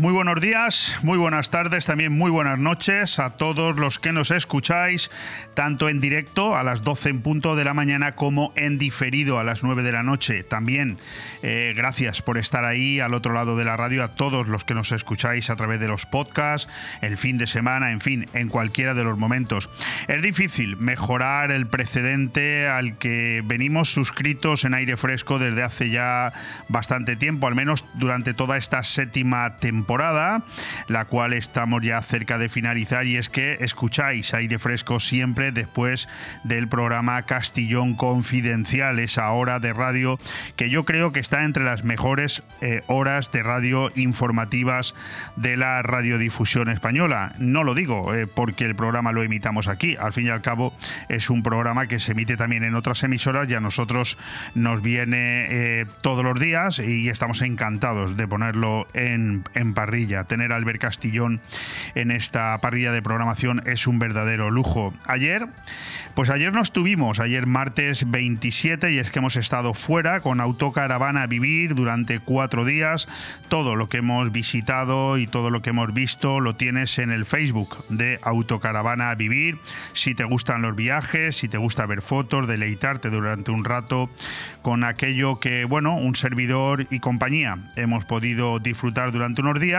Muy buenos días, muy buenas tardes, también muy buenas noches a todos los que nos escucháis, tanto en directo a las 12 en punto de la mañana como en diferido a las 9 de la noche. También eh, gracias por estar ahí al otro lado de la radio, a todos los que nos escucháis a través de los podcasts, el fin de semana, en fin, en cualquiera de los momentos. Es difícil mejorar el precedente al que venimos suscritos en aire fresco desde hace ya bastante tiempo, al menos durante toda esta séptima temporada, la cual estamos ya cerca de finalizar y es que escucháis aire fresco siempre después del programa Castillón Confidencial, esa hora de radio que yo creo que está entre las mejores eh, horas de radio informativas de la radiodifusión española. No lo digo eh, porque el programa lo emitamos aquí, al fin y al cabo es un programa que se emite también en otras emisoras y a nosotros nos viene eh, todos los días y estamos encantados de ponerlo en, parrilla. Tener a Albert Castillón en esta parrilla de programación es un verdadero lujo. Ayer, pues ayer nos tuvimos, ayer martes 27, y es que hemos estado fuera con Autocaravana a Vivir durante cuatro días. Todo lo que hemos visitado y todo lo que hemos visto lo tienes en el Facebook de Autocaravana a Vivir. Si te gustan los viajes, si te gusta ver fotos, deleitarte durante un rato con aquello que, bueno, un servidor y compañía hemos podido disfrutar durante unos días.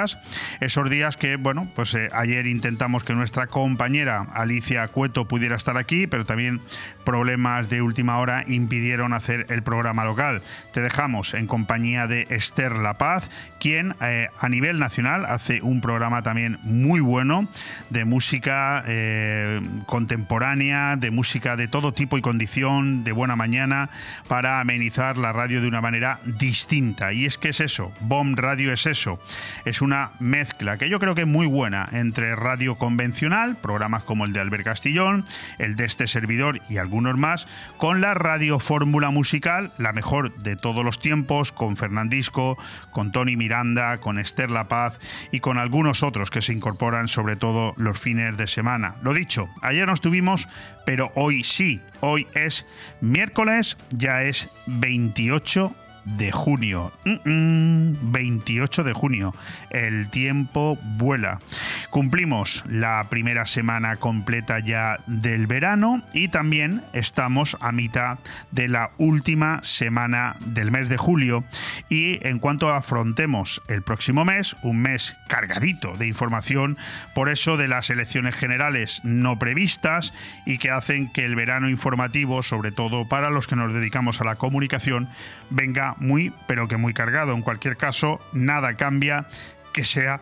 Esos días que, bueno, pues eh, ayer intentamos que nuestra compañera Alicia Cueto pudiera estar aquí, pero también problemas de última hora impidieron hacer el programa local. Te dejamos en compañía de Esther La Paz, quien eh, a nivel nacional hace un programa también muy bueno de música eh, contemporánea, de música de todo tipo y condición, de buena mañana, para amenizar la radio de una manera distinta. Y es que es eso, BOM Radio es eso, es una mezcla que yo creo que es muy buena entre radio convencional, programas como el de Albert Castillón, el de este servidor y algunos más, con la radio fórmula musical, la mejor de todos los tiempos, con Fernandisco, con Tony Miranda, con Esther La Paz y con algunos otros que se incorporan sobre todo los fines de semana. Lo dicho, ayer nos tuvimos, pero hoy sí, hoy es miércoles, ya es 28 de junio. 28 de junio. El tiempo vuela. Cumplimos la primera semana completa ya del verano y también estamos a mitad de la última semana del mes de julio. Y en cuanto afrontemos el próximo mes, un mes cargadito de información, por eso de las elecciones generales no previstas y que hacen que el verano informativo, sobre todo para los que nos dedicamos a la comunicación, venga muy, pero que muy cargado. En cualquier caso, nada cambia que sea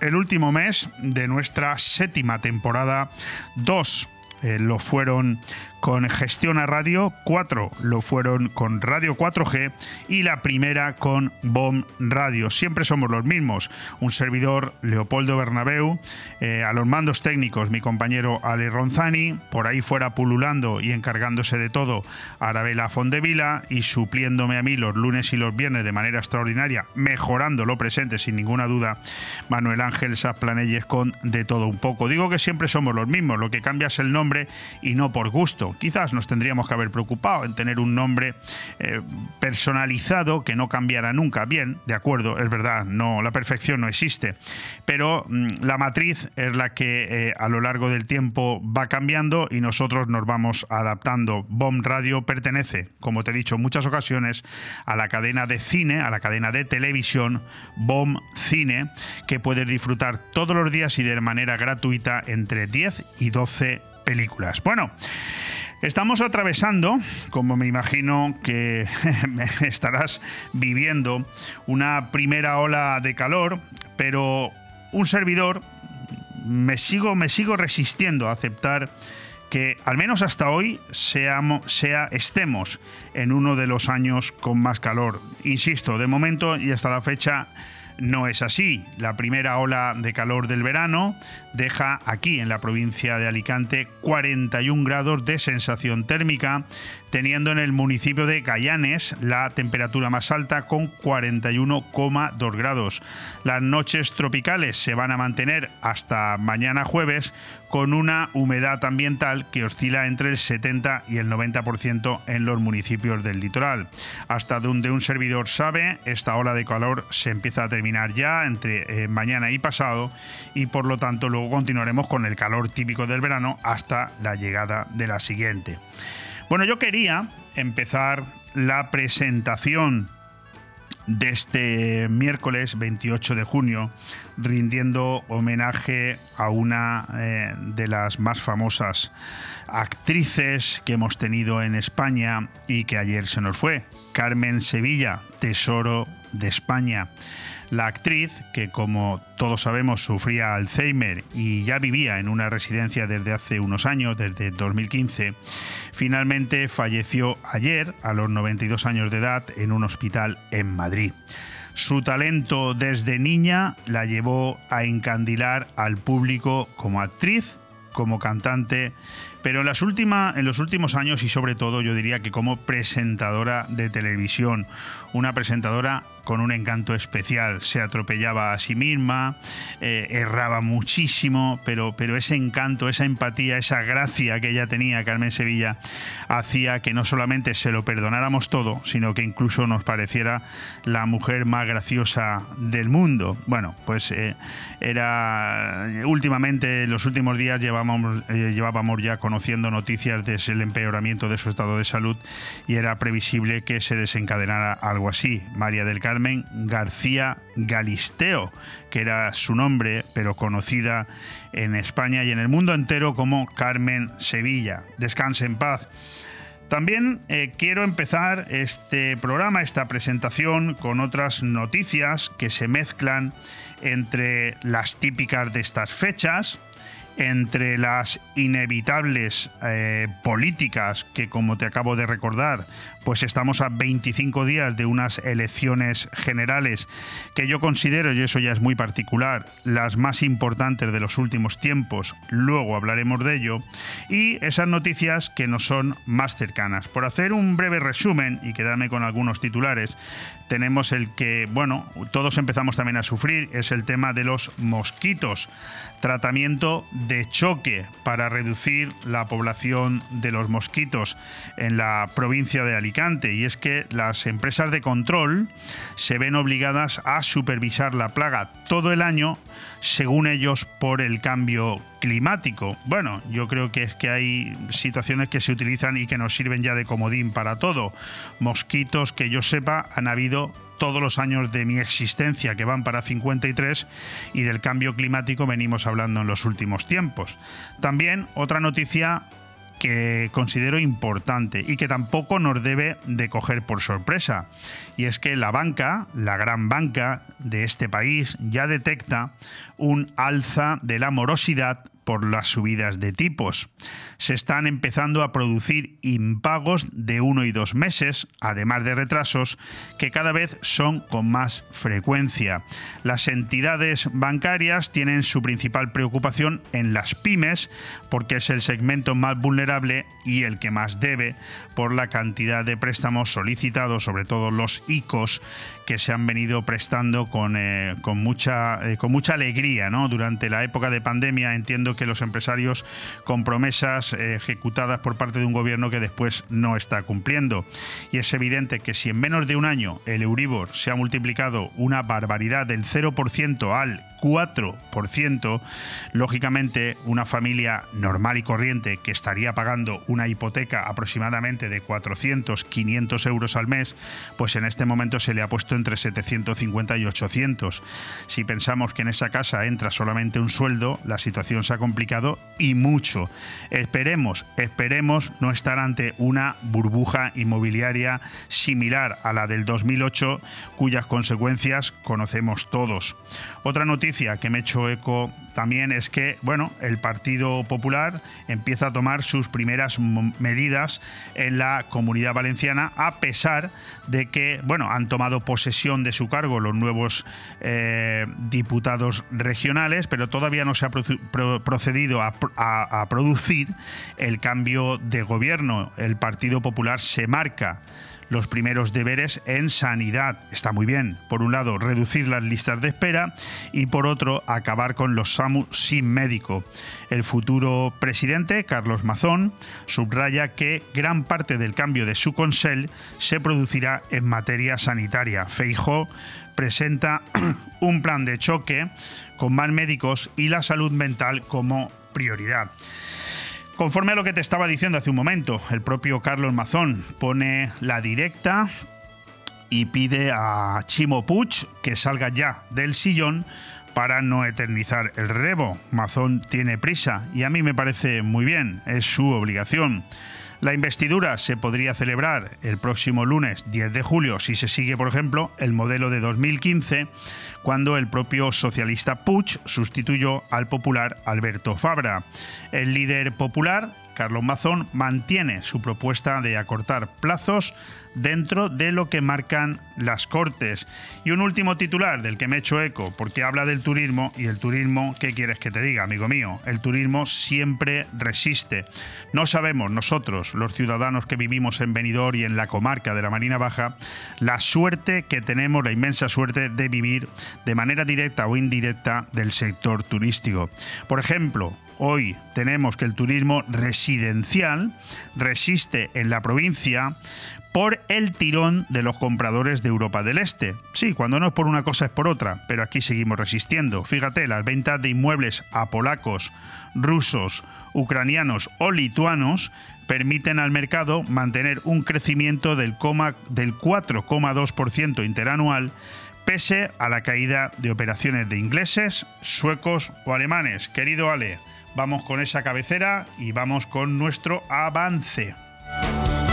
el último mes de nuestra séptima temporada. Dos eh, lo fueron con Gestión a Radio, cuatro lo fueron con Radio 4G y la primera con BOM Radio. Siempre somos los mismos. Un servidor, Leopoldo Bernabeu, eh, a los mandos técnicos, mi compañero Ale Ronzani, por ahí fuera pululando y encargándose de todo, Arabela Fondevila y supliéndome a mí los lunes y los viernes de manera extraordinaria, mejorando lo presente sin ninguna duda, Manuel Ángel Saplanelles con de todo un poco. Digo que siempre somos los mismos, lo que cambia es el nombre y no por gusto. Quizás nos tendríamos que haber preocupado en tener un nombre eh, personalizado que no cambiara nunca. Bien, de acuerdo, es verdad, no, la perfección no existe, pero mm, la matriz es la que eh, a lo largo del tiempo va cambiando y nosotros nos vamos adaptando. BOM Radio pertenece, como te he dicho en muchas ocasiones, a la cadena de cine, a la cadena de televisión BOM Cine, que puedes disfrutar todos los días y de manera gratuita entre 10 y 12 películas. Bueno, Estamos atravesando, como me imagino que estarás viviendo, una primera ola de calor, pero un servidor me sigo, me sigo resistiendo a aceptar que al menos hasta hoy seamos, sea, estemos en uno de los años con más calor. Insisto, de momento y hasta la fecha no es así. La primera ola de calor del verano deja aquí en la provincia de Alicante 41 grados de sensación térmica, teniendo en el municipio de Gallanes la temperatura más alta con 41,2 grados. Las noches tropicales se van a mantener hasta mañana jueves con una humedad ambiental que oscila entre el 70 y el 90% en los municipios del litoral. Hasta donde un servidor sabe, esta ola de calor se empieza a terminar ya entre eh, mañana y pasado y por lo tanto luego continuaremos con el calor típico del verano hasta la llegada de la siguiente. Bueno, yo quería empezar la presentación de este miércoles 28 de junio, rindiendo homenaje a una eh, de las más famosas actrices que hemos tenido en España y que ayer se nos fue, Carmen Sevilla, Tesoro de España. La actriz, que como todos sabemos sufría Alzheimer y ya vivía en una residencia desde hace unos años, desde 2015, finalmente falleció ayer a los 92 años de edad en un hospital en Madrid. Su talento desde niña la llevó a encandilar al público como actriz, como cantante, pero en, los últimos años y sobre todo yo diría que como presentadora de televisión, una presentadora con un encanto especial. Se atropellaba a sí misma, eh, erraba muchísimo, pero, pero ese encanto, esa empatía, esa gracia que ella tenía, Carmen Sevilla, hacía que no solamente se lo perdonáramos todo, sino que incluso nos pareciera la mujer más graciosa del mundo. Bueno, pues eh, era últimamente, en los últimos días llevábamos, eh, llevábamos ya conociendo noticias del empeoramiento de su estado de salud y era previsible que se desencadenara algo así. María del Carmen Carmen García Galisteo, que era su nombre, pero conocida en España y en el mundo entero como Carmen Sevilla. Descanse en paz. También eh, quiero empezar este programa, esta presentación, con otras noticias que se mezclan entre las típicas de estas fechas, entre las inevitables eh, políticas que, como te acabo de recordar, pues estamos a 25 días de unas elecciones generales que yo considero, y eso ya es muy particular, las más importantes de los últimos tiempos, luego hablaremos de ello, y esas noticias que nos son más cercanas. Por hacer un breve resumen y quedarme con algunos titulares, tenemos el que, bueno, todos empezamos también a sufrir, es el tema de los mosquitos. Tratamiento de choque para reducir la población de los mosquitos en la provincia de Alicante y es que las empresas de control se ven obligadas a supervisar la plaga todo el año, según ellos, por el cambio climático. Bueno, yo creo que es que hay situaciones que se utilizan y que nos sirven ya de comodín para todo. Mosquitos que yo sepa han habido todos los años de mi existencia, que van para 53, y del cambio climático venimos hablando en los últimos tiempos. También otra noticia que considero importante y que tampoco nos debe de coger por sorpresa. Y es que la banca, la gran banca de este país, ya detecta un alza de la morosidad por las subidas de tipos. Se están empezando a producir impagos de uno y dos meses, además de retrasos, que cada vez son con más frecuencia. Las entidades bancarias tienen su principal preocupación en las pymes, porque es el segmento más vulnerable y el que más debe por la cantidad de préstamos solicitados, sobre todo los ICOs, que se han venido prestando con, eh, con, mucha, eh, con mucha alegría. ¿no? Durante la época de pandemia entiendo que los empresarios con promesas eh, ejecutadas por parte de un gobierno que después no está cumpliendo. Y es evidente que si en menos de un año el Euribor se ha multiplicado una barbaridad del 0% al 4%, lógicamente una familia normal y corriente que estaría pagando una hipoteca aproximadamente de 400, 500 euros al mes, pues en este momento se le ha puesto entre 750 y 800. Si pensamos que en esa casa entra solamente un sueldo, la situación se ha complicado y mucho. Esperemos, esperemos no estar ante una burbuja inmobiliaria similar a la del 2008, cuyas consecuencias conocemos todos. Otra noticia noticia que me he hecho eco también es que, bueno, el Partido Popular empieza a tomar sus primeras medidas en la comunidad valenciana, a pesar de que, bueno, han tomado posesión de su cargo los nuevos eh, diputados regionales, pero todavía no se ha procedido a producir el cambio de gobierno. El Partido Popular se marca los primeros deberes en sanidad. Está muy bien. Por un lado, reducir las listas de espera y por otro, acabar con los SAMU sin médico. El futuro presidente, Carlos Mazón, subraya que gran parte del cambio de su consell se producirá en materia sanitaria. Feijó presenta un plan de choque con más médicos y la salud mental como prioridad. Conforme a lo que te estaba diciendo hace un momento, el propio Carlos Mazón pone la directa y pide a Chimo Puig que salga ya del sillón para no eternizar el rebo. Mazón tiene prisa y a mí me parece muy bien, es su obligación. La investidura se podría celebrar el próximo lunes 10 de julio si se sigue, por ejemplo, el modelo de 2015, cuando el propio socialista Puig sustituyó al popular Alberto Fabra. El líder popular, Carlos Mazón, mantiene su propuesta de acortar plazos dentro de lo que marcan las Cortes. Y un último titular del que me he hecho eco, porque habla del turismo y el turismo, ¿qué quieres que te diga, amigo mío? El turismo siempre resiste. No sabemos nosotros, los ciudadanos que vivimos en Benidorm y en la comarca de la Marina Baja, la suerte que tenemos, la inmensa suerte de vivir de manera directa o indirecta del sector turístico. Por ejemplo, Hoy tenemos que el turismo residencial resiste en la provincia por el tirón de los compradores de Europa del Este. Sí, cuando no es por una cosa es por otra, pero aquí seguimos resistiendo. Fíjate, las ventas de inmuebles a polacos, rusos, ucranianos o lituanos permiten al mercado mantener un crecimiento del, del 4,2% interanual pese a la caída de operaciones de ingleses, suecos o alemanes. Querido Ale, vamos con esa cabecera y vamos con nuestro avance.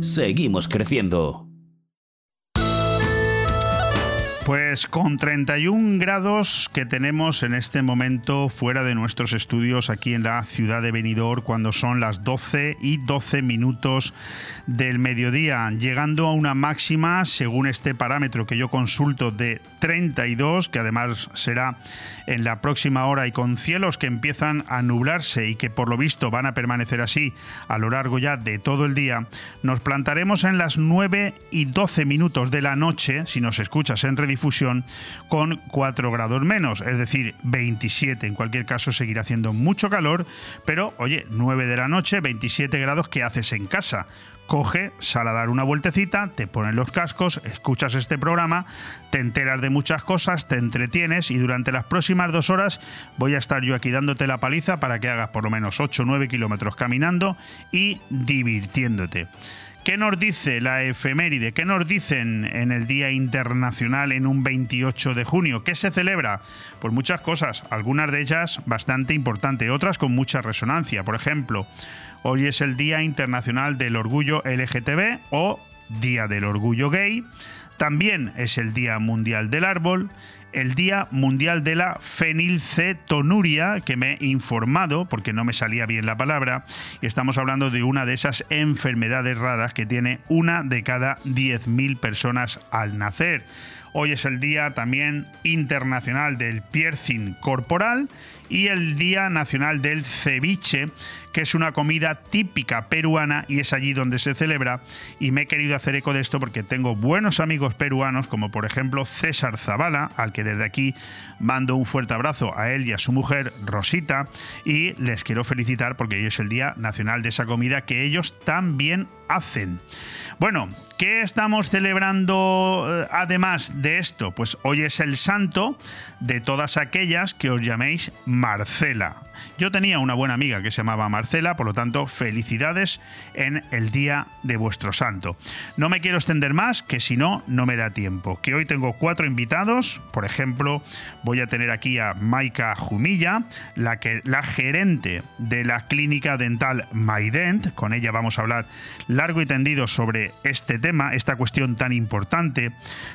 Seguimos creciendo. Pues con 31 grados que tenemos en este momento fuera de nuestros estudios aquí en la ciudad de Benidorm cuando son las 12 y 12 minutos del mediodía, llegando a una máxima según este parámetro que yo consulto de 32, que además será en la próxima hora y con cielos que empiezan a nublarse y que por lo visto van a permanecer así a lo largo ya de todo el día, nos plantaremos en las 9 y 12 minutos de la noche, si nos escuchas en redifusión, fusión con 4 grados menos, es decir, 27. En cualquier caso seguirá haciendo mucho calor, pero oye, 9 de la noche, 27 grados, ¿qué haces en casa? Coge, sal a dar una vueltecita, te pones los cascos, escuchas este programa, te enteras de muchas cosas, te entretienes y durante las próximas dos horas voy a estar yo aquí dándote la paliza para que hagas por lo menos 8 o 9 kilómetros caminando y divirtiéndote. ¿Qué nos dice la efeméride? ¿Qué nos dicen en el Día Internacional en un 28 de junio? ¿Qué se celebra? Pues muchas cosas, algunas de ellas bastante importantes, otras con mucha resonancia. Por ejemplo, hoy es el Día Internacional del Orgullo LGTB o Día del Orgullo Gay. También es el Día Mundial del Árbol el Día Mundial de la Fenilcetonuria, que me he informado, porque no me salía bien la palabra, y estamos hablando de una de esas enfermedades raras que tiene una de cada 10.000 personas al nacer. Hoy es el Día también Internacional del Piercing Corporal y el Día Nacional del Ceviche, que es una comida típica peruana y es allí donde se celebra. Y me he querido hacer eco de esto porque tengo buenos amigos peruanos, como por ejemplo César Zavala, al que desde aquí mando un fuerte abrazo a él y a su mujer Rosita, y les quiero felicitar porque hoy es el Día Nacional de esa comida que ellos también hacen. Bueno, ¿qué estamos celebrando eh, además de esto? Pues hoy es el santo de todas aquellas que os llaméis Marcela. Yo tenía una buena amiga que se llamaba Marcela, por lo tanto, felicidades en el día de vuestro santo. No me quiero extender más, que si no, no me da tiempo. Que hoy tengo cuatro invitados, por ejemplo, voy a tener aquí a Maika Jumilla, la, que, la gerente de la clínica dental MyDent. Con ella vamos a hablar largo y tendido sobre este tema, esta cuestión tan importante.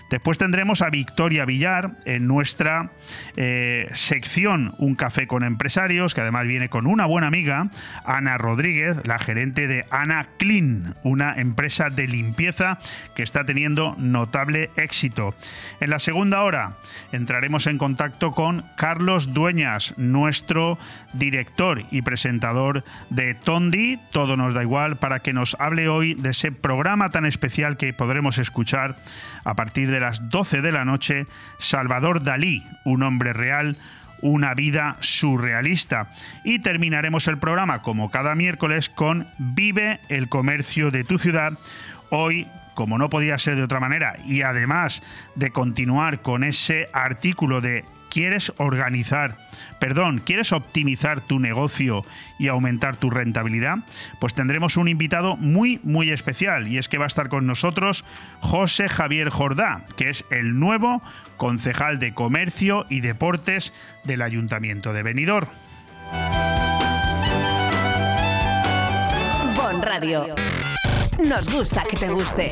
Después tendremos a Victoria Villar en nuestra eh, sección Un café con empresarios que además viene con una buena amiga, Ana Rodríguez, la gerente de Ana Clean, una empresa de limpieza que está teniendo notable éxito. En la segunda hora entraremos en contacto con Carlos Dueñas, nuestro director y presentador de Tondi, todo nos da igual, para que nos hable hoy de ese programa tan especial que podremos escuchar a partir de las 12 de la noche, Salvador Dalí, un hombre real, una vida surrealista. Y terminaremos el programa, como cada miércoles, con Vive el comercio de tu ciudad. Hoy como no podía ser de otra manera, y además de continuar con ese artículo de ¿quieres organizar perdón, ¿quieres optimizar tu negocio y aumentar tu rentabilidad? Pues tendremos un invitado muy, muy especial y es que va a estar con nosotros José Javier Jordá, que es el nuevo concejal de Comercio y Deportes del Ayuntamiento de Benidorm. Bon Radio. Nos gusta que te guste.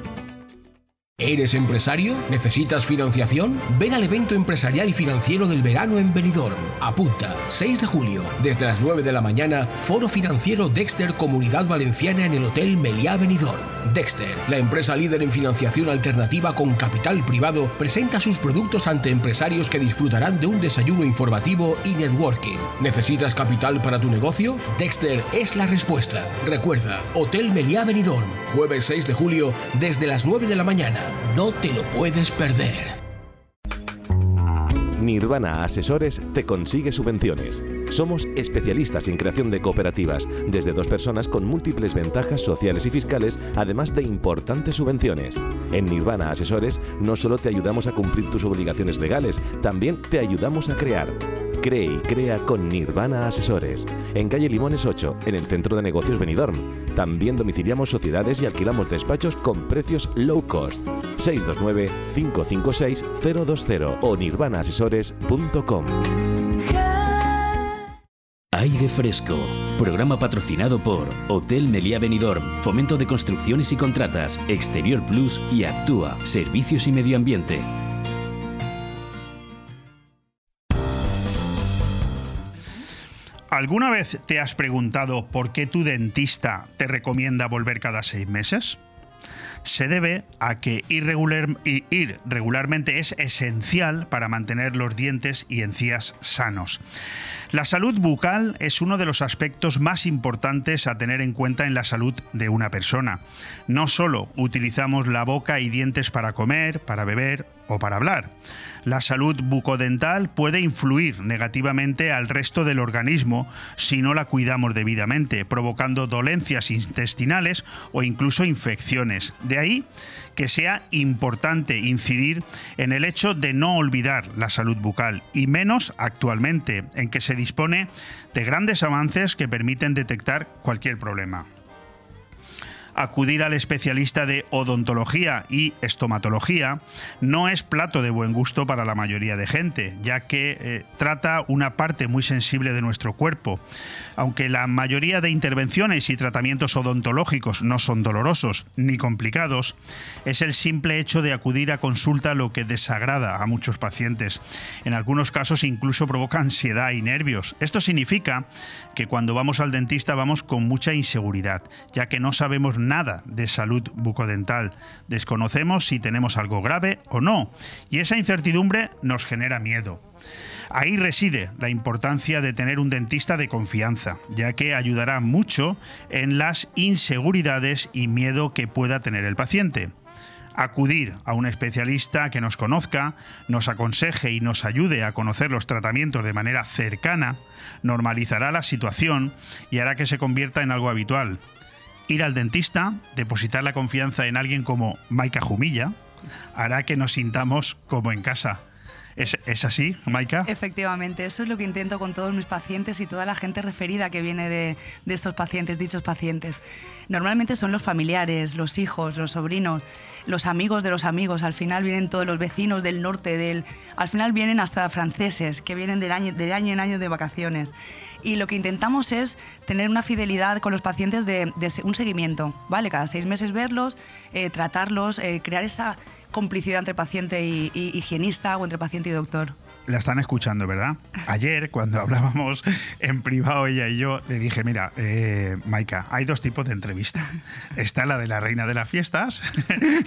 ¿Eres empresario? ¿Necesitas financiación? Ven al evento empresarial y financiero del verano en Benidorm. Apunta, 6 de julio, desde las 9 de la mañana, Foro Financiero Dexter Comunidad Valenciana en el Hotel Meliá Benidorm. Dexter, la empresa líder en financiación alternativa con capital privado, presenta sus productos ante empresarios que disfrutarán de un desayuno informativo y networking. ¿Necesitas capital para tu negocio? Dexter es la respuesta. Recuerda, Hotel Meliá Benidorm, jueves 6 de julio, desde las 9 de la mañana. No te lo puedes perder. Nirvana Asesores te consigue subvenciones. Somos especialistas en creación de cooperativas, desde dos personas con múltiples ventajas sociales y fiscales, además de importantes subvenciones. En Nirvana Asesores no solo te ayudamos a cumplir tus obligaciones legales, también te ayudamos a crear. Cree y crea con Nirvana Asesores. En calle Limones 8, en el centro de negocios Benidorm. También domiciliamos sociedades y alquilamos despachos con precios low cost. 629-556-020 o nirvanaasesores.com. Aire Fresco, programa patrocinado por Hotel Meliá Benidorm, Fomento de Construcciones y Contratas, Exterior Plus y Actúa, Servicios y Medio Ambiente. ¿Alguna vez te has preguntado por qué tu dentista te recomienda volver cada seis meses? se debe a que ir regularmente es esencial para mantener los dientes y encías sanos. La salud bucal es uno de los aspectos más importantes a tener en cuenta en la salud de una persona. No solo utilizamos la boca y dientes para comer, para beber o para hablar. La salud bucodental puede influir negativamente al resto del organismo si no la cuidamos debidamente, provocando dolencias intestinales o incluso infecciones. De ahí que sea importante incidir en el hecho de no olvidar la salud bucal y menos actualmente en que se dispone de grandes avances que permiten detectar cualquier problema acudir al especialista de odontología y estomatología no es plato de buen gusto para la mayoría de gente, ya que eh, trata una parte muy sensible de nuestro cuerpo. Aunque la mayoría de intervenciones y tratamientos odontológicos no son dolorosos ni complicados, es el simple hecho de acudir a consulta lo que desagrada a muchos pacientes. En algunos casos incluso provoca ansiedad y nervios. Esto significa que cuando vamos al dentista vamos con mucha inseguridad, ya que no sabemos nada de salud bucodental. Desconocemos si tenemos algo grave o no, y esa incertidumbre nos genera miedo. Ahí reside la importancia de tener un dentista de confianza, ya que ayudará mucho en las inseguridades y miedo que pueda tener el paciente. Acudir a un especialista que nos conozca, nos aconseje y nos ayude a conocer los tratamientos de manera cercana, normalizará la situación y hará que se convierta en algo habitual ir al dentista, depositar la confianza en alguien como Maika Jumilla, hará que nos sintamos como en casa. ¿Es, así, Maika? Efectivamente, eso es lo que intento con todos mis pacientes y toda la gente referida que viene de, estos pacientes, dichos pacientes. Normalmente son los familiares, los hijos, los sobrinos, los amigos de los amigos. Al final vienen todos los vecinos del norte, del, al final vienen hasta franceses que vienen del año, de año en año de vacaciones. Y lo que intentamos es tener una fidelidad con los pacientes de, un seguimiento, ¿vale? Cada seis meses verlos, eh, tratarlos, eh, crear esa complicidad entre paciente y, higienista o entre paciente y doctor la están escuchando, ¿verdad? Ayer, cuando hablábamos en privado ella y yo, le dije, mira, eh, Maika, hay dos tipos de entrevista. Está la de la reina de las fiestas,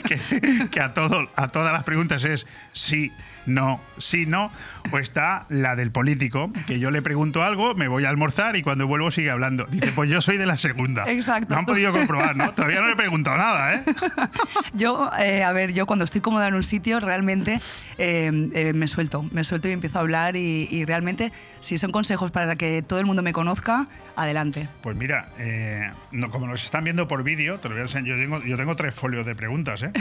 que, a, todo, a todas las preguntas es sí, no, sí, no. O está la del político, que yo le pregunto algo, me voy a almorzar y cuando vuelvo sigue hablando. Dice, pues yo soy de la segunda. Exacto. No han podido comprobar, ¿no? Todavía no le he preguntado nada, ¿eh? Yo, eh, a ver, yo cuando estoy cómoda en un sitio, realmente eh, me suelto, me suelto y empiezo a hablar y, realmente, si son consejos para que todo el mundo me conozca, adelante. Pues mira, eh, no, como nos están viendo por vídeo, te lo voy a enseñar, yo tengo, yo tengo tres folios de preguntas, ¿eh?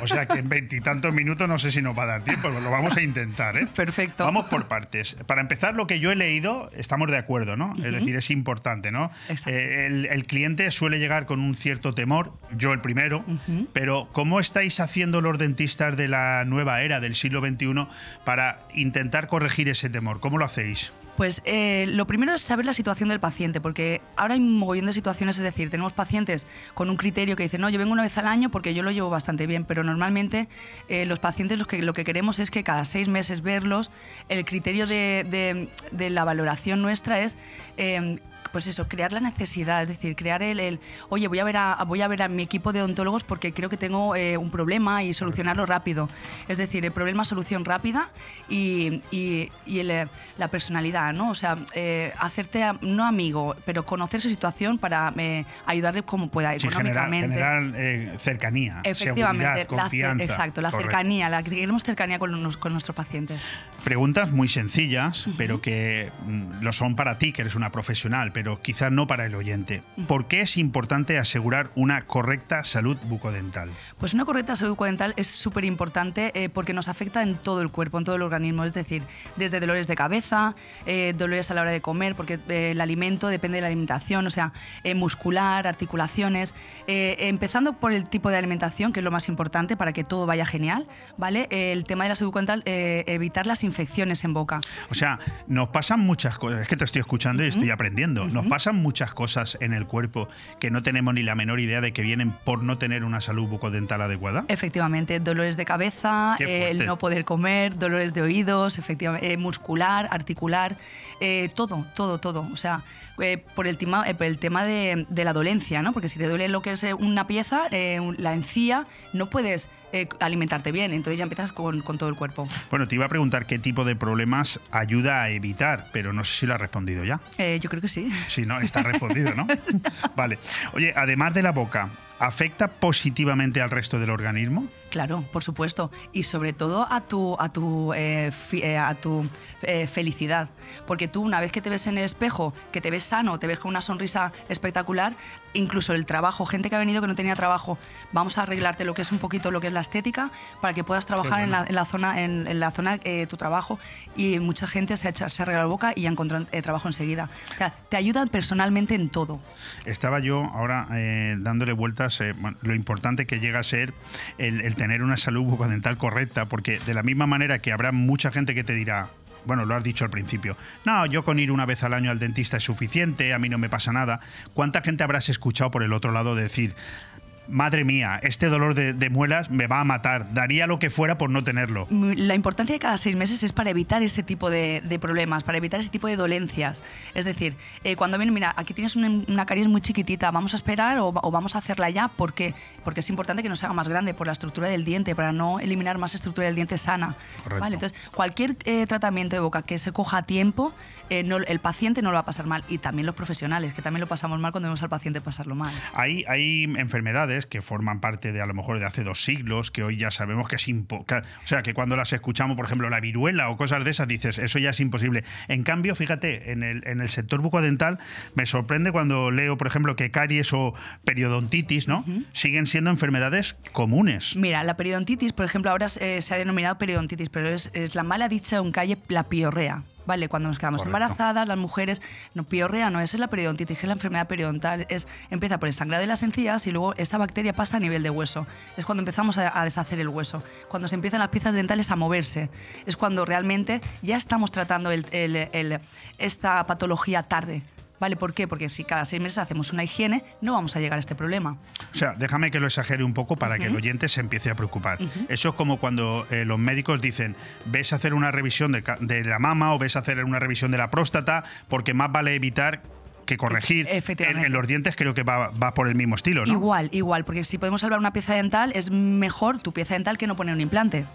O sea que en veintitantos minutos no sé si nos va a dar tiempo, lo vamos a intentar, ¿eh? Perfecto. Vamos por partes. Para empezar, lo que yo he leído, estamos de acuerdo, ¿no? Es decir, es importante, ¿no? Eh, el, cliente suele llegar con un cierto temor, yo el primero, pero ¿cómo estáis haciendo los dentistas de la nueva era, del siglo XXI, para intentar corregir ese temor? ¿Cómo lo hacéis? Pues eh, lo primero es saber la situación del paciente, porque ahora hay un mogollón de situaciones, es decir, tenemos pacientes con un criterio que dicen, no, yo vengo una vez al año porque yo lo llevo bastante bien, pero normalmente eh, los pacientes lo que, lo que queremos es que cada seis meses verlos, el criterio de, la valoración nuestra es eh, pues eso, crear la necesidad, es decir, crear el, oye, voy a ver a, voy a ver a mi equipo de odontólogos porque creo que tengo eh, un problema y solucionarlo rápido. Es decir, el problema, solución rápida y, y, eh, la personalidad, ¿no? O sea, eh, hacerte, no amigo, pero conocer su situación para ayudarle como pueda, económicamente. Generar, cercanía, Efectivamente, confianza. exacto, la cercanía, la queremos cercanía con, con nuestros pacientes. Preguntas muy sencillas, pero que mm, lo son para ti, que eres una profesional, pero quizás no para el oyente. ¿Por qué es importante asegurar una correcta salud bucodental? Pues una correcta salud bucodental es súper importante eh, porque nos afecta en todo el cuerpo, en todo el organismo, es decir, desde dolores de cabeza, eh, dolores a la hora de comer, porque eh, el alimento depende de la alimentación, o sea, muscular, articulaciones, empezando por el tipo de alimentación, que es lo más importante para que todo vaya genial, ¿vale? el tema de la salud bucodental, evitar las infecciones en boca. O sea, nos pasan muchas cosas, es que te estoy escuchando y estoy aprendiendo, nos pasan muchas cosas en el cuerpo que no tenemos ni la menor idea de que vienen por no tener una salud bucodental adecuada. Efectivamente, dolores de cabeza, eh, el no poder comer, dolores de oídos, efectivamente, eh, muscular, articular, eh, todo, todo, todo. O sea, eh, por, el tema, eh, por el tema de, de la dolencia, ¿no? Porque si te duele lo que es eh, una pieza, eh, la encía, no puedes eh, alimentarte bien, entonces ya empiezas con, con todo el cuerpo. Bueno, te iba a preguntar qué tipo de problemas ayuda a evitar, pero no sé si lo has respondido ya. Eh, yo creo que sí. Si no, está respondido, ¿no? Vale. Oye, además de la boca, ¿afecta positivamente al resto del organismo? Claro, por supuesto. Y sobre todo a tu, a tu, eh, fi- eh, a tu eh, felicidad. Porque tú, una vez que te ves en el espejo, que te ves sano, te ves con una sonrisa espectacular, incluso el trabajo, gente que ha venido que no tenía trabajo, vamos a arreglarte lo que es un poquito lo que es la estética para que puedas trabajar en, la, en la zona, en, en la zona eh, tu trabajo. Y mucha gente se ha, hecho- se ha arreglado la boca y ha encontrado trabajo enseguida. O sea, te ayudan personalmente en todo. Estaba yo ahora dándole vueltas bueno, lo importante que llega a ser el, el tener una salud bucodental correcta, porque de la misma manera que habrá mucha gente que te dirá, bueno, lo has dicho al principio, no, yo con ir una vez al año al dentista es suficiente, a mí no me pasa nada. ¿Cuánta gente habrás escuchado por el otro lado decir, madre mía, este dolor de, de muelas me va a matar, daría lo que fuera por no tenerlo? La importancia de cada seis meses es para evitar ese tipo de, de problemas, para evitar ese tipo de dolencias. Es decir, eh, cuando viene, mira, aquí tienes una, una caries muy chiquitita, ¿vamos a esperar o, o vamos a hacerla ya? ¿Por qué? Porque es importante que no se haga más grande por la estructura del diente, para no eliminar más estructura del diente sana. Correcto. ¿Vale? Entonces, cualquier eh, tratamiento de boca que se coja a tiempo, eh, no- el paciente no lo va a pasar mal. Y también los profesionales, que también lo pasamos mal cuando vemos al paciente pasarlo mal. Hay, hay enfermedades que forman parte de a lo mejor de hace dos siglos, que hoy ya sabemos que es imposible. O sea, que cuando las escuchamos, por ejemplo, la viruela o cosas de esas, dices, eso ya es imposible. En cambio, fíjate, en el, en el sector bucodental me sorprende cuando leo, por ejemplo, que caries o periodontitis, ¿no? Siguen siendo enfermedades comunes. Mira, la periodontitis, por ejemplo, ahora eh, se ha denominado periodontitis, pero es, es la mala dicha en calle, la piorrea. ¿Vale? Cuando nos quedamos Correcto. embarazadas, las mujeres, no, piorrea no, esa es la periodontitis, es la enfermedad periodontal. Es, empieza por el sangrado de las encías y luego esa bacteria pasa a nivel de hueso. Es cuando empezamos a, a deshacer el hueso. Cuando se empiezan las piezas dentales a moverse. Es cuando realmente ya estamos tratando el- el- el- esta patología tarde. ¿Vale? ¿Por qué? Porque si cada seis meses hacemos una higiene, no vamos a llegar a este problema. O sea, déjame que lo exagere un poco para que el oyente se empiece a preocupar. Eso es como cuando eh, los médicos dicen, ves a hacer una revisión de, la mama o ves a hacer una revisión de la próstata, porque más vale evitar que corregir. En, en los dientes creo que va, va por el mismo estilo, ¿no? Igual, igual, porque si podemos salvar una pieza dental, es mejor tu pieza dental que no poner un implante.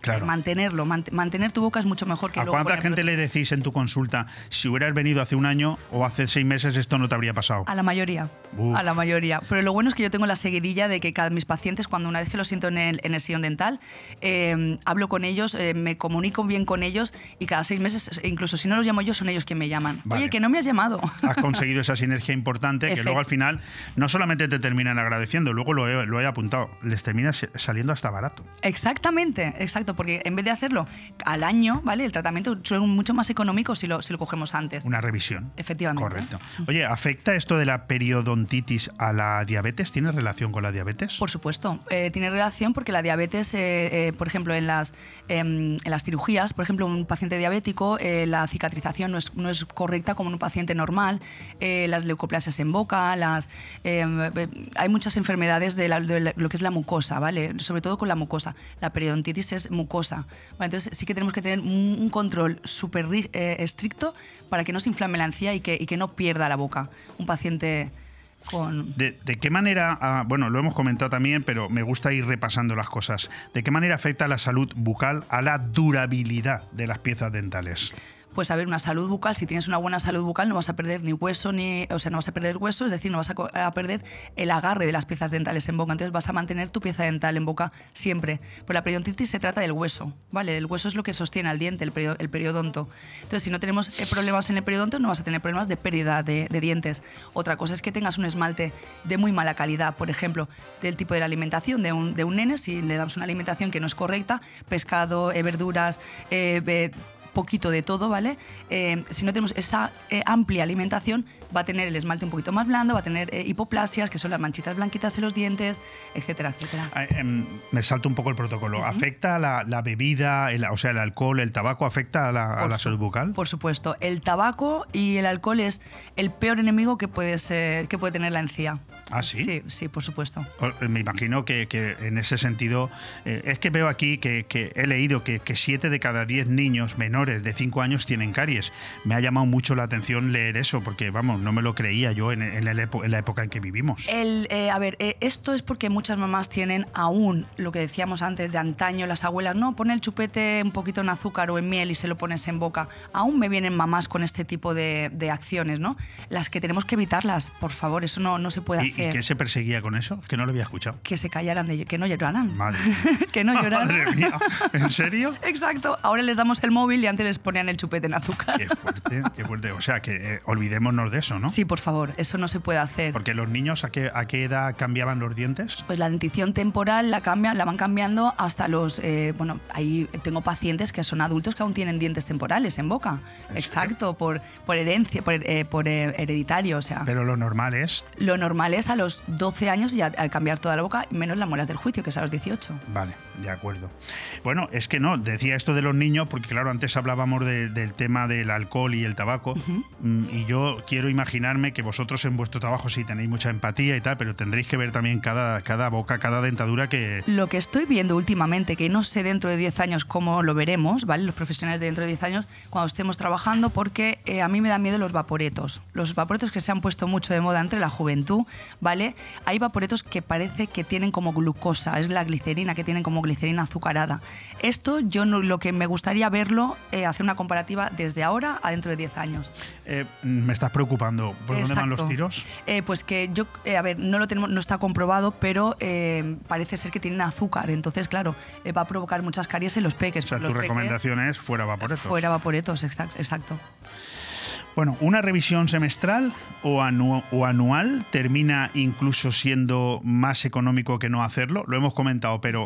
Claro. Mantenerlo, mant- mantener tu boca es mucho mejor que ¿A luego cuánta poner gente le decís en tu consulta, si hubieras venido hace un año o hace seis meses, esto no te habría pasado? A la mayoría. Uf. A la mayoría. Pero lo bueno es que yo tengo la seguidilla de que cada mis pacientes, cuando una vez que lo siento en el, en el sillón dental, eh, hablo con ellos, eh, me comunico bien con ellos y cada seis meses, incluso si no los llamo yo, son ellos quien me llaman. Vale. Oye, que no me has llamado. Has conseguido esa sinergia importante que Efect- luego al final no solamente te terminan agradeciendo, luego lo he, lo he apuntado, les termina saliendo hasta barato. Exactamente, porque en vez de hacerlo al año, ¿vale? El tratamiento es mucho más económico si lo, si lo cogemos antes. Una revisión. Efectivamente. Correcto. Oye, ¿afecta esto de la periodontitis a la diabetes? ¿Tiene relación con la diabetes? Por supuesto, eh, tiene relación porque la diabetes, eh, eh, por ejemplo, en las, em, en las cirugías, por ejemplo, un paciente diabético, la cicatrización no es, no es correcta como en un paciente normal, las leucoplasias en boca, las, em, hay muchas enfermedades de, la- de lo que es la mucosa, ¿vale? Sobre todo con la mucosa. La periodontitis es mucosa. Entonces sí que tenemos que tener un, control súper eh, estricto para que no se inflame la encía y que, no pierda la boca. Un paciente con... ¿De, de qué manera, ah, bueno, lo hemos comentado también, pero me gusta ir repasando las cosas. ¿De qué manera afecta la salud bucal a la durabilidad de las piezas dentales? Pues a ver, una salud bucal, si tienes una buena salud bucal no vas a perder ni hueso, ni, o sea, no vas a perder hueso, es decir, no vas a, perder el agarre de las piezas dentales en boca, entonces vas a mantener tu pieza dental en boca siempre. Pero la periodontitis se trata del hueso, ¿vale? El hueso es lo que sostiene al diente, el, perio- el periodonto. Entonces, si no tenemos eh, problemas en el periodonto, no vas a tener problemas de pérdida de, dientes. Otra cosa es que tengas un esmalte de muy mala calidad, por ejemplo, del tipo de la alimentación de un, de un nene, si le damos una alimentación que no es correcta, pescado, eh, verduras, eh, poquito de todo, ¿vale? Eh, si no tenemos esa eh, amplia alimentación, va a tener el esmalte un poquito más blando, va a tener eh, hipoplasias, que son las manchitas blanquitas en los dientes, etcétera, etcétera. Ah, em, me salto un poco el protocolo. ¿Afecta la, la bebida, el- o sea, el alcohol, el tabaco, afecta a la, a la salud bucal? Por supuesto, el tabaco y el alcohol es el peor enemigo que puede, ser- que puede tener la encía. ¿Ah, sí? Sí, sí, por supuesto. O- Me imagino que, que en ese sentido, eh, es que veo aquí que, que he leído que, que siete de cada diez niños menores de 5 años tienen caries. Me ha llamado mucho la atención leer eso, porque vamos, no me lo creía yo en, en el epo- en la época en que vivimos. El, eh, a ver, eh, esto es porque muchas mamás tienen aún lo que decíamos antes de antaño, las abuelas, no, pone el chupete un poquito en azúcar o en miel y se lo pones en boca. Aún me vienen mamás con este tipo de, de acciones, ¿no? Las que tenemos que evitarlas, por favor, eso no, no se puede ¿Y, y qué se perseguía con eso? Que no lo había escuchado. Que se callaran, de, que no lloraran. Madre que no lloraran. Madre mía, ¿en serio? Exacto, ahora les damos el móvil y antes les ponían el chupete en azúcar. Qué fuerte, qué fuerte. O sea, que eh, olvidémonos de eso, ¿no? Sí, por favor, eso no se puede hacer. Porque los niños, ¿a qué, ¿a qué edad cambiaban los dientes? Pues la dentición temporal la cambian, la van cambiando hasta los, eh, bueno, ahí tengo pacientes que son adultos que aún tienen dientes temporales en boca. Exacto, por, por herencia, por, eh, por, hereditario, o sea. Pero lo normal es Lo normal es a los 12 años ya al cambiar toda la boca, menos las muelas del juicio, que es a los 18. Vale, de acuerdo. Bueno, es que no, decía esto de los niños, porque claro, antes hablábamos de- del tema del alcohol y el tabaco, mm, y yo quiero imaginarme que vosotros en vuestro trabajo sí tenéis mucha empatía y tal, pero tendréis que ver también cada, cada boca, cada dentadura que... Lo que estoy viendo últimamente, que no sé dentro de 10 años cómo lo veremos, ¿vale? Los profesionales de dentro de 10 años, cuando estemos trabajando, porque eh, a mí me da miedo los vaporetos. Los vaporetos que se han puesto mucho de moda entre la juventud, ¿vale? Hay vaporetos que parece que tienen como glucosa, es la glicerina, que tienen como glicerina azucarada. Esto yo no, lo que me gustaría verlo, eh, hacer una comparativa desde ahora a dentro de 10 años. eh, me estás preocupando. ¿Por dónde van los tiros? Eh, pues que yo, eh, a ver, no lo tenemos, no está comprobado, pero parece ser que tienen azúcar. Entonces, claro, va a provocar muchas caries en los peques. O sea, tu peques, recomendación es fuera vaporetos. Fuera vaporetos, exact- exacto. Bueno, una revisión semestral o, anu- o anual termina incluso siendo más económico que no hacerlo. Lo hemos comentado, pero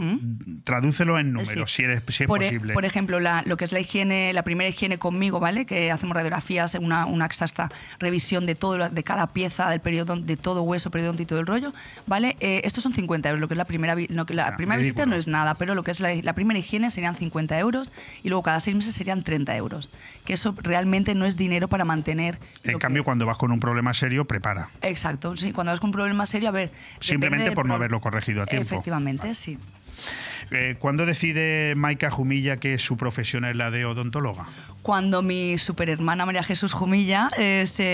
tradúcelo en números, Sí. si, eres- si es por, e- posible. por ejemplo, la- lo que es la higiene, la primera higiene conmigo, ¿vale? Que hacemos radiografías, una, una exacta revisión de todo, de cada pieza del periodo, de todo hueso, periodonto y todo el rollo, ¿vale? Eh, estos son 50 euros, lo que es la primera, lo que la Ah, primera visita no es nada, pero lo que es la, la primera higiene serían 50 euros y luego cada seis meses serían 30 euros. Que eso realmente no es dinero para mantener. En lo que- cambio, cuando vas con un problema serio, prepara. Exacto, sí, cuando vas con un problema serio, a ver. Simplemente por no haberlo corregido a tiempo. Efectivamente, sí. Eh, ¿Cuándo decide Maika Jumilla que su profesión es la de odontóloga? Cuando mi superhermana María Jesús Jumilla eh, se,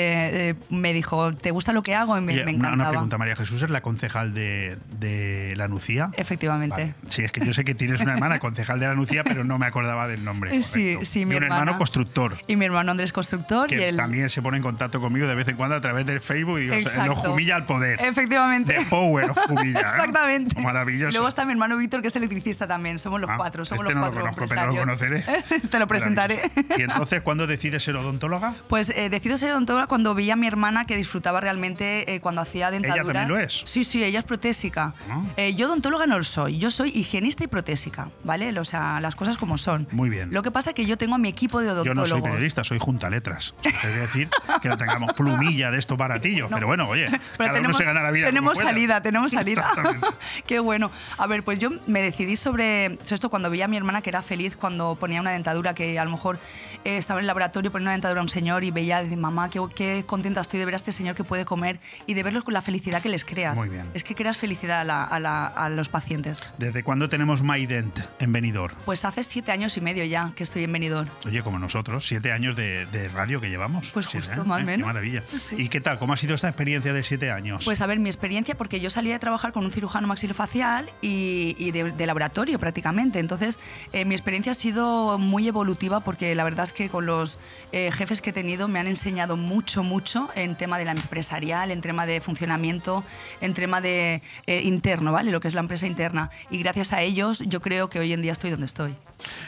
eh, me dijo, ¿te gusta lo que hago? Y me, Oye, me una, encantaba. una pregunta, María Jesús es la concejal de, de la Nucía. Efectivamente. Vale. Sí, es que yo sé que tienes una hermana concejal de la Nucía, pero no me acordaba del nombre. Sí, y mi un hermana. hermano constructor. Y mi hermano Andrés Constructor. y que también se pone en contacto conmigo de vez en cuando a través del Facebook y o sea, Jumilla al poder. Efectivamente. The power of Jumilla. ¿eh? Exactamente. Maravilloso. Luego está mi hermano Víctor, que es electricista también. Somos los Ah, cuatro. Somos este los no lo cuatro conozco, pero lo conoceré. Te lo presentaré. ¿Y entonces cuándo decides ser odontóloga? Pues eh, decido ser odontóloga cuando vi a mi hermana que disfrutaba realmente eh, cuando hacía dentadura. también lo es? Sí, sí, ella es protésica. Ah. Eh, yo odontóloga no lo soy, yo soy higienista y protésica, ¿vale? O sea, las cosas como son. Muy bien. Lo que pasa es que yo tengo a mi equipo de Yo odontólogos. no soy periodista, soy junta letras. A decir que no tengamos plumilla de estos baratillos, pero bueno, oye, Pero cada uno se gana la vida. Tenemos como salida, tenemos salida. Exactamente. Qué bueno. A ver, pues yo me decidí sobre sobre esto cuando veía a mi hermana que era feliz cuando ponía una dentadura, que a lo mejor eh, estaba en el laboratorio poniendo una dentadura a un señor y veía, de mamá, qué, qué contenta estoy de ver a este señor que puede comer y de verlos con la felicidad que les creas. Muy bien. Es que creas felicidad a, la- a la- a los pacientes. ¿Desde cuándo tenemos MyDent en Benidorm? Pues hace siete años y medio ya que estoy en Benidorm. Oye, como nosotros, siete años de, de radio que llevamos. Pues Siete justo, más o ¿eh? menos. Qué maravilla. Sí. ¿Y qué tal? ¿Cómo ha sido esta experiencia de siete años? Pues a ver, mi experiencia, porque yo salía de trabajar con un cirujano maxilofacial y, y de, de laboratorio prácticamente. Entonces, eh, mi experiencia ha sido muy evolutiva porque la verdad es que con los eh, jefes que he tenido me han enseñado mucho, mucho en tema de la empresarial, en tema de funcionamiento, en tema de eh, interno, ¿vale? Lo que es la empresa interna. Y gracias a ellos yo creo que hoy en día estoy donde estoy.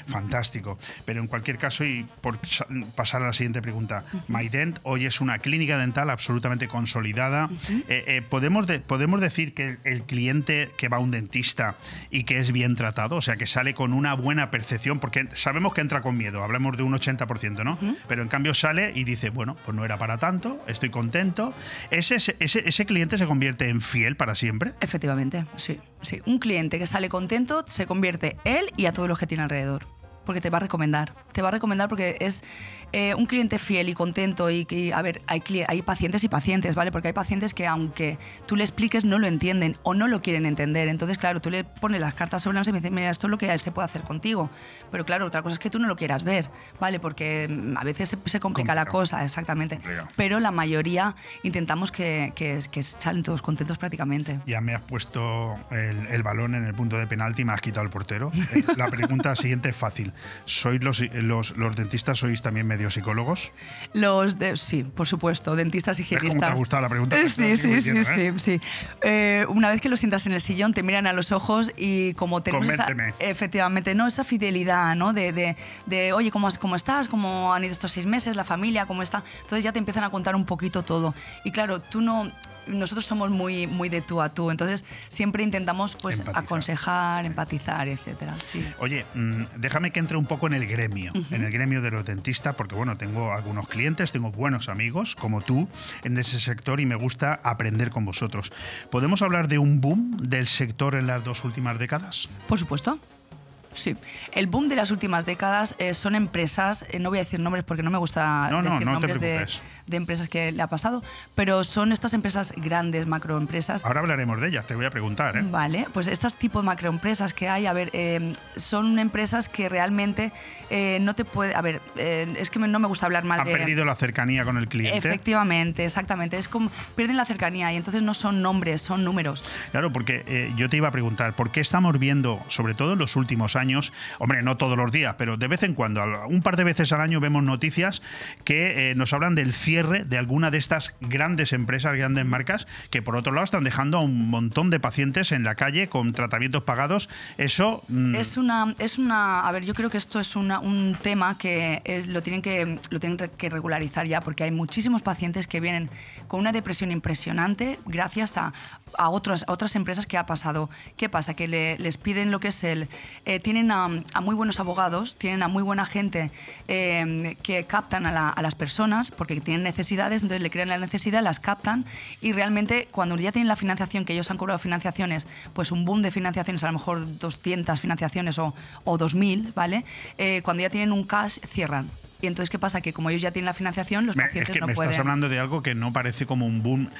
Fantástico. Pero en cualquier caso, y por sa- pasar a la siguiente pregunta, MyDent hoy es una clínica dental absolutamente consolidada. Eh, eh, ¿podemos, de- ¿Podemos decir que el, cliente que va a un dentista y que es bien tratado, o sea, que sale con una buena percepción, porque sabemos que entra con miedo, hablamos de un 80%, ¿no? Pero en cambio sale y dice, bueno, pues no era para tanto, estoy contento. ¿Ese, ese, ese cliente se convierte en fiel para siempre? Efectivamente, sí, sí. Un cliente que sale contento se convierte él y a todos los que tiene alrededor alrededor. Porque te va a recomendar. Te va a recomendar porque es eh, un cliente fiel y contento. Y, que, a ver, hay, hay pacientes y pacientes, ¿vale? Porque hay pacientes que, aunque tú le expliques, no lo entienden o no lo quieren entender. Entonces, claro, tú le pones las cartas sobre la mesa y me dices, mira, esto es lo que se puede hacer contigo. Pero claro, otra cosa es que tú no lo quieras ver, ¿vale? Porque mm, a veces se, se complica la Complicado. cosa, exactamente. Complicado. Pero la mayoría intentamos que, que, que salen todos contentos prácticamente. Ya me has puesto el, el balón en el punto de penalti y me has quitado el portero. Eh, La pregunta siguiente es fácil. ¿Sois los, los, los dentistas, sois también medio psicólogos? Los de, sí, por supuesto, dentistas y ¿Ves cómo higienistas. te ha gustado la pregunta? Eh, Te Sí, sí, sí, diciendo, sí, ¿eh? sí. Eh, una vez que los sientas en el sillón, te miran a los ojos y como tenemos esa, Convénceme. efectivamente, no esa fidelidad, ¿no? De, de, de, oye, ¿cómo, ¿cómo estás? ¿Cómo han ido estos seis meses? ¿La familia? ¿Cómo está? Entonces ya te empiezan a contar un poquito todo. Y claro, tú no... Nosotros somos muy, muy de tú a tú, entonces siempre intentamos pues Empatizar. aconsejar, empatizar, etcétera. Sí. Oye, mm, déjame que entre un poco en el gremio, en el gremio de los dentistas, porque bueno, tengo algunos clientes, tengo buenos amigos como tú en ese sector y me gusta aprender con vosotros. ¿Podemos hablar de un boom del sector en las dos últimas décadas? Por supuesto. Sí. El boom de las últimas décadas eh, son empresas, eh, no voy a decir nombres porque no me gusta No, no, decir no te nombres de. De empresas que le ha pasado, pero son estas empresas grandes, macroempresas. Ahora hablaremos de ellas, te voy a preguntar. ¿eh? Vale, pues estas tipo de macroempresas que hay, a ver, eh, son empresas que realmente eh, no te puede, a ver, es que no me gusta hablar mal Ha de perdido la cercanía con el cliente. Efectivamente, exactamente, es como pierden la cercanía y entonces no son nombres, son números. Claro, porque yo te iba a preguntar, ¿por qué estamos viendo, sobre todo en los últimos años, hombre, no todos los días, pero de vez en cuando, un par de veces al año vemos noticias que nos hablan del cierre de alguna de estas grandes empresas, grandes marcas, que por otro lado están dejando a un montón de pacientes en la calle con tratamientos pagados? Eso... mm, Es una, es una, a ver, yo creo que esto es una- un tema que es- lo tienen que lo tienen que regularizar ya, porque hay muchísimos pacientes que vienen con una depresión impresionante gracias a, a otras, a otras empresas que ha pasado. ¿Qué pasa? Que le- les piden lo que es el, eh, tienen a, a muy buenos abogados, tienen a muy buena gente eh, que captan a, la- a las personas porque tienen necesidades, entonces le crean la necesidad, las captan y realmente cuando ya tienen la financiación, que ellos han cobrado financiaciones, pues un boom de financiaciones, a lo mejor 200 financiaciones o, o 2.000, ¿vale? Eh, cuando ya tienen un cash, cierran. Y entonces, ¿qué pasa? Que como ellos ya tienen la financiación, los es pacientes que no me pueden... estás hablando de algo que no parece como un boom,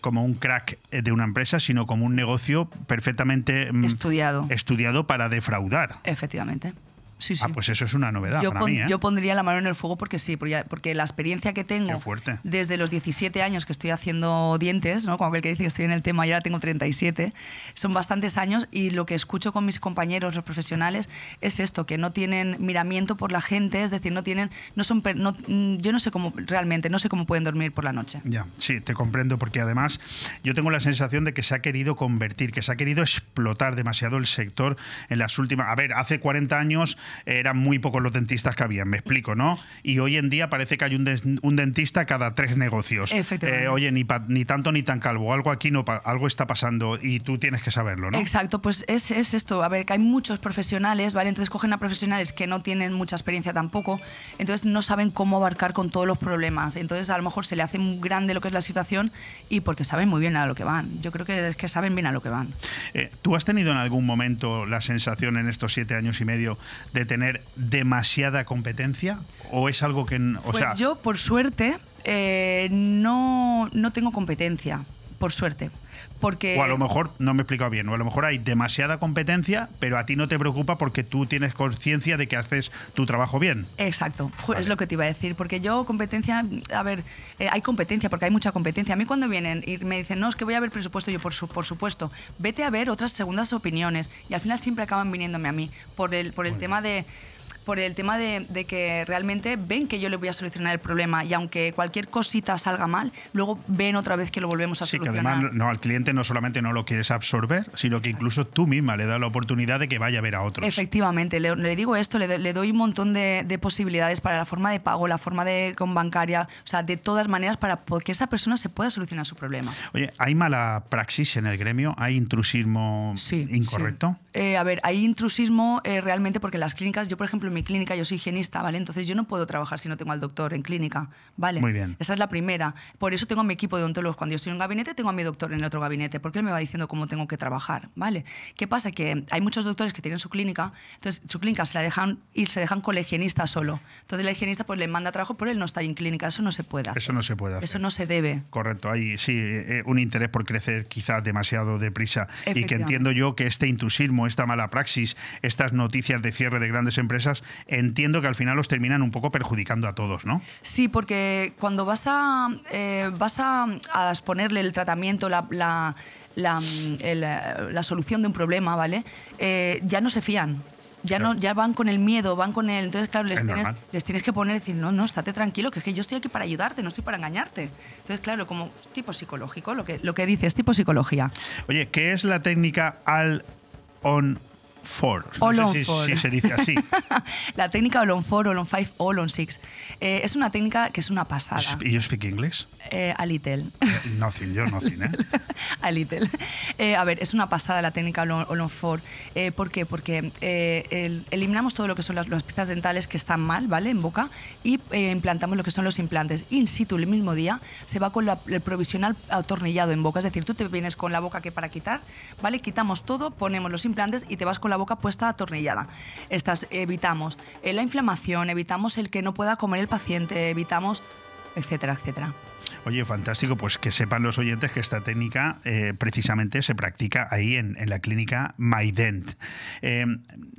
como un crack de una empresa, sino como un negocio perfectamente mm, Estudiado. estudiado para defraudar. Efectivamente. Sí, sí. Ah, pues eso es una novedad yo, para pon- mí, ¿eh? yo pondría la mano en el fuego porque sí, porque, porque la experiencia que tengo fuerte. desde los 17 años que estoy haciendo dientes, ¿no? como aquel que dice que estoy en el tema y ahora tengo 37, son bastantes años y lo que escucho con mis compañeros, los profesionales, es esto, que no tienen miramiento por la gente, es decir, no tienen, no son, no- mm, yo no sé cómo, realmente, no sé cómo pueden dormir por la noche. Ya, sí, te comprendo, porque además yo tengo la sensación de que se ha querido convertir, que se ha querido explotar demasiado el sector en las últimas. A ver, hace 40 años eran muy pocos los dentistas que habían, me explico, ¿no? Y hoy en día parece que hay un, des- un dentista cada tres negocios. Efectivamente. Eh, oye, ni, pa- ni tanto ni tan calvo, algo aquí no, algo está pasando y tú tienes que saberlo, ¿no? Exacto, pues es, es esto. A ver, que hay muchos profesionales, ¿vale? Entonces cogen a profesionales que no tienen mucha experiencia tampoco, entonces no saben cómo abarcar con todos los problemas. Entonces a lo mejor se le hace muy grande lo que es la situación y porque saben muy bien a lo que van. Yo creo que es que saben bien a lo que van. Eh, ¿Tú has tenido en algún momento la sensación en estos siete años y medio de tener demasiada competencia? ¿O es algo que... O pues sea, yo, por suerte, eh, no, no tengo competencia, por suerte. Porque O a lo mejor, no me he explicado bien, o a lo mejor hay demasiada competencia, pero a ti no te preocupa porque tú tienes conciencia de que haces tu trabajo bien. Exacto, es lo que te iba a decir, porque yo competencia, a ver, eh, hay competencia, porque hay mucha competencia. A mí cuando vienen y me dicen, no, es que voy a ver presupuesto, yo por, su, por supuesto, vete a ver otras segundas opiniones y al final siempre acaban viniéndome a mí por el, por el tema de... por el tema de, de que realmente ven que yo le voy a solucionar el problema y aunque cualquier cosita salga mal, luego ven otra vez que lo volvemos a Sí, que solucionar. además no, al cliente no solamente no lo quieres absorber, sino que incluso tú misma le das la oportunidad de que vaya a ver a otros. Efectivamente, le, le digo esto, le, le doy un montón de, de posibilidades para la forma de pago, la forma de con bancaria, o sea, de todas maneras para que esa persona se pueda solucionar su problema. Oye, ¿hay mala praxis en el gremio? ¿Hay intrusismo Sí, incorrecto? sí. Eh, a ver, hay intrusismo eh, realmente porque las clínicas, yo por ejemplo en mi clínica yo soy higienista, ¿vale? Entonces yo no puedo trabajar si no tengo al doctor en clínica, ¿vale? Muy bien. Esa es la primera. Por eso tengo a mi equipo de odontólogos. Cuando yo estoy en un gabinete tengo a mi doctor en el otro gabinete porque él me va diciendo cómo tengo que trabajar, ¿vale? ¿Qué pasa? Que hay muchos doctores que tienen su clínica, entonces su clínica se la dejan ir, se dejan con el higienista solo. Entonces el higienista pues le manda trabajo, pero él no está ahí en clínica, eso no se puede. hacer. Eso no se puede hacer. Eso no se debe. Correcto, hay sí eh, un interés por crecer quizás demasiado deprisa y que entiendo yo que este intrusismo, esta mala praxis, estas noticias de cierre de grandes empresas, entiendo que al final los terminan un poco perjudicando a todos, ¿no? Sí, porque cuando vas a, eh, vas a, a exponerle el tratamiento, la, la, la, el, eh, la solución de un problema, ¿vale? Eh, ya no se fían. Ya, no, ya van con el miedo, van con el... Entonces, claro, les, Es tienes, les tienes que poner y decir, no, no, estate tranquilo, que es que yo estoy aquí para ayudarte, no estoy para engañarte. Entonces, claro, como tipo psicológico, lo que, lo que dices, tipo psicología. Oye, ¿qué es la técnica all on four? No All sé on si, four. si se dice así. la técnica All on 4, All on 5, All on 6. Eh, es una técnica que es una pasada. ¿Y yo speak English? Eh, a little. Nothing, yo nothing, ¿eh? a little. Eh, a ver, es una pasada la técnica All on- All on 4. Eh, ¿Por qué? Porque eh, el- eliminamos todo lo que son las, las piezas dentales que están mal, ¿vale? En boca y eh, implantamos lo que son los implantes. In situ, el mismo día, se va con la- el provisional atornillado en boca. Es decir, tú te vienes con la boca que para quitar, ¿vale? Quitamos todo, ponemos los implantes y te vas con la boca puesta atornillada. Estas evitamos eh, la inflamación, evitamos el que no pueda comer el paciente, evitamos etcétera, etcétera. Oye, fantástico, pues que sepan los oyentes que esta técnica eh, precisamente se practica ahí en, en la clínica MyDent. Eh,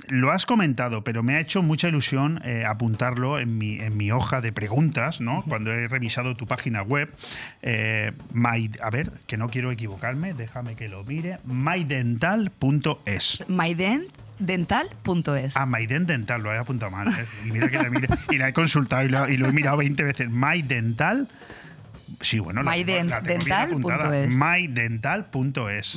lo has comentado, pero me ha hecho mucha ilusión eh, apuntarlo en mi, en mi hoja de preguntas, ¿no? Cuando he revisado tu página web. My- a ver, que no quiero equivocarme, déjame que lo mire. mydental.es. mydendental.es. Ah, MyDent Dental, lo he apuntado mal. ¿eh? Y mira que la, mire- y la he consultado y lo, y lo he mirado 20 veces. MyDental. Sí, bueno, la tengo- la tengo bien apuntada. mydental.es. mydental.es.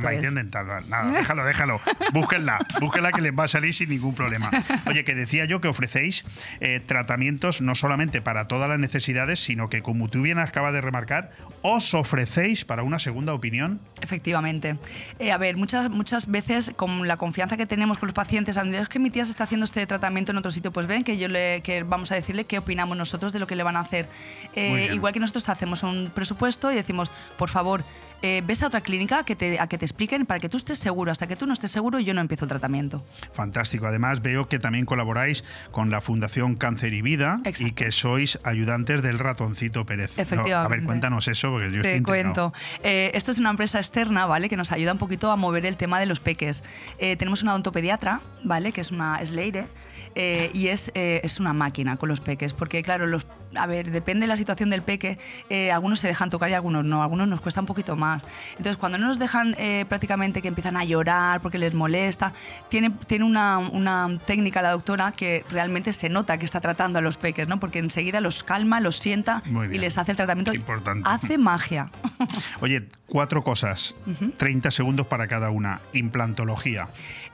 mydendental.es. Ah, Nada, déjalo, déjalo. Búsquenla, búsquenla que les va a salir sin ningún problema. Oye, que decía yo que ofrecéis eh, tratamientos no solamente para todas las necesidades, sino que, como tú bien acabas de remarcar, os ofrecéis para una segunda opinión. Efectivamente. Eh, a ver, muchas, muchas veces con la confianza que tenemos con los pacientes, es que mi tía se está haciendo este tratamiento en otro sitio, pues ven que yo le, que vamos a decirle qué opinamos nosotros de lo que le van a hacer. Eh. Igual que nosotros hacemos un presupuesto y decimos, por favor, eh, ves a otra clínica que te, a que te expliquen para que tú estés seguro. Hasta que tú no estés seguro, yo no empiezo el tratamiento. Fantástico. Además, veo que también colaboráis con la Fundación Cáncer y Vida y que sois ayudantes del ratoncito Pérez. No, a ver, Efectivamente. cuéntanos eso, porque yo estoy Te cuento. Eh, esto es una empresa externa, ¿vale? Que nos ayuda un poquito a mover el tema de los peques. Eh, tenemos una odontopediatra, ¿vale? Que es una es Leire. Eh, y es, eh, es una máquina con los peques, porque claro, los, a ver, depende de la situación del peque, eh, algunos se dejan tocar y algunos no, algunos nos cuesta un poquito más. Entonces, cuando no nos dejan eh, prácticamente que empiezan a llorar porque les molesta, tiene, tiene una, una técnica la doctora que realmente se nota que está tratando a los peques, ¿no? Porque enseguida los calma, los sienta y les hace el tratamiento. Qué importante. Hace magia. Oye, cuatro cosas, 30 segundos para cada una. Implantología.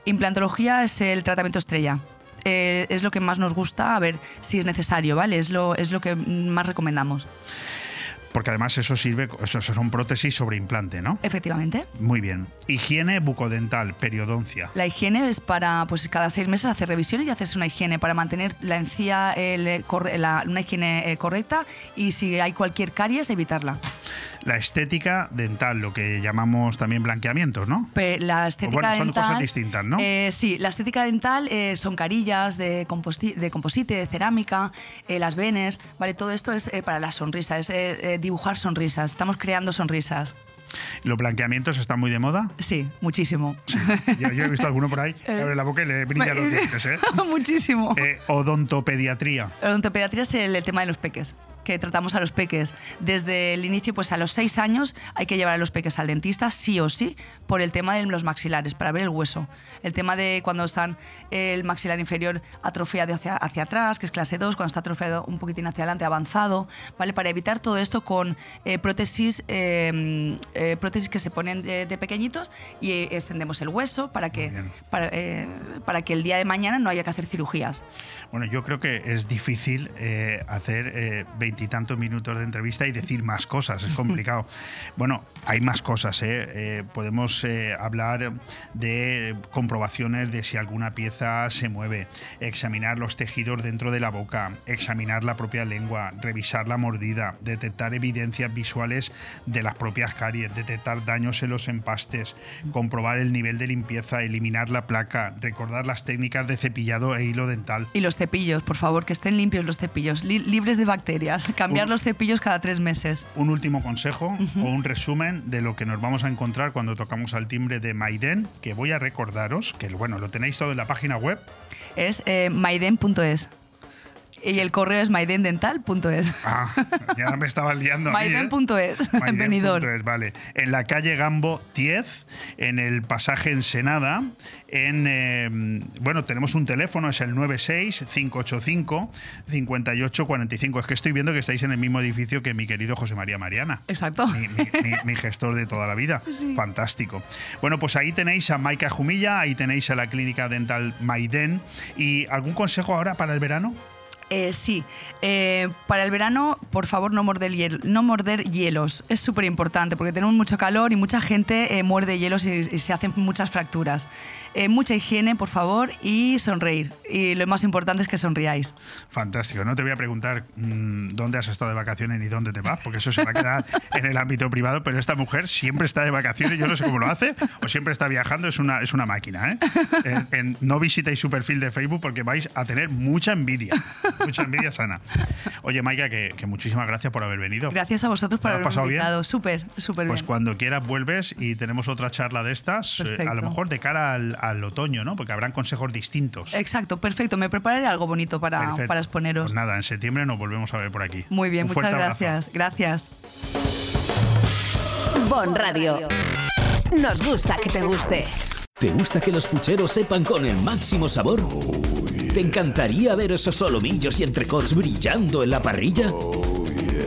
Implantología es el tratamiento estrella. Eh, es lo que más nos gusta, a ver si es necesario, ¿vale? Es lo, es lo que más recomendamos. Porque además eso sirve, eso son prótesis sobre implante, ¿no? Efectivamente. Muy bien. Higiene bucodental, periodoncia. La higiene es para, pues cada seis meses hacer revisiones y hacerse una higiene para mantener la encía, el, la- una higiene eh, correcta y si hay cualquier caries, evitarla. La estética dental, lo que llamamos también blanqueamientos, ¿no? Pe- La estética bueno, son dental. cosas distintas, ¿no? Eh, sí, la estética dental eh, son carillas de, de composite, de cerámica, eh, las venes, ¿vale? Todo esto es eh, para la sonrisa, es eh, eh, dibujar sonrisas. Estamos creando sonrisas. ¿Los blanqueamientos están muy de moda? Sí, muchísimo. Yo, yo he visto alguno por ahí, que abre la boca y le brillan los dientes, ¿eh? muchísimo. Eh, odontopediatría. Odontopediatría es el, el tema de los peques. Que tratamos a los peques. Desde el inicio, pues a los seis años hay que llevar a los peques al dentista, sí o sí, por el tema de los maxilares, para ver el hueso. El tema de cuando están el maxilar inferior atrofiado hacia, hacia atrás, que es clase 2, cuando está atrofiado un poquitín hacia adelante, avanzado, ¿vale? Para evitar todo esto con eh, prótesis, eh, eh, prótesis que se ponen de, de pequeñitos y eh, extendemos el hueso para que, para, para que el día de mañana no haya que hacer cirugías. Bueno, yo creo que es difícil hacer eh, veintitantos minutos de entrevista y decir más cosas, es complicado. bueno, hay más cosas, ¿eh? Eh, podemos eh, hablar de comprobaciones de si alguna pieza se mueve, examinar los tejidos dentro de la boca, examinar la propia lengua, revisar la mordida, detectar evidencias visuales de las propias caries, detectar daños en los empastes, comprobar el nivel de limpieza, eliminar la placa, recordar las técnicas de cepillado e hilo dental. Y los cepillos, por favor, que estén limpios los cepillos, li- libres de bacterias. Cambiar Un- los cepillos cada tres meses. un último consejo o un resumen de lo que nos vamos a encontrar cuando tocamos al timbre de Maiden, que voy a recordaros, que bueno, lo tenéis todo en la página web. Es eh, maiden.es. Y el correo es maidendental.es. Ah, ya me estaba liando. ¿eh? Maiden.es, en Maiden vale. En la calle Gambo 10, en el pasaje Ensenada, en eh, bueno, tenemos un teléfono, es el 96-585-5845. Es que estoy viendo que estáis en el mismo edificio que mi querido José María Mariana. Exacto. Mi, mi- mi- mi gestor de toda la vida. Fantástico. Bueno, pues ahí tenéis a Maika Jumilla, ahí tenéis a la clínica dental Maiden. ¿Y algún consejo ahora para el verano? Eh, sí, Eh, para el verano, por favor, no morder, hiel- no morder hielos. Es súper importante porque tenemos mucho calor y mucha gente eh, muerde hielos y, y se hacen muchas fracturas. Eh, mucha higiene, por favor, y sonreír. Y lo más importante es que sonriáis. Fantástico. No te voy a preguntar mm, dónde has estado de vacaciones ni dónde te vas, porque eso se va a quedar en el ámbito privado, pero esta mujer siempre está de vacaciones, yo no sé cómo lo hace, o siempre está viajando, es una, es una máquina. ¿eh? En- en- no visitéis su perfil de Facebook porque vais a tener mucha envidia, mucha envidia sana. Oye, Maika, que, que muchísimas gracias por haber venido. Gracias a vosotros por ¿Te lo has haberme pasado bien? invitado. Súper, súper Pues bien. cuando quieras vuelves y tenemos otra charla de estas, eh, a lo mejor de cara al, al otoño, ¿no? Porque habrán consejos distintos. Exacto, perfecto. Me prepararé algo bonito para, para exponeros. Pues nada, en septiembre nos volvemos a ver por aquí. Muy bien, Un muchas abrazo. gracias. Gracias. Bon Radio. Nos gusta que te guste. ¿Te gusta que los pucheros sepan con el máximo sabor? ¿Te encantaría ver esos solomillos y entrecots brillando en la parrilla?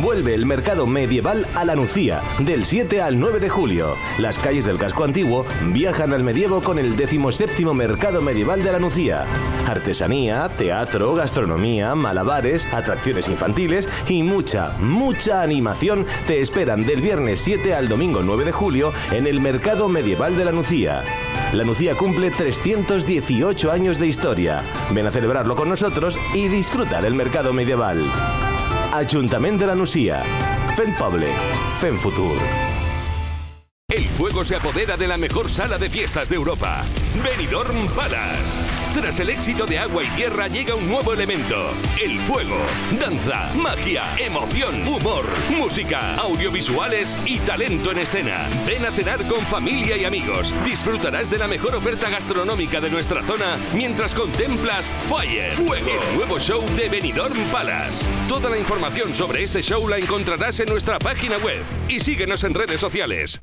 Vuelve el mercado medieval a la Nucía, del 7 al 9 de julio. Las calles del casco antiguo viajan al medievo con el 17 Mercado Medieval de la Nucía. Artesanía, teatro, gastronomía, malabares, atracciones infantiles y mucha, mucha animación te esperan del viernes 7 al domingo 9 de julio en el Mercado Medieval de la Nucía. La Nucía cumple 318 años de historia. Ven a celebrarlo con nosotros y disfruta del mercado medieval. Ayuntamiento de la Nucía. Fent Poble. Futur. El fuego se apodera de la mejor sala de fiestas de Europa. Benidorm Palace. Tras el éxito de Agua y Tierra llega un nuevo elemento, el fuego. Danza, magia, emoción, humor, música, audiovisuales y talento en escena. Ven a cenar con familia y amigos. Disfrutarás de la mejor oferta gastronómica de nuestra zona mientras contemplas Fire, Fuego, el nuevo show de Benidorm Palace. Toda la información sobre este show la encontrarás en nuestra página web y síguenos en redes sociales.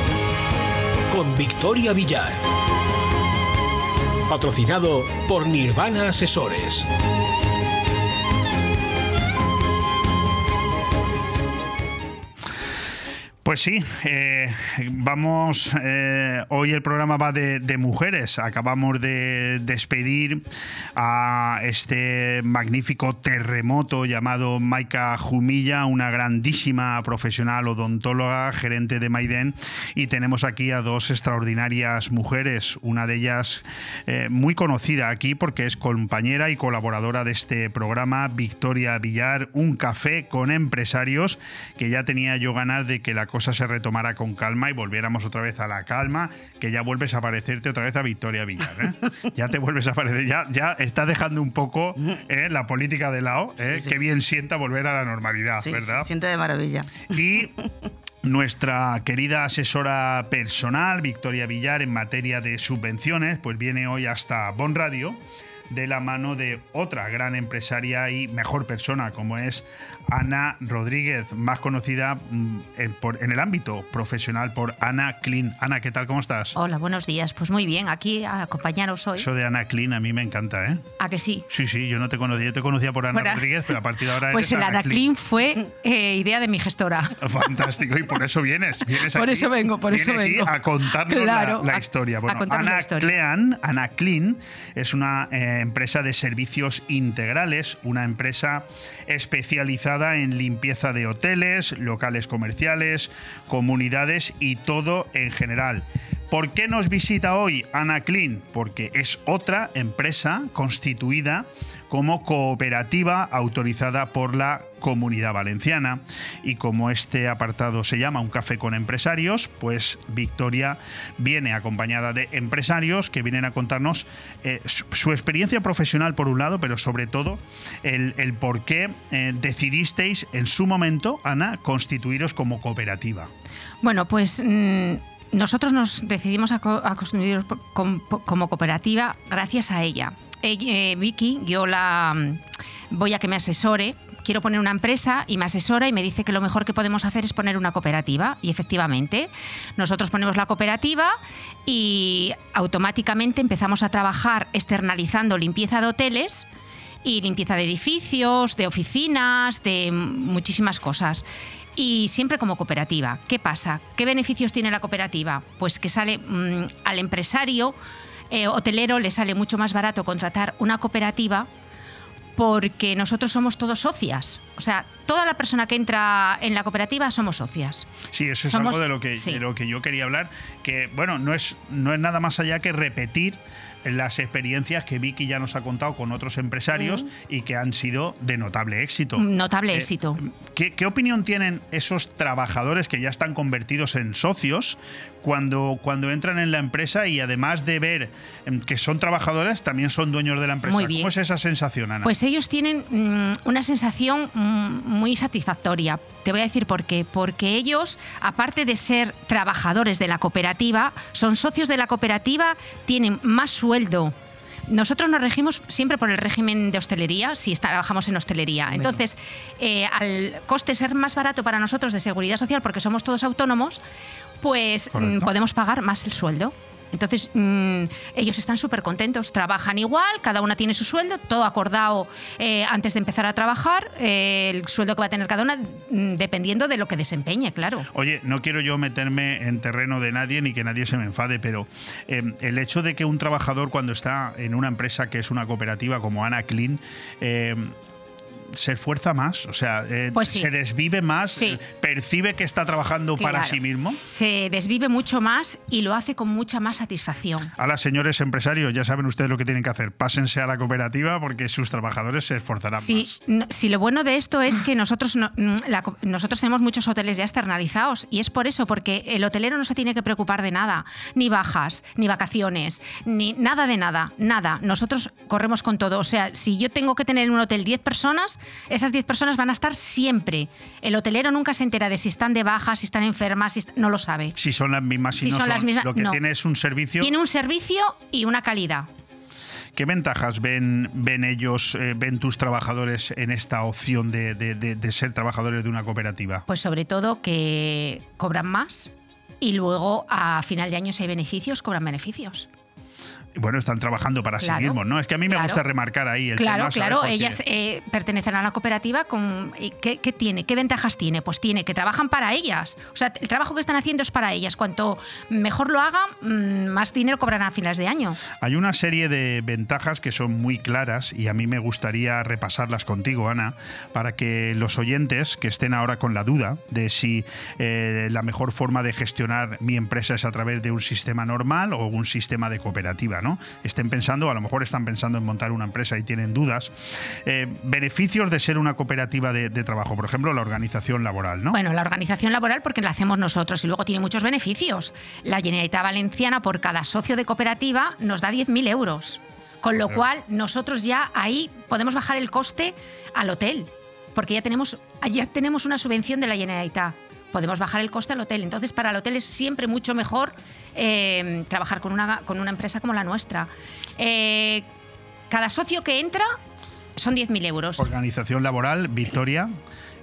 Con Victoria Villar. Patrocinado por Nirvana Asesores. Pues sí, eh, vamos. eh, hoy el programa va de, mujeres. Acabamos de despedir a este magnífico terremoto llamado Maika Jumilla, una grandísima profesional odontóloga, gerente de Maiden. Y tenemos aquí a dos extraordinarias mujeres. Una de ellas eh, muy conocida aquí porque es compañera y colaboradora de este programa, Victoria Villar, un café con empresarios, que ya tenía yo ganas de que la cosa se retomara con calma y volviéramos otra vez a la calma, que ya vuelves a parecerte otra vez a Victoria Villar. ¿eh? ya te vuelves a parecer, ya, ya estás dejando un poco ¿eh? la política de lado, ¿eh? Sí, sí. que bien sienta volver a la normalidad, Sí, ¿verdad? siente de maravilla. Y nuestra querida asesora personal, Victoria Villar, en materia de subvenciones, pues viene hoy hasta Bon Radio de la mano de otra gran empresaria y mejor persona, como es Ana Rodríguez, más conocida mm, en, por- en el ámbito profesional por Ana Clean. Ana, ¿qué tal? ¿Cómo estás? Hola, buenos días. Pues muy bien, aquí a acompañaros hoy. Eso de Ana Clean a mí me encanta, ¿eh? ¿A que sí? Sí, sí, yo no te conocía, yo te conocía por Ana Bueno, Rodríguez, pero a partir de ahora Pues eres el Ana Anaclin fue eh, idea de mi gestora. Fantástico, y por eso vienes. vienes Por aquí- eso vengo, por eso vengo. a contarnos la- Claro, la, a- historia. a Bueno, la Ana historia. Clean, Ana Clean es una eh, empresa de servicios integrales, una empresa especializada en limpieza de hoteles, locales comerciales, comunidades y todo en general. ¿Por qué nos visita hoy Ana Clean? Porque es otra empresa constituida como cooperativa autorizada por la Comunidad Valenciana. Y como este apartado se llama Un café con empresarios, pues Victoria viene acompañada de empresarios que vienen a contarnos eh, su, experiencia profesional por un lado, pero sobre todo el, el por qué eh, decidisteis en su momento, Ana, constituiros como cooperativa. Bueno, pues mm, nosotros nos decidimos a, co- a constituir com- como cooperativa gracias a ella. Ella, eh, Vicky, yo la mm, voy a que me asesore. Quiero poner una empresa y me asesora y me dice que lo mejor que podemos hacer es poner una cooperativa. Y efectivamente, nosotros ponemos la cooperativa y automáticamente empezamos a trabajar externalizando limpieza de hoteles y limpieza de edificios, de oficinas, de muchísimas cosas. Y siempre como cooperativa. ¿Qué pasa? ¿Qué beneficios tiene la cooperativa? Pues que sale mm, al empresario eh, hotelero le sale mucho más barato contratar una cooperativa porque nosotros somos todos socias. O sea, toda la persona que entra en la cooperativa somos socias. Sí, eso es Somos- algo de lo, que, sí. de lo que yo quería hablar, que bueno, no es, no es nada más allá que repetir las experiencias que Vicky ya nos ha contado con otros empresarios y que han sido de notable éxito. Notable Eh, éxito. ¿Qué, qué opinión tienen esos trabajadores que ya están convertidos en socios cuando, cuando entran en la empresa y además de ver em, que son trabajadores, también son dueños de la empresa? Muy bien. ¿Cómo es esa sensación, Ana? Pues ellos tienen mm, una sensación mm, muy satisfactoria. Te voy a decir por qué. Porque ellos, aparte de ser trabajadores de la cooperativa, son socios de la cooperativa, tienen más sueldo nosotros nos regimos siempre por el régimen de hostelería, si está- trabajamos en hostelería. Entonces, eh, al coste ser más barato para nosotros de seguridad social, porque somos todos autónomos, pues mm, Correcto. podemos pagar más el sueldo. Entonces, mm, ellos están súper contentos, trabajan igual, cada una tiene su sueldo, todo acordado eh, antes de empezar a trabajar, eh, el sueldo que va a tener cada una, mm, dependiendo de lo que desempeñe, claro. Oye, no quiero yo meterme en terreno de nadie ni que nadie se me enfade, pero eh, el hecho de que un trabajador cuando está en una empresa que es una cooperativa como Ana Clean, se esfuerza más, o sea, eh, Pues sí. se desvive más, Sí. percibe que está trabajando para sí mismo. Se desvive mucho más y lo hace con mucha más satisfacción. Ahora, señores empresarios, ya saben ustedes lo que tienen que hacer. Pásense a la cooperativa porque sus trabajadores se esforzarán Sí, más. no- sí, lo bueno de esto es que nosotros, no- mm, la nosotros tenemos muchos hoteles ya externalizados y es por eso, porque el hotelero no se tiene que preocupar de nada, ni bajas, ni vacaciones, ni nada de nada, nada. Nosotros corremos con todo. O sea, si yo tengo que tener en un hotel 10 personas, esas 10 personas van a estar siempre. El hotelero nunca se entera de si están de baja, si están enfermas, si no lo sabe. Si son las mismas, si, Si no son las mismas, lo que no. tiene es un servicio. Tiene un servicio y una calidad. ¿Qué ventajas ven, ven ellos, eh, ven tus trabajadores en esta opción de, de- de- de ser trabajadores de una cooperativa? Pues sobre todo que cobran más y luego a final de año si hay beneficios, cobran beneficios. Bueno, están trabajando para Claro, sí mismos, ¿no? Es que a mí me claro. gusta remarcar ahí el claro, tema. claro, Porque- ellas eh, pertenecen a la cooperativa con ¿y ¿qué, qué tiene? ¿Qué ventajas tiene? Pues tiene que trabajan para ellas. O sea, el trabajo que están haciendo es para ellas. Cuanto mejor lo hagan, mm, más dinero cobrarán a finales de año. Hay una serie de ventajas que son muy claras y a mí me gustaría repasarlas contigo, Ana, para que los oyentes que estén ahora con la duda de si eh, la mejor forma de gestionar mi empresa es a través de un sistema normal o un sistema de cooperativa, ¿no? Estén pensando, a lo mejor están pensando en montar una empresa y tienen dudas. Eh, beneficios de ser una cooperativa de, de trabajo, por ejemplo, la organización laboral, ¿no? Bueno, la organización laboral porque la hacemos nosotros y luego tiene muchos beneficios. La Generalitat Valenciana por cada socio de cooperativa nos da 10.000 euros. Con lo cual nosotros ya ahí podemos bajar el coste al hotel porque ya tenemos, ya tenemos una subvención de la Generalitat. Podemos bajar el coste al hotel. Entonces, para el hotel es siempre mucho mejor eh, trabajar con una, con una empresa como la nuestra. Eh, cada socio que entra son 10.000 euros. Organización laboral, Victoria,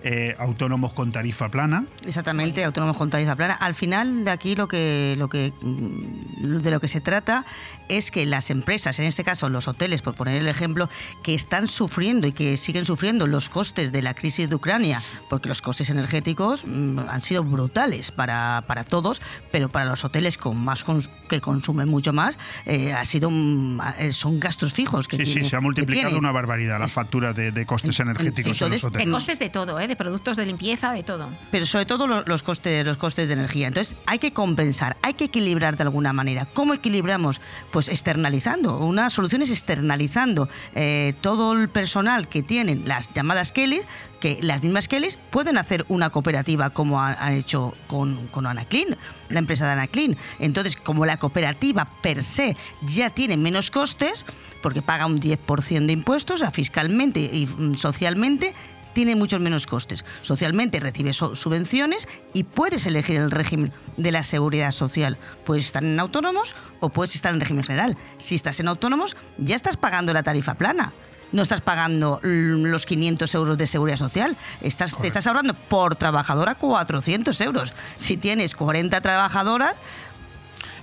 eh, autónomos con tarifa plana. Exactamente, autónomos con tarifa plana. Al final de aquí lo que, lo que mm, de lo que se trata es que las empresas, en este caso los hoteles, por poner el ejemplo, que están sufriendo y que siguen sufriendo los costes de la crisis de Ucrania, porque los costes energéticos mm, han sido brutales para, para todos, pero para los hoteles con más cons- que consumen mucho más, eh, ha sido un- eh, son gastos fijos que Sí, sí, se ha multiplicado una barbaridad las facturas de, de costes energéticos en los hoteles. costes de todo, ¿eh? De productos de limpieza, de todo. pero sobre todo lo- los costes, los costes de energía. Entonces hay que compensar, hay que equilibrar de alguna manera. ¿Cómo equilibramos? Pues externalizando. Una solución es externalizando eh, todo el personal que tienen las llamadas Kellys, que las mismas Kellys pueden hacer una cooperativa como ha- han hecho con, con Anaclean, la empresa de Anaclean. Entonces, como la cooperativa per se ya tiene menos costes, porque paga un 10% de impuestos, o sea, fiscalmente y mm, socialmente, tiene muchos menos costes. Socialmente recibe so- subvenciones y puedes elegir el régimen de la seguridad social. Puedes estar en autónomos o puedes estar en régimen general. Si estás en autónomos, ya estás pagando la tarifa plana. No estás pagando los 500 euros de seguridad social. Estás, te estás ahorrando por trabajadora 400 euros. Si tienes 40 trabajadoras,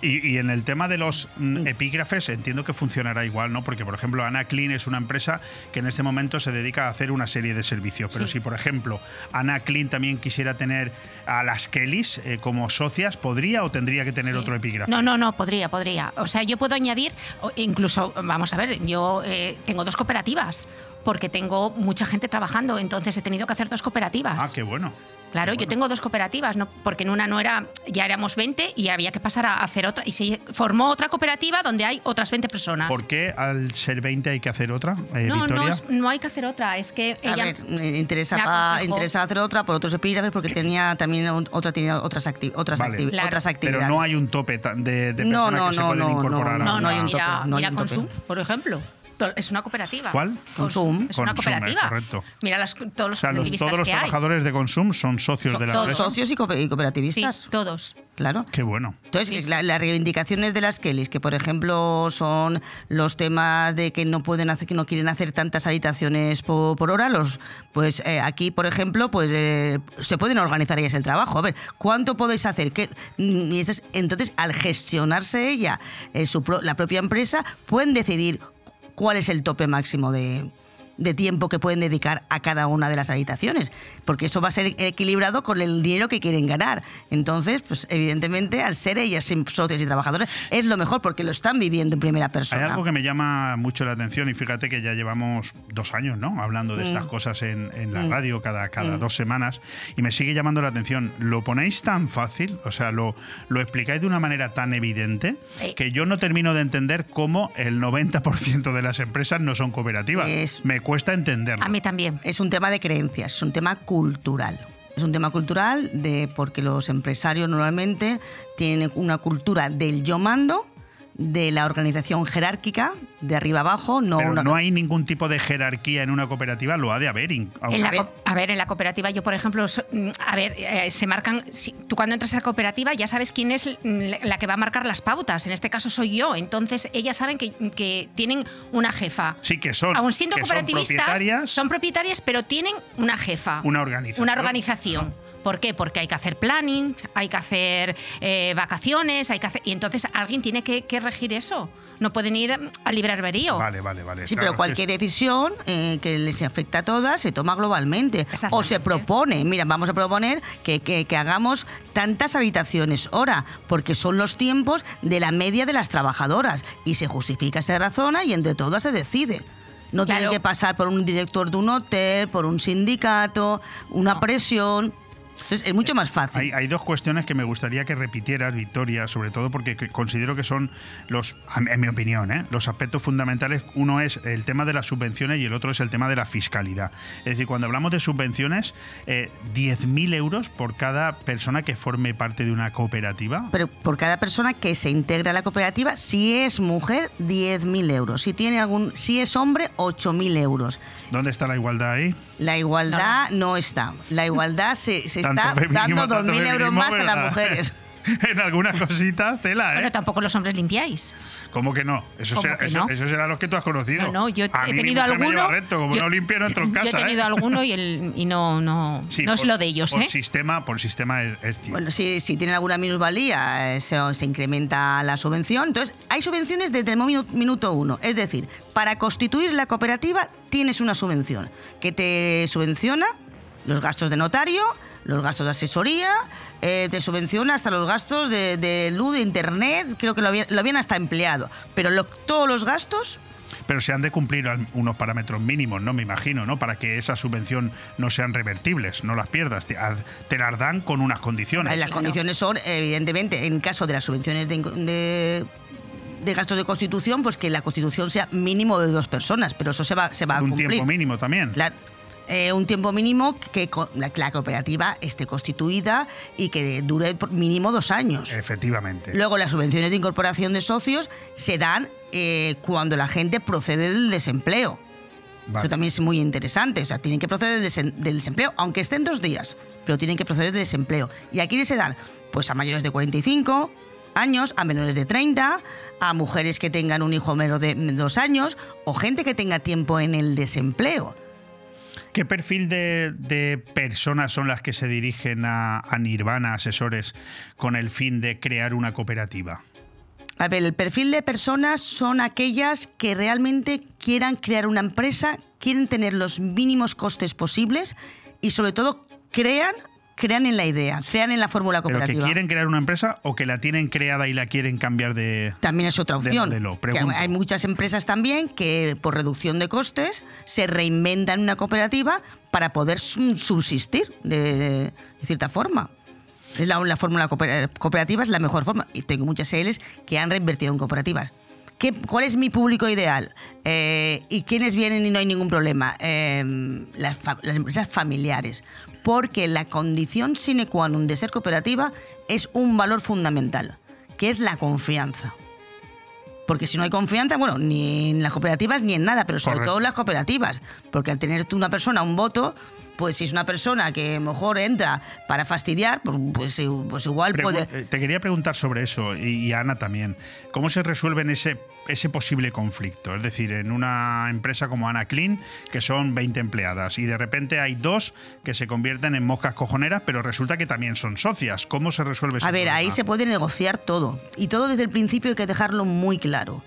Y, y en el tema de los mm, epígrafes entiendo que funcionará igual, ¿no? Porque, por ejemplo, Ana Clean es una empresa que en este momento se dedica a hacer una serie de servicios. Pero Sí. si, por ejemplo, Ana Clean también quisiera tener a las Kellys eh, como socias, ¿podría o tendría que tener otro epígrafe? No, no, no, podría, podría. O sea, yo puedo añadir, incluso, vamos a ver, yo eh, tengo dos cooperativas, porque tengo mucha gente trabajando, entonces he tenido que hacer dos cooperativas. Ah, qué bueno. Claro, yo tengo dos cooperativas, no, porque en una no era, ya éramos 20 y había que pasar a hacer otra. Y se formó otra cooperativa donde hay otras 20 personas. ¿Por qué al ser 20 hay que hacer otra, eh, no, no, Victoria? es- no hay que hacer otra, es que a ella... ver, eh, interesa, pa- interesa hacer otra por otros epígrafes porque tenía también otra tenía otras, acti- otras, Vale. acti- Claro. otras actividades. Pero no hay un tope de, de No, personas no, que se no, pueden no, incorporar no, a no, no no, hay un mira, tope, no hay mira tope. Consum, por ejemplo. Es una cooperativa. ¿Cuál? Consum. Es una Consum, cooperativa. correcto. Mira las- todos los O sea, los- cooperativistas todos los que hay. trabajadores de Consum son socios de la todos. empresa. Socios y, co- y cooperativistas. Sí, todos. Claro. Qué bueno. Entonces, la- las reivindicaciones de las Kellys, que por ejemplo son los temas de que no pueden hacer, que no quieren hacer tantas habitaciones po- por, hora, los, pues eh, aquí, por ejemplo, pues eh, se pueden organizar ellas el trabajo. A ver, ¿cuánto podéis hacer? ¿Qué? Entonces, al gestionarse ella, eh, su pro- la propia empresa, pueden decidir cuál es el tope máximo de, de tiempo que pueden dedicar a cada una de las habitaciones, porque eso va a ser equilibrado con el dinero que quieren ganar. Entonces, pues evidentemente, al ser ellas socios y trabajadores, es lo mejor porque lo están viviendo en primera Hay persona. algo que me llama mucho la atención y fíjate que ya llevamos dos años, ¿no? Hablando de Mm. estas cosas en, en la Mm. radio cada, cada Mm. dos semanas y me sigue llamando la atención. ¿Lo ponéis tan fácil? O sea, lo, lo explicáis de una manera tan evidente Eh. que yo no termino de entender cómo el 90% de las empresas no son cooperativas. Me cuesta entenderlo. A mí también. Es un tema de creencias, es un tema cultural. Es un tema cultural de porque los empresarios normalmente tienen una cultura del yo mando, de la organización jerárquica, de arriba abajo, no Pero una no hay ningún tipo de jerarquía en una cooperativa, lo ha de haber. En la co- a ver, en la cooperativa, yo por ejemplo, so- mm, a ver, eh, se marcan. si- tú cuando entras a la cooperativa ya sabes quién es mm, la que va a marcar las pautas. En este caso soy yo. Entonces ellas saben que, que tienen una jefa. Sí, que son, Aún siendo que son cooperativistas, propietarias. son propietarias, pero tienen una jefa. Una organización. Una organización. ¿Por qué? Porque hay que hacer planning, hay que hacer eh, vacaciones, hay que hacer. Y entonces alguien tiene que, que regir eso. No pueden ir al libre albedrío. Vale, vale, vale. Sí, Claro, pero es cualquier decisión eh, que les afecta a todas se toma globalmente. O se propone, mira, vamos a proponer que, que- que hagamos tantas habitaciones hora, porque son los tiempos de la media de las trabajadoras. Y se justifica, se razona y entre todas se decide. No tiene que pasar por un director de un hotel, por un sindicato, una presión. Entonces es mucho más fácil. Hay, hay dos cuestiones que me gustaría que repitieras, Victoria, sobre todo porque que- considero que son los, en mi opinión, ¿eh? los aspectos fundamentales. Uno es el tema de las subvenciones y el otro es el tema de la fiscalidad. Es decir, cuando hablamos de subvenciones, eh, 10.000 euros por cada persona que forme parte de una cooperativa. Pero por cada persona que se integra a la cooperativa, si es mujer, 10.000 euros. Si, tiene algún, si es hombre, 8.000 euros. ¿Dónde está la igualdad ahí? La igualdad no, está. La igualdad se, se está dando tanto 2.000 euros más a las mujeres. en algunas cositas, tela, ¿eh? Bueno, tampoco los hombres limpiáis. ¿Cómo que no? Eso, ¿Cómo será, que eso, no? eso será los que tú has conocido. No, no, yo A he mí tenido mujer me lleva alguno. recto, como yo- no limpio, no entro en casa. Yo he tenido ¿eh? alguno y, el, y no, no, Sí, no es lo de ellos, por ¿eh? Sistema, por sistema es, es cierto. Bueno, si, si tiene alguna minusvalía, se, se incrementa la subvención. Entonces, hay subvenciones desde el minu- minuto uno. Es decir, para constituir la cooperativa tienes una subvención que te subvenciona los gastos de notario, los gastos de asesoría, eh, te subvenciona hasta los gastos de, de luz, de internet, creo que lo habían, lo habían hasta empleado. Pero lo- todos los gastos Pero se han de cumplir unos parámetros mínimos, ¿no? Me imagino, ¿no? Para que esa subvención no sean revertibles, no las pierdas. Te, las dan con unas condiciones. Las condiciones son, evidentemente, en caso de las subvenciones de, de- de gastos de constitución, pues que la constitución sea mínimo de dos personas, pero eso se va, se va a Un cumplir. tiempo mínimo también. Claro. Eh, un tiempo mínimo que la, que la cooperativa esté constituida y que dure por mínimo dos años. Efectivamente. Luego, las subvenciones de incorporación de socios se dan eh, cuando la gente procede del desempleo. Vale. Eso también es muy interesante. O sea, tienen que proceder del desempleo, aunque estén dos días, pero tienen que proceder del desempleo. ¿Y a quiénes se dan? Pues a mayores de 45 años, a menores de 30, a mujeres que tengan un hijo menor de dos años o gente que tenga tiempo en el desempleo. ¿Qué perfil de, de personas son las que se dirigen a, a Nirvana, asesores, con el fin de crear una cooperativa? A ver, el perfil de personas son aquellas que realmente quieran crear una empresa, quieren tener los mínimos costes posibles y sobre todo crean, crean en la idea, crean en la fórmula ¿Pero que cooperativa. quieren crear una empresa o que la tienen creada y la quieren cambiar de También es otra opción. modelo? Hay muchas empresas también que por reducción de costes se reinventan una cooperativa para poder sub- subsistir de, de- de cierta forma. Es la, la fórmula cooper- cooperativa es la mejor forma. Y tengo muchas ELs que han reinvertido en cooperativas. ¿Qué- ¿Cuál es mi público ideal? Eh, ¿Y quiénes vienen y no hay ningún problema? Eh, las empresas familiares. Porque la condición sine qua non de ser cooperativa es un valor fundamental, que es la confianza. Porque si no hay confianza, bueno, ni en las cooperativas ni en nada, pero sobre Correcto. todo en las cooperativas. Porque al tener tú una persona un voto, pues si es una persona que a lo mejor entra para fastidiar, pues, pues, pues igual Pregu- puede... eh, Te quería preguntar sobre eso, y, a Ana también. ¿Cómo se resuelven ese, ese posible conflicto? Es decir, en una empresa como Ana Clean, que son 20 empleadas, y de repente hay dos que se convierten en moscas cojoneras, pero resulta que también son socias. ¿Cómo se resuelve ese A ver, ahí se puede negociar todo. Y todo desde el principio hay que dejarlo muy claro.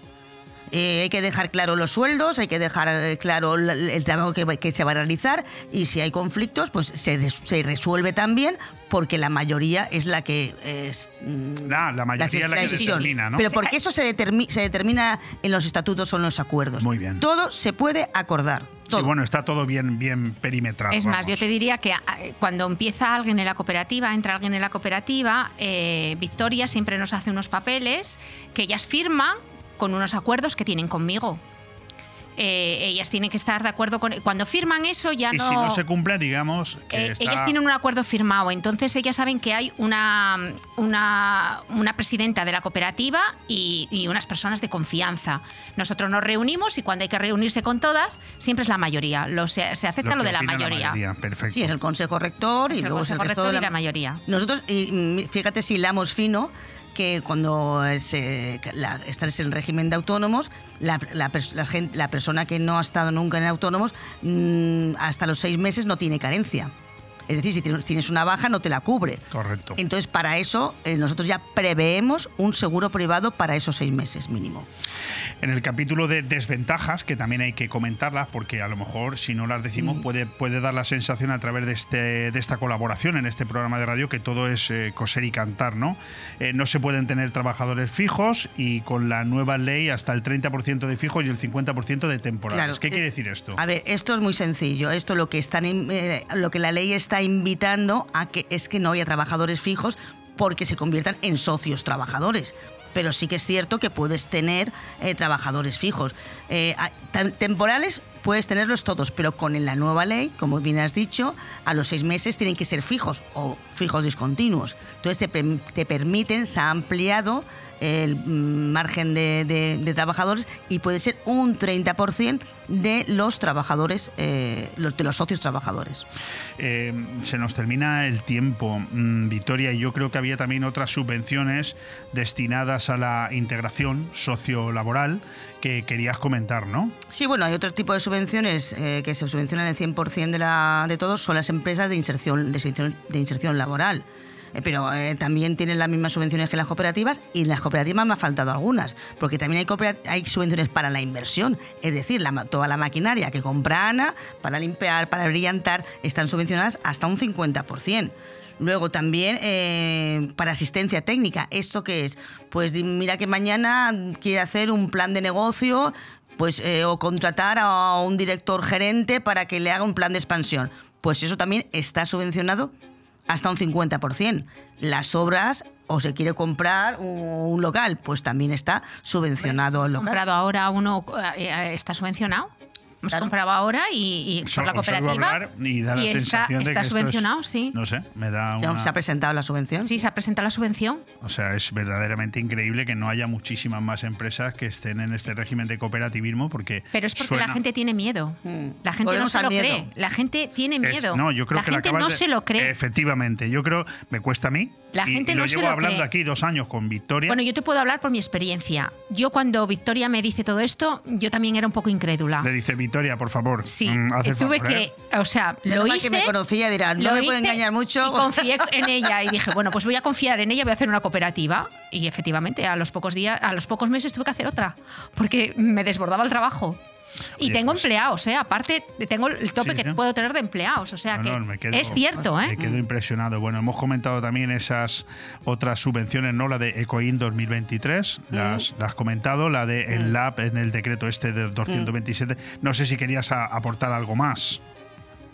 Eh, hay que dejar claro los sueldos, hay que dejar eh, claro el, el trabajo que, se va a realizar y si hay conflictos, pues se, res- se resuelve también porque la mayoría es la que es... mm, Ah, la mayoría es la que decisión. determina, ¿no? Pero porque eso se, determi- se determina en los estatutos o en los acuerdos. Muy bien. Todo se puede acordar. Sí, bueno, está todo bien, bien perimetrado. Es más, vamos. yo te diría que eh, cuando empieza alguien en la cooperativa, entra alguien en la cooperativa, eh, Victoria siempre nos hace unos papeles que ellas firman con unos acuerdos que tienen conmigo. Eh, ellas tienen que estar de acuerdo con... Cuando firman eso ya Y no... si no se cumple, digamos que Eh, está... Ellas tienen un acuerdo firmado, entonces ellas saben que hay una, una, una presidenta de la cooperativa y, y unas personas de confianza. Nosotros nos reunimos y cuando hay que reunirse con todas, siempre es la mayoría. Lo, se, se acepta lo, que de la opina mayoría. Perfecto. Sí, es el consejo rector Es y el luego es el consejo resto rector de y la mayoría. Nosotros, y mm, fíjate si hilamos fino, que cuando se, la, estás en régimen de autónomos, la, la pers- la gen- la persona que no ha estado nunca en autónomos, mm, hasta los seis meses no tiene carencia. Es decir, si tienes- una baja no te la cubre. Correcto. Entonces, para eso, eh, nosotros ya preveemos un seguro privado para esos seis meses mínimo. En el capítulo de desventajas, que también hay que comentarlas, porque a lo mejor si no las decimos Mm. puede, puede dar la sensación a través de, este, de esta colaboración en este programa de radio que todo es eh, coser y cantar, ¿no? Eh, no se pueden tener trabajadores fijos y con la nueva ley hasta el 30% de fijos y el 50% de temporales. Claro, ¿Qué quiere decir esto? A ver, esto es muy sencillo. Esto lo que están, lo que la ley está invitando a que es que no haya trabajadores fijos porque se conviertan en socios trabajadores. Pero sí que es cierto que puedes tener eh, trabajadores fijos. Eh, temporales puedes tenerlos todos, pero con la nueva ley, como bien has dicho, a los seis meses tienen que ser fijos o fijos discontinuos. Entonces te, te permiten, se ha ampliado el mm, margen de, de- trabajadores y puede ser un 30% de los trabajadores, eh, de los socios trabajadores. Eh, se nos termina el tiempo, mm, Victoria, y yo creo que había también otras subvenciones destinadas a la integración sociolaboral que querías comentar, ¿no? Sí, bueno, hay otro tipo de subvenciones eh, que se subvencionan el 100% de, la, de todos, son las empresas de inserción, de inserción, de inserción laboral. Eh, pero eh, también tienen las mismas subvenciones que las cooperativas y en las cooperativas me ha faltado algunas, porque también hay, hay subvenciones para la inversión, es decir, toda la maquinaria que compra Ana para limpiar, para brillantar, están subvencionadas hasta un 50%. Luego también eh, para asistencia técnica. ¿Esto qué es? Pues mira que mañana quiere hacer un plan de negocio pues, eh, o contratar a un director gerente para que le haga un plan de expansión. Pues eso también está subvencionado hasta un 50%. Las obras o se quiere comprar un un local, pues también está subvencionado el local. comprado ahora uno eh, eh, está subvencionado. Hemos comprado ahora y, y por la cooperativa. hablar y da la está, sensación de está que esto es- subvencionado, sí. No sé, me da una... ¿Se ha presentado la subvención? Sí, se ha presentado la subvención. O sea, es verdaderamente increíble que no haya muchísimas más empresas que estén en este régimen de cooperativismo porque Pero es porque suena- la gente tiene miedo. La gente no Volvemos se lo miedo. cree. La gente tiene es- miedo. no, yo creo la que la gente acabas no de- se lo cree. Efectivamente, yo creo, me cuesta a mí. La y- gente y lo no se llevo lo hablando cree. aquí dos años con Victoria. Bueno, yo te puedo hablar por mi experiencia. Yo cuando Victoria me dice todo esto, yo también era un poco incrédula. Le dice Victoria, por favor. Sí, mm, haz el tuve favor, que, ¿eh? o sea, Menos lo hice. que me conocía, dirá, no me puede hice engañar mucho. Y confié en ella y dije, bueno, pues voy a confiar en ella, voy a hacer una cooperativa. Y efectivamente, a los pocos días, a los pocos meses tuve que hacer otra, porque me desbordaba el trabajo. Y tengo pues- empleados, ¿eh? Aparte, tengo el tope Sí, que puedo tener de empleados. O sea No, que no, me quedo- es cierto, ¿eh? Me quedo impresionado. Bueno, hemos comentado también esas otras subvenciones, ¿no? La de Ecoin 2023, las, las has comentado, la de el LAB en el decreto este del 227. No sé si querías a- aportar algo más.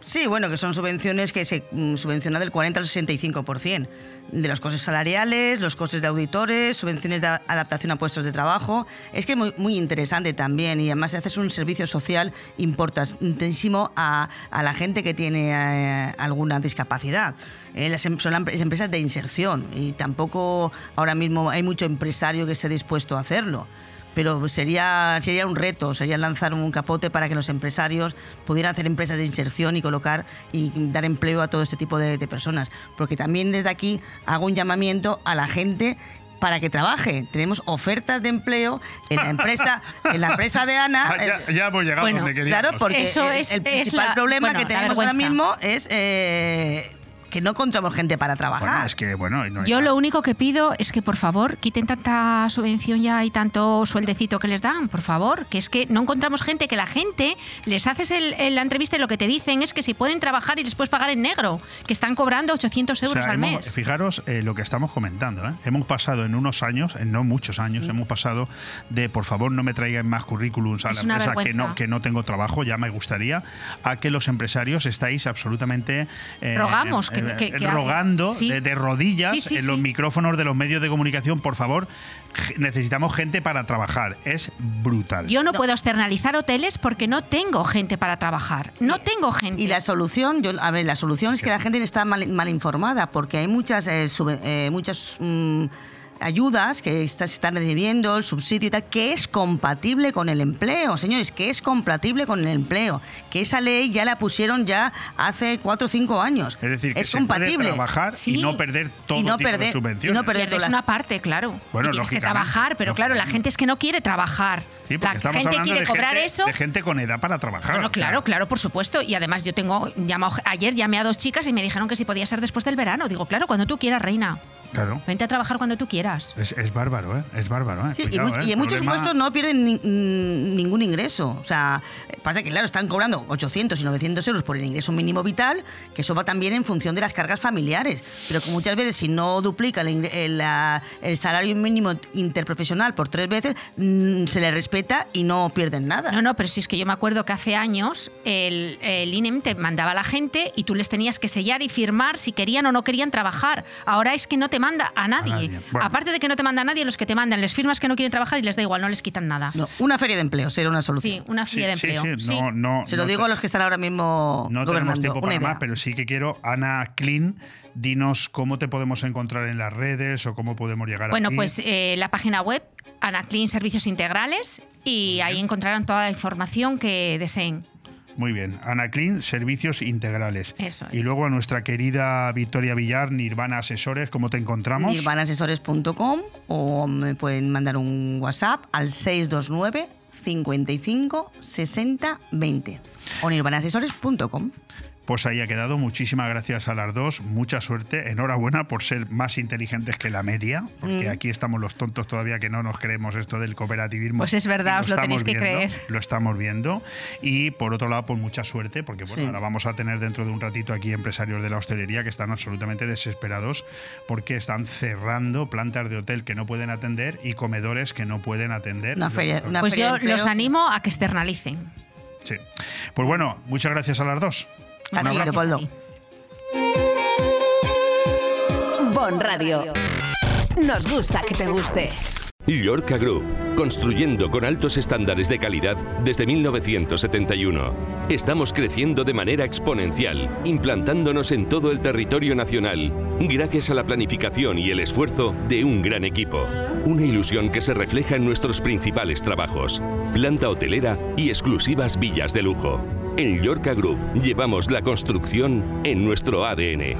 Sí, bueno, que son subvenciones que se mm, subvenciona del 40 al 65% de los costes salariales, los costes de auditores, subvenciones de adaptación a puestos de trabajo. Es que es muy, muy interesante también y además haces un servicio social importantísimo a, la gente que tiene eh, alguna discapacidad. Eh, em- son las empresas de inserción y tampoco ahora mismo hay mucho empresario que esté dispuesto a hacerlo. Pero sería, sería un reto, sería lanzar un capote para que los empresarios pudieran hacer empresas de inserción y colocar y dar empleo a todo este tipo de, de personas. Porque también desde aquí hago un llamamiento a la gente para que trabaje. Tenemos ofertas de empleo en la empresa, en la empresa de Ana. Ah, ya, ya hemos llegado Bueno, donde queríamos. Claro, porque Eso el, es- el es principal la- problema bueno, que tenemos ahora mismo es eh, que no encontramos gente para trabajar. Bueno, es que, bueno, no Yo lo único que pido es que por favor quiten tanta subvención ya y tanto sueldecito que les dan, por favor, que es que no encontramos gente, que la gente les haces el- el- la entrevista y lo que te dicen es que si pueden trabajar y les puedes pagar en negro, que están cobrando 800 O euros sea, al hemos- mes. Fijaros eh, lo que estamos comentando. ¿eh? Hemos pasado en unos años, en no muchos años, hemos pasado de por favor no me traigan más currículums a Es la empresa que no, que no tengo trabajo, ya me gustaría, a que los empresarios estáis absolutamente eh, Rogamos que- eh, que- que- rogando sí. de, de rodillas Sí, sí, en los micrófonos de los medios de comunicación, por favor, necesitamos gente para trabajar. Es brutal. Yo no, puedo externalizar hoteles porque no tengo gente para trabajar. No tengo gente. Y la solución, yo, a ver, la solución es que la gente está mal, mal informada porque hay muchas, eh, sube- eh, muchas mm, ayudas que está- se están recibiendo, el subsidio y tal, que es compatible con el empleo, señores, que es compatible con el empleo, que esa ley ya la pusieron ya hace cuatro o cinco años. Es decir, que es se compatible. puede trabajar Sí. y no perder todo Y no tipo de perder- y subvenciones. no perder es todas las- una parte, claro. Bueno, Y tienes que trabajar, pero claro, la gente es que no quiere trabajar. Sí, porque la estamos gente hablando quiere de cobrar gente, eso. de gente con edad para trabajar. Bueno, o sea, claro, claro, por supuesto. Y además yo tengo llamado, ayer llamé a dos chicas y me dijeron que si podía ser después del verano. Digo, claro, cuando tú quieras, reina. Claro. Vente a trabajar cuando tú quieras. Es, es bárbaro, ¿eh? Es bárbaro, ¿eh? Sí, y, Cuidado, much- ¿eh? y en muchos Problema- puestos no pierden ni- mm, ningún ingreso. O sea, pasa que, claro, están cobrando 800 y 900 euros por el ingreso mínimo vital, que eso va también en función de las cargas familiares. Pero que muchas veces, si no duplica el, el, el salario mínimo interprofesional por tres veces, mm, se le respeta y no pierden nada. No, no, pero si es que yo me acuerdo que hace años el, el INEM te mandaba a la gente y tú les tenías que sellar y firmar si querían o no querían trabajar. Ahora es que no te manda a nadie. nadie. Bueno. Aparte de que no te manda a nadie, los que te mandan les firmas que no quieren trabajar y les da igual, no les quitan nada. No, una feria de empleo sería una solución. Sí, una feria de Sí, empleo. sí, Sí. no, no, Se lo no digo te- a los que están ahora mismo No tenemos tiempo para más, pero sí que quiero, Ana Clean, dinos cómo te podemos encontrar en las redes o cómo podemos llegar Bueno, a ti. pues eh, la página web, Anaclean Servicios Integrales, y ahí encontrarán toda la información que deseen. Muy bien, Ana Clean, Servicios Integrales. Eso es. Y luego a nuestra querida Victoria Villar, Nirvana Asesores, ¿cómo te encontramos? nirvanasesores.com o me pueden mandar un WhatsApp al 629 55 60 20 o nirvanasesores.com. Pues ahí ha quedado. Muchísimas gracias a las dos. Mucha suerte. Enhorabuena por ser más inteligentes que la media, porque Mm. aquí estamos los tontos todavía que no nos creemos esto del cooperativismo. Pues es verdad, Y os lo tenéis estamos que viendo, creer. Lo estamos viendo. Y por otro lado, pues mucha suerte, porque bueno, Sí. ahora vamos a tener dentro de un ratito aquí empresarios de la hostelería que están absolutamente desesperados porque están cerrando plantas de hotel que no pueden atender y comedores que no pueden atender. Una feria- una Pues feria yo los animo a que externalicen. Sí. Pues bueno, muchas gracias a las dos. A Un ti. Leopoldo. Bon Radio. Nos gusta que te guste. Llorca Group, construyendo con altos estándares de calidad desde 1971. Estamos creciendo de manera exponencial, implantándonos en todo el territorio nacional, gracias a la planificación y el esfuerzo de un gran equipo. Una ilusión que se refleja en nuestros principales trabajos, planta hotelera y exclusivas villas de lujo. En Llorca Group llevamos la construcción en nuestro ADN.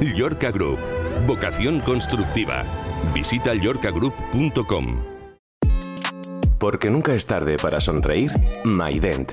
Llorca Group, vocación constructiva. Visita llorcagroup.com. Porque nunca es tarde para sonreír, MyDent,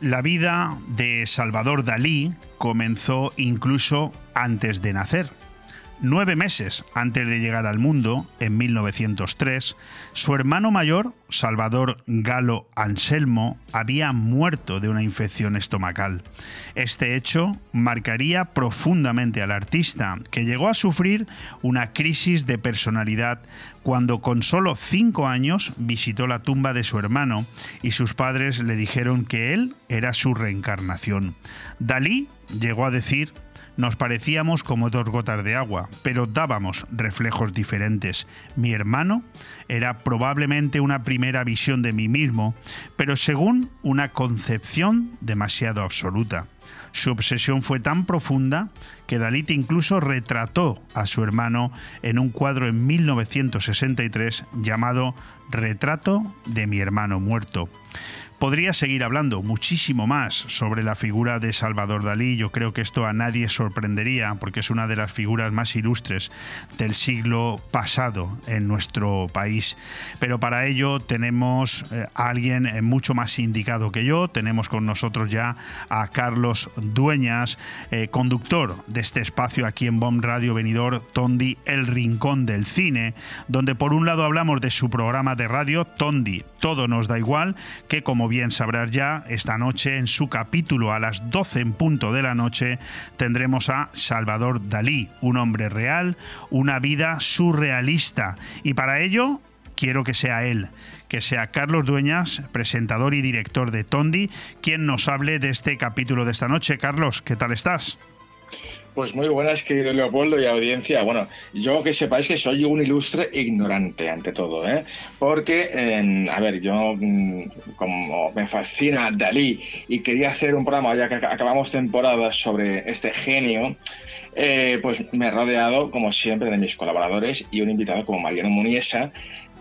La vida de Salvador Dalí comenzó incluso antes de nacer. Nueve meses antes de llegar al mundo, en 1903, su hermano mayor, Salvador Galo Anselmo, había muerto de una infección estomacal. Este hecho marcaría profundamente al artista, que llegó a sufrir una crisis de personalidad cuando con solo cinco años visitó la tumba de su hermano y sus padres le dijeron que él era su reencarnación. Dalí llegó a decir nos parecíamos como dos gotas de agua, pero dábamos reflejos diferentes. Mi hermano era probablemente una primera visión de mí mismo, pero según una concepción demasiado absoluta. Su obsesión fue tan profunda que Dalit incluso retrató a su hermano en un cuadro en 1963 llamado Retrato de mi hermano muerto. Podría seguir hablando muchísimo más sobre la figura de Salvador Dalí. Yo creo que esto a nadie sorprendería porque es una de las figuras más ilustres del siglo pasado en nuestro país. Pero para ello tenemos eh, a alguien eh, mucho más indicado que yo. Tenemos con nosotros ya a Carlos Dueñas, eh, conductor de este espacio aquí en BOM Radio Venidor, Tondi, El Rincón del Cine, donde por un lado hablamos de su programa de radio, Tondi, Todo nos da igual, que como bien sabrás ya, esta noche en su capítulo a las 12 en punto de la noche tendremos a Salvador Dalí, un hombre real, una vida surrealista. Y para ello quiero que sea él, que sea Carlos Dueñas, presentador y director de Tondi, quien nos hable de este capítulo de esta noche. Carlos, ¿qué tal estás? Pues muy buenas, querido Leopoldo y audiencia. Bueno, yo que sepáis que soy un ilustre ignorante ante todo, ¿eh? Porque, a ver, yo mm, como me fascina Dalí y quería hacer un programa, ya que acabamos temporada sobre este genio, eh, pues me he rodeado, como siempre, de mis colaboradores y un invitado como Mariano Muniesa,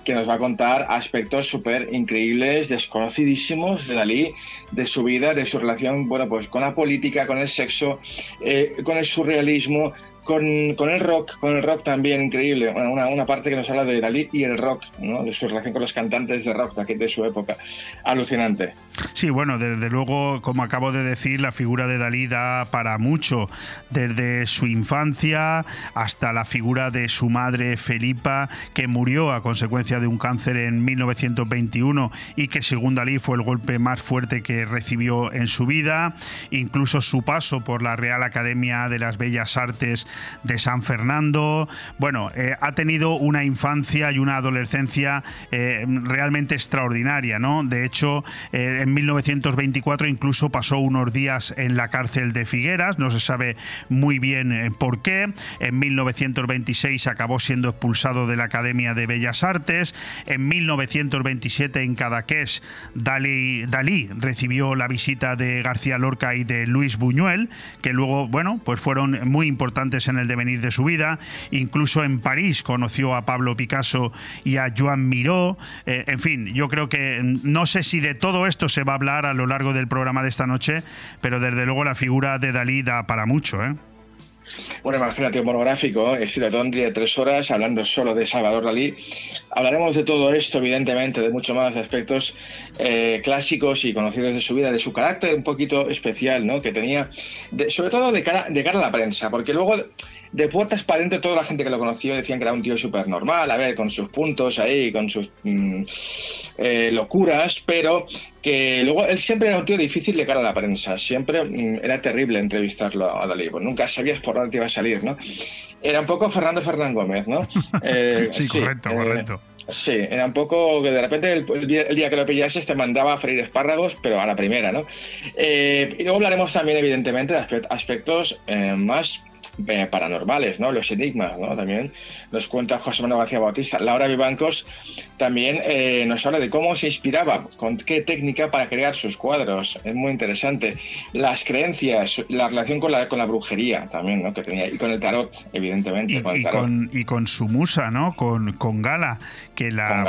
que nos va a contar aspectos súper increíbles, desconocidísimos de Dalí, de su vida, de su relación, bueno, pues con la política, con el sexo, eh, con el surrealismo, con, el rock, con el rock también increíble, una, parte que nos habla de Dalí y el rock, ¿no? de su relación con los cantantes de rock de, de su época. Alucinante. Sí, bueno, desde luego, como acabo de decir, la figura de Dalí da para mucho, desde su infancia hasta la figura de su madre Felipa, que murió a consecuencia de un cáncer en 1921 y que según Dalí fue el golpe más fuerte que recibió en su vida, incluso su paso por la Real Academia de las Bellas Artes de San Fernando. Bueno, eh, ha tenido una infancia y una adolescencia eh, realmente extraordinaria, ¿no? De hecho, eh, en 1924 incluso pasó unos días en la cárcel de Figueras, no se sabe muy bien por qué. En 1926 acabó siendo expulsado de la Academia de Bellas Artes. En 1927 en Cadaqués, Dalí, Dalí recibió la visita de García Lorca y de Luis Buñuel, que luego, bueno, pues fueron muy importantes en el devenir de su vida. Incluso en París conoció a Pablo Picasso y a Joan Miró. Eh, en fin, yo creo que no sé si de todo esto se va a hablar a lo largo del programa de esta noche, pero desde luego la figura de Dalí da para mucho, ¿eh? Bueno, imagínate un monográfico, estilo Tondi de tres horas, hablando solo de Salvador Dalí. Hablaremos de todo esto, evidentemente, de mucho más aspectos eh, clásicos y conocidos de su vida, de su carácter un poquito especial, ¿no? Que tenía, sobre todo de cara, de cara a la prensa, porque luego de puertas para adentro toda la gente que lo conoció decían que era un tío súper normal, a ver, con sus puntos ahí, con sus mm, eh, locuras, pero que luego él siempre era un tío difícil de cara a la prensa, siempre mm, era terrible entrevistarlo a Dalí, pues nunca sabías por dónde te iba a salir, ¿no? Era un poco Fernando Fernán Gómez, ¿no? Eh, sí, correcto, eh, correcto. Sí, era un poco que de repente el, día, que lo pillases te mandaba a freír espárragos, pero a la primera, ¿no? y luego hablaremos también, evidentemente, de aspectos más eh, paranormales, ¿no? Los enigmas, ¿no? También nos cuenta José Manuel García Bautista. Laura Vivancos también eh, nos habla de cómo se inspiraba, con qué técnica para crear sus cuadros. Es muy interesante. Las creencias, la relación con la, con la brujería también, ¿no? Que tenía, y con el tarot, evidentemente. Y con, y con, su musa, ¿no? Con, con Gala, que la,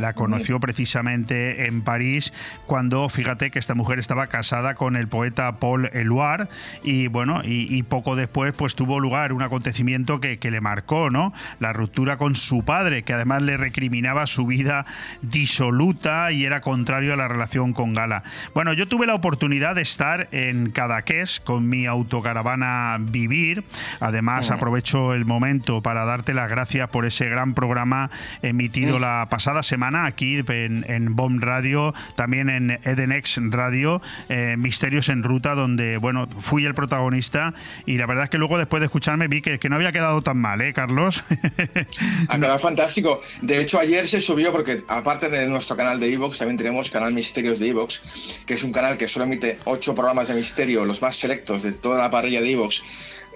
la, conoció precisamente en París cuando, fíjate que esta mujer estaba casada con el poeta Paul Eluard y bueno, y poco después pues tuvo lugar un acontecimiento que, le marcó, ¿no? La ruptura con su padre, que además le recriminaba su vida disoluta y era contrario a la relación con Gala. Bueno, yo tuve la oportunidad de estar en Cadaqués con mi autocaravana Vivir. Además, aprovecho el momento para darte las gracias por ese gran programa emitido la pasada semana aquí en, en BOM Radio, también en Edenex Radio, eh, Misterios en Ruta, donde, bueno, fui el protagonista y la verdad que luego después de escucharme vi que, que no había quedado tan mal, ¿eh, Carlos? ha quedado fantástico. De hecho, ayer se subió, porque aparte de nuestro canal de Evox, también tenemos canal Misterios de Evox, que es un canal que solo emite ocho programas de misterio, los más selectos de toda la parrilla de Evox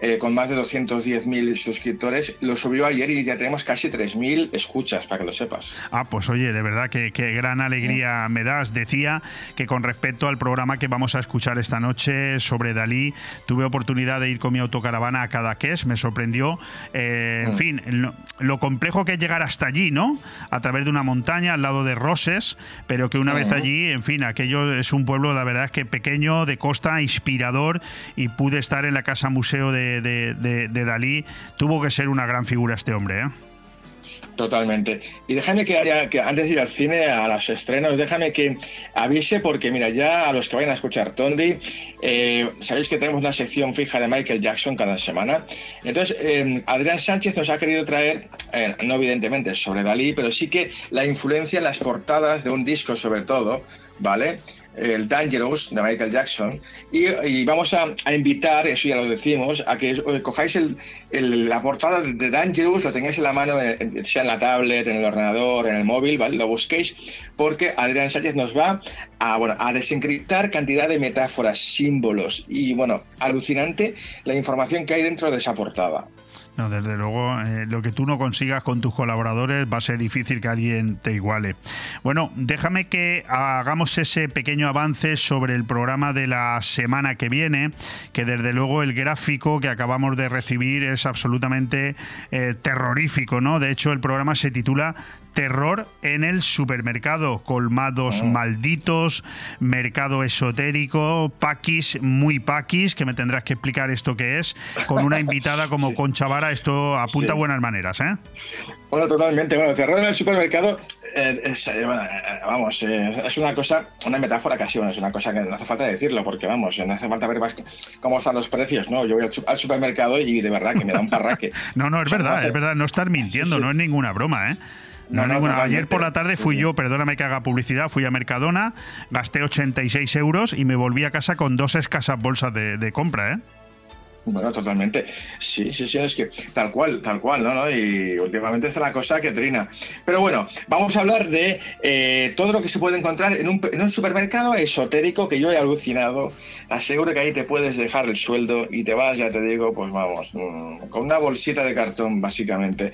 eh, con más de 210.000 suscriptores. Lo subió ayer y ya tenemos casi 3.000 escuchas, para que lo sepas. Ah, pues oye, de verdad que, gran alegría me das. Decía que con respecto al programa que vamos a escuchar esta noche sobre Dalí, tuve oportunidad de ir con mi autocaravana a Cadaqués, me sorprendió. Eh, en mm. fin, lo, complejo que es llegar hasta allí, ¿no? A través de una montaña al lado de Roses, pero que una vez allí, en fin, aquello es un pueblo, la verdad es que pequeño, de costa, inspirador, y pude estar en la casa museo de de, Dalí, tuvo que ser una gran figura este hombre. ¿eh? Totalmente. Y déjame que, haya, que, antes de ir al cine, a los estrenos, déjame que avise, porque mira, ya a los que vayan a escuchar Tondi, eh, sabéis que tenemos una sección fija de Michael Jackson cada semana. Entonces, eh, Adrián Sánchez nos ha querido traer, no evidentemente sobre Dalí, pero sí que la influencia en las portadas de un disco sobre todo, ¿vale? El Dangerous de Michael Jackson, y, vamos a, invitar, eso ya lo decimos, a que cojáis la portada de Dangerous, lo tengáis en la mano, sea en la tablet, en el ordenador, en el móvil. Lo busquéis, porque Adrián Sánchez nos va a, bueno, a desencriptar cantidad de metáforas, símbolos, y bueno, alucinante la información que hay dentro de esa portada. Desde luego, eh, lo que tú no consigas con tus colaboradores va a ser difícil que alguien te iguale. Bueno, déjame que hagamos ese pequeño avance sobre el programa de la semana que viene, que desde luego el gráfico que acabamos de recibir es absolutamente eh, terrorífico, ¿no? De hecho, el programa se titula terror en el supermercado, colmados oh. malditos, mercado esotérico, paquis, muy paquis, que me tendrás que explicar esto que es, con una invitada como Concha Vara, esto apunta a buenas maneras, ¿eh? Bueno, totalmente. Bueno, terror en el supermercado, eh, es, eh, vamos, es una cosa, una metáfora casi, bueno, es una cosa que no hace falta decirlo, porque vamos, no hace falta ver cómo están los precios, ¿no? Yo voy al, supermercado y de verdad que me da un parraque. no, no, es verdad, es verdad, no estar mintiendo, no es ninguna broma, ¿eh? No, Ayer por la tarde fui yo, perdóname que haga publicidad, fui a Mercadona, gasté 86 euros y me volví a casa con dos escasas bolsas de, de compra, ¿eh? Bueno, totalmente. Sí, sí, sí, es que tal cual, tal cual, ¿no? ¿no? Y últimamente es la cosa que trina. Pero bueno, vamos a hablar de eh, todo lo que se puede encontrar en un, en un, supermercado esotérico que yo he alucinado. Aseguro que ahí te puedes dejar el sueldo y te vas, ya te digo, pues vamos, mm, con una bolsita de cartón, básicamente.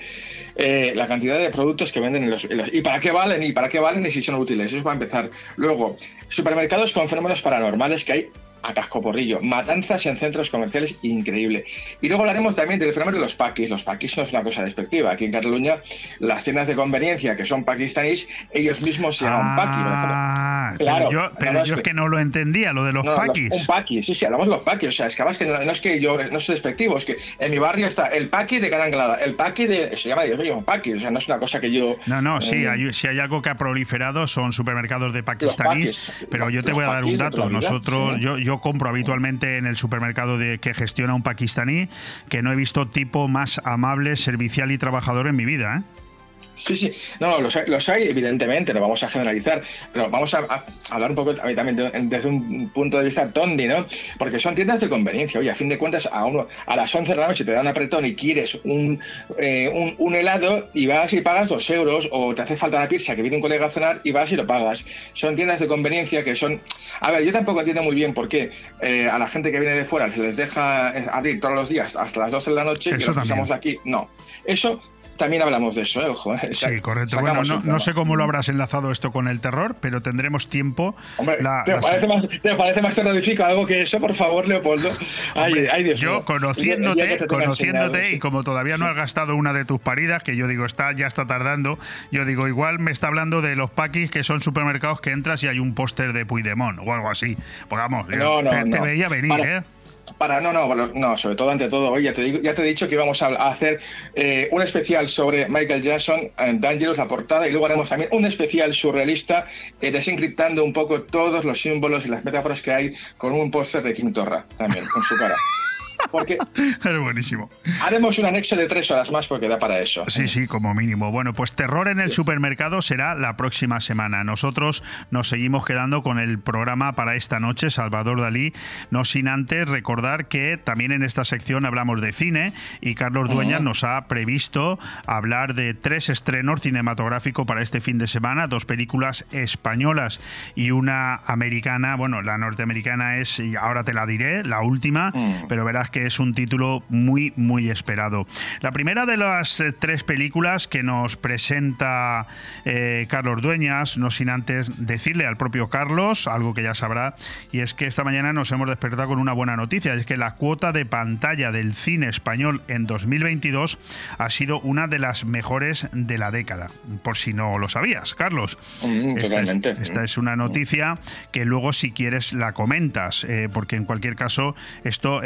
Eh, la cantidad de productos que venden en los, ¿Y para qué valen? ¿Y para qué valen? Y si son útiles. Eso va a empezar. Luego, supermercados con fenómenos paranormales que hay a cascoporrillo. Matanzas en centros comerciales, increíble. Y luego hablaremos también del fenómeno de los paquis. Los paquis no es una cosa despectiva. Aquí en Cataluña, las tiendas de conveniencia que son pakistaníes, ellos mismos se llaman ah, Claro. Pero yo, pero yo es que no lo entendía, lo de los paquis. un paqui, sí, sí, hablamos de los paquis. O sea, es que además que no, es que yo no soy despectivo, es que en mi barrio está el paqui de Caranglada, el paqui de. Se llama, yo llamo paqui, o sea, no es una cosa que yo. No, no, sí, eh, hay, si hay algo que ha proliferado son supermercados de pakistaníes. Pero yo te voy a dar un dato. Nosotros, yo, yo compro habitualmente en el supermercado de, que gestiona un pakistaní, que no he visto tipo más amable, servicial y trabajador en mi vida. ¿eh? Sí, sí, no, los, hay, evidentemente, no vamos a generalizar, pero vamos a, hablar un poco también desde un punto de vista tondi, ¿no? Porque son tiendas de conveniencia. Oye, a fin de cuentas, a, uno, a las 11 de la noche te dan un apretón y quieres eh, un, un, helado y vas y pagas dos euros, o te hace falta una pizza que viene un colega a cenar y vas y lo pagas. Son tiendas de conveniencia que son. A ver, yo tampoco entiendo muy bien por qué eh, a la gente que viene de fuera se les deja abrir todos los días hasta las 12 de la noche y los pasamos de aquí. No. Eso también hablamos de eso, ¿eh? ojo. ¿eh? Sí, correcto. Bueno, no, sé cómo lo habrás enlazado esto con el terror, pero tendremos tiempo. Hombre, ¿te, parece más, ¿te, parece más, terrorífico algo que eso, por favor, Leopoldo? Ay, yo, conociéndote, conociéndote y como todavía no has gastado una de tus paridas, que yo digo, está ya está tardando, yo digo, igual me está hablando de los paquis que son supermercados que entras y hay un póster de Puigdemont o algo así. Pues vamos, te, veía venir, ¿eh? Para, no, no, no, sobre todo, ante todo, hoy ya te, digo, ya te he dicho que íbamos a, hacer eh, un especial sobre Michael Jackson, en Dangerous, la portada, y luego haremos también un especial surrealista, eh, desencriptando un poco todos los símbolos y las metáforas que hay con un póster de Kim Torra, también, con su cara. Porque es buenísimo. Haremos un anexo de tres horas más porque da para eso. Sí, sí, como mínimo. Bueno, pues terror en el supermercado será la próxima semana. Nosotros nos seguimos quedando con el programa para esta noche, Salvador Dalí, no sin antes recordar que también en esta sección hablamos de cine y Carlos Dueñas nos ha previsto hablar de tres estrenos cinematográficos para este fin de semana, dos películas españolas y una americana. Bueno, la norteamericana es, y ahora te la diré, la última, mm. pero verás que es un título muy, muy esperado. La primera de las eh, tres películas que nos presenta eh, Carlos Dueñas, no sin antes decirle al propio Carlos, algo que ya sabrá, y es que esta mañana nos hemos despertado con una buena noticia, es que la cuota de pantalla del cine español en 2022 ha sido una de las mejores de la década, por si no lo sabías, Carlos. Mm, esta, es, una noticia que luego si quieres la comentas, eh, porque en cualquier caso esto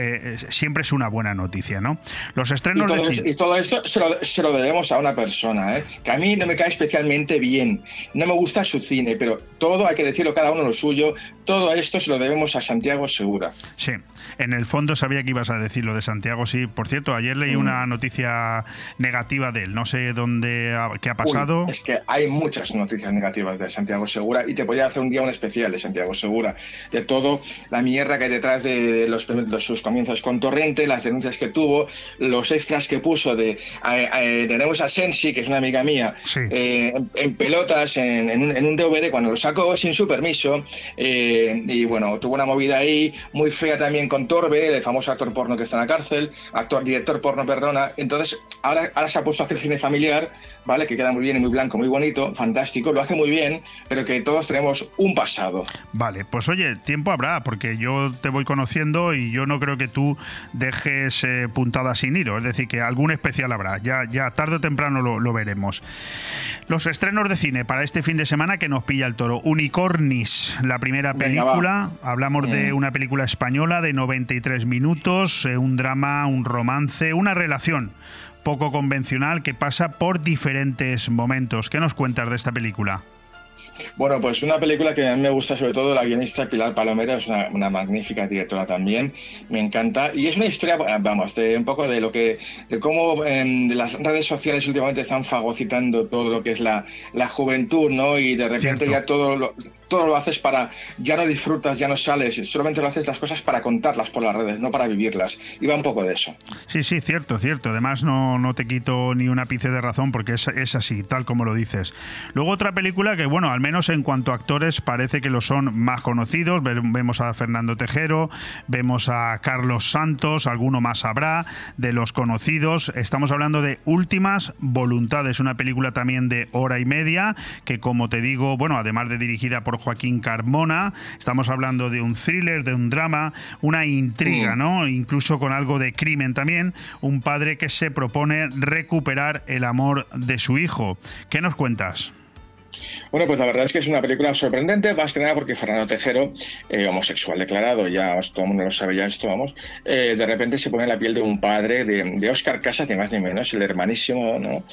siempre es una buena noticia, ¿no? Los estrenos y todo, de... y todo esto se lo, debemos a una persona, ¿eh? que a mí no me cae especialmente bien, no me gusta su cine, pero todo hay que decirlo cada uno lo suyo, todo esto se lo debemos a Santiago Segura. Sí, en el fondo sabía que ibas a decir lo de Santiago, sí. Por cierto, ayer leí una mm. noticia negativa de él, no sé dónde, qué ha pasado. es que hay muchas noticias negativas de Santiago Segura y te podía hacer un día un especial de Santiago Segura, de todo la mierda que hay detrás de, los, sus comienzos con Torrente, las denuncias que tuvo, los extras que puso de tenemos a Sensi, que es una amiga mía, eh, en, pelotas, en, un, DVD cuando lo sacó sin su permiso. Eh, y bueno, tuvo una movida ahí muy fea también con Torbe, el famoso actor porno que está en la cárcel, actor, director porno, perdona. Entonces, ahora, ahora se ha puesto a hacer cine familiar, ¿vale? Que queda muy bien y muy blanco, muy bonito, fantástico, lo hace muy bien, pero que todos tenemos un pasado. Vale, pues oye, tiempo habrá, porque yo te voy conociendo y yo no creo que tú dejes eh, puntada sin hilo. Es decir, que algún especial habrá. Ya, ya tarde o temprano lo, veremos. Los estrenos de cine para este fin de semana que nos pilla el toro. Unicornis, la primera película. Hablamos de una película española de 93 minutos, eh, un drama, un romance, una relación poco convencional que pasa por diferentes momentos. ¿Qué nos cuentas de esta película? Bueno, pues una película que a mí me gusta sobre todo, la guionista Pilar Palomero, es una, magnífica directora también, me encanta. Y es una historia, vamos, de un poco de lo que, de cómo em, las redes sociales últimamente están fagocitando todo lo que es la, la juventud, ¿no? Y de repente ya todo lo, todo lo haces para, ya no disfrutas, ya no sales, solamente lo haces las cosas para contarlas por las redes, no para vivirlas. Y va un poco de eso. Sí, sí, cierto, cierto. Además no, no te quito ni un ápice de razón porque es, es así, tal como lo dices. Luego otra película que, bueno, al menos en cuanto a actores parece que lo son más conocidos. Vemos a Fernando Tejero, vemos a Carlos Santos, alguno más habrá, de los conocidos. Estamos hablando de Últimas Voluntades, una película también de hora y media que, como te digo, bueno, además de dirigida por Joaquín Carmona. Estamos hablando de un thriller, de un drama, una intriga, ¿no? Incluso con algo de crimen también. Un padre que se propone recuperar el amor de su hijo. ¿Qué nos cuentas? Bueno, pues la verdad es que es una película sorprendente, más que nada porque Fernando Tejero, eh, homosexual declarado, ya todo el mundo lo sabe ya esto, vamos, eh, de repente se pone en la piel de un padre de, Oscar Casas, ni más ni menos, el hermanísimo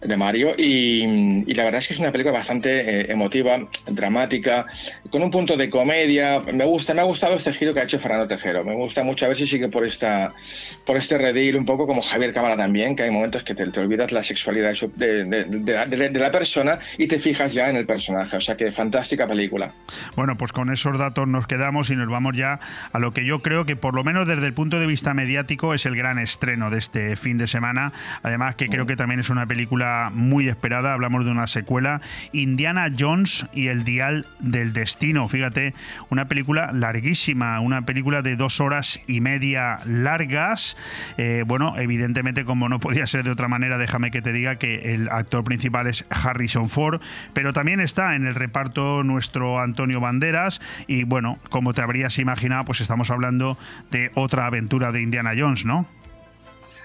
de Mario, y, la verdad es que es una película bastante eh, emotiva, dramática, con un punto de comedia. Me gusta, me ha gustado este giro que ha hecho Fernando Tejero. Me gusta mucho, a ver si sigue por esta, por este redil, un poco como Javier Cámara también, que hay momentos que te, olvidas la sexualidad de la persona y te fijas ya en el personaje. O sea que fantástica película. Bueno, pues con esos datos nos quedamos y nos vamos ya a lo que yo creo que por lo menos desde el punto de vista mediático es el gran estreno de este fin de semana. Además que creo que también es una película muy esperada. Hablamos de una secuela, Indiana Jones y el Dial del Destino. Fíjate, una película larguísima, una película de dos horas y media largas. Eh, bueno, evidentemente como no podía ser de otra manera, déjame que te diga que el actor principal es Harrison Ford, pero también está en el reparto nuestro Antonio Banderas y bueno, como te habrías imaginado, pues estamos hablando de otra aventura de Indiana Jones, ¿no?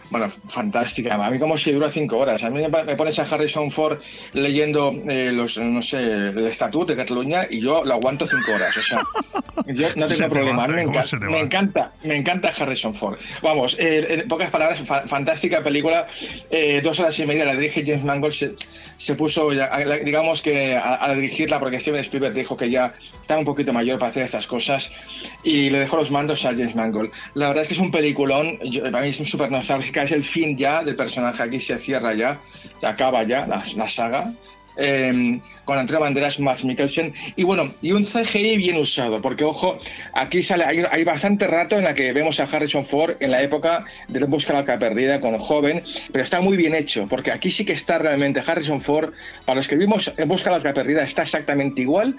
Bueno, fantástica. A mí como si dura cinco horas. A mí me pones a Harrison Ford leyendo eh, los, no sé, el estatuto de Cataluña y yo lo aguanto cinco horas. O sea, yo no tengo problema. me, enca me, encanta, me encanta Harrison Ford. Vamos, eh, en pocas palabras, fa fantástica película. Eh, dos horas y media la dirige James Mangold. Se, se puso, ya, digamos que a, a, dirigirla porque Steven Spielberg dijo que ya estaba un poquito mayor para hacer estas cosas y le dejó los mandos a James Mangold. La verdad es que es un peliculón. Yo, para mí es súper nostálgica es el fin ya del personaje. Aquí se cierra ya, se acaba ya la, saga. Eh, con Antonio Banderas, Max Mikkelsen. Y bueno, y un CGI bien usado, porque ojo, aquí sale, hay, hay, bastante rato en la que vemos a Harrison Ford en la época de Busca la Perdida con joven, pero está muy bien hecho, porque aquí sí que está realmente Harrison Ford, para los que vimos en Busca la Perdida, está exactamente igual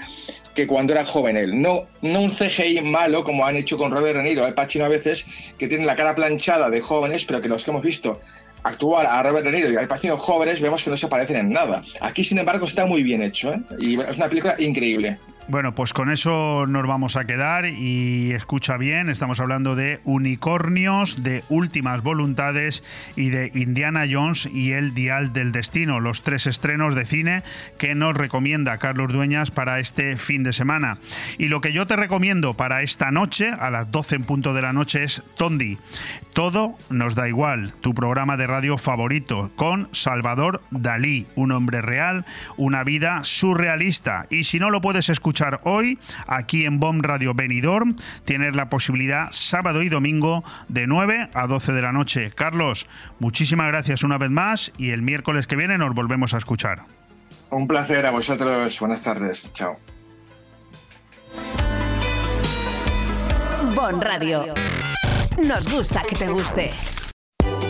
que cuando era joven él, no, no un CGI malo como han hecho con Robert Renido, el Pacino a veces, que tienen la cara planchada de jóvenes, pero que los que hemos visto actuar a Robert De Niro y al Pacino jóvenes vemos que no se parecen en nada. Aquí, sin embargo, está muy bien hecho ¿eh? y es una película increíble. Bueno, pues con eso nos vamos a quedar y escucha bien, estamos hablando de Unicornios, de Últimas Voluntades y de Indiana Jones y el Dial del Destino, los tres estrenos de cine que nos recomienda Carlos Dueñas para este fin de semana. Y lo que yo te recomiendo para esta noche, a las 12 en punto de la noche, es Tondi. Todo nos da igual, tu programa de radio favorito, con Salvador Dalí, un hombre real, una vida surrealista. Y si no lo puedes escuchar, hoy aquí en BOM Radio Benidorm. Tienes la posibilidad sábado y domingo de 9 a 12 de la noche. Carlos, muchísimas gracias una vez más y el miércoles que viene nos volvemos a escuchar. Un placer a vosotros. Buenas tardes. Chao. Bon Radio. Nos gusta que te guste.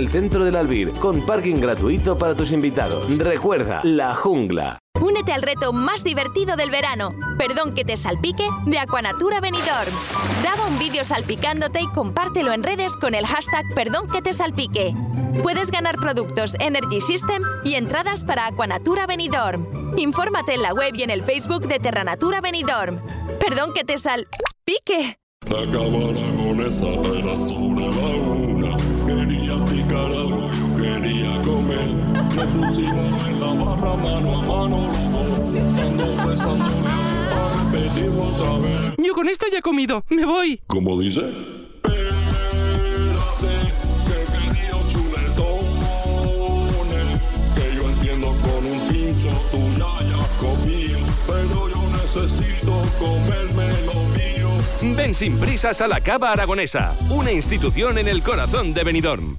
el centro del Albir, con parking gratuito para tus invitados. Recuerda, La Jungla. Únete al reto más divertido del verano. Perdón que te salpique de Aquanatura Benidorm. Graba un vídeo salpicándote y compártelo en redes con el hashtag Perdón que te salpique. Puedes ganar productos Energy System y entradas para Aquanatura Benidorm. Infórmate en la web y en el Facebook de Terranatura Benidorm. Perdón que te salpique. Nos pusimos en la barra mano a mano los dos. Ando besándole a repetirlo otra vez. Yo con esto ya he comido, me voy. ¿Cómo dice? Que yo entiendo con un pincho tú ya hayas comido. Pero yo necesito comerme lo mío. Ven sin prisas a la Cava Aragonesa, una institución en el corazón de Benidorm.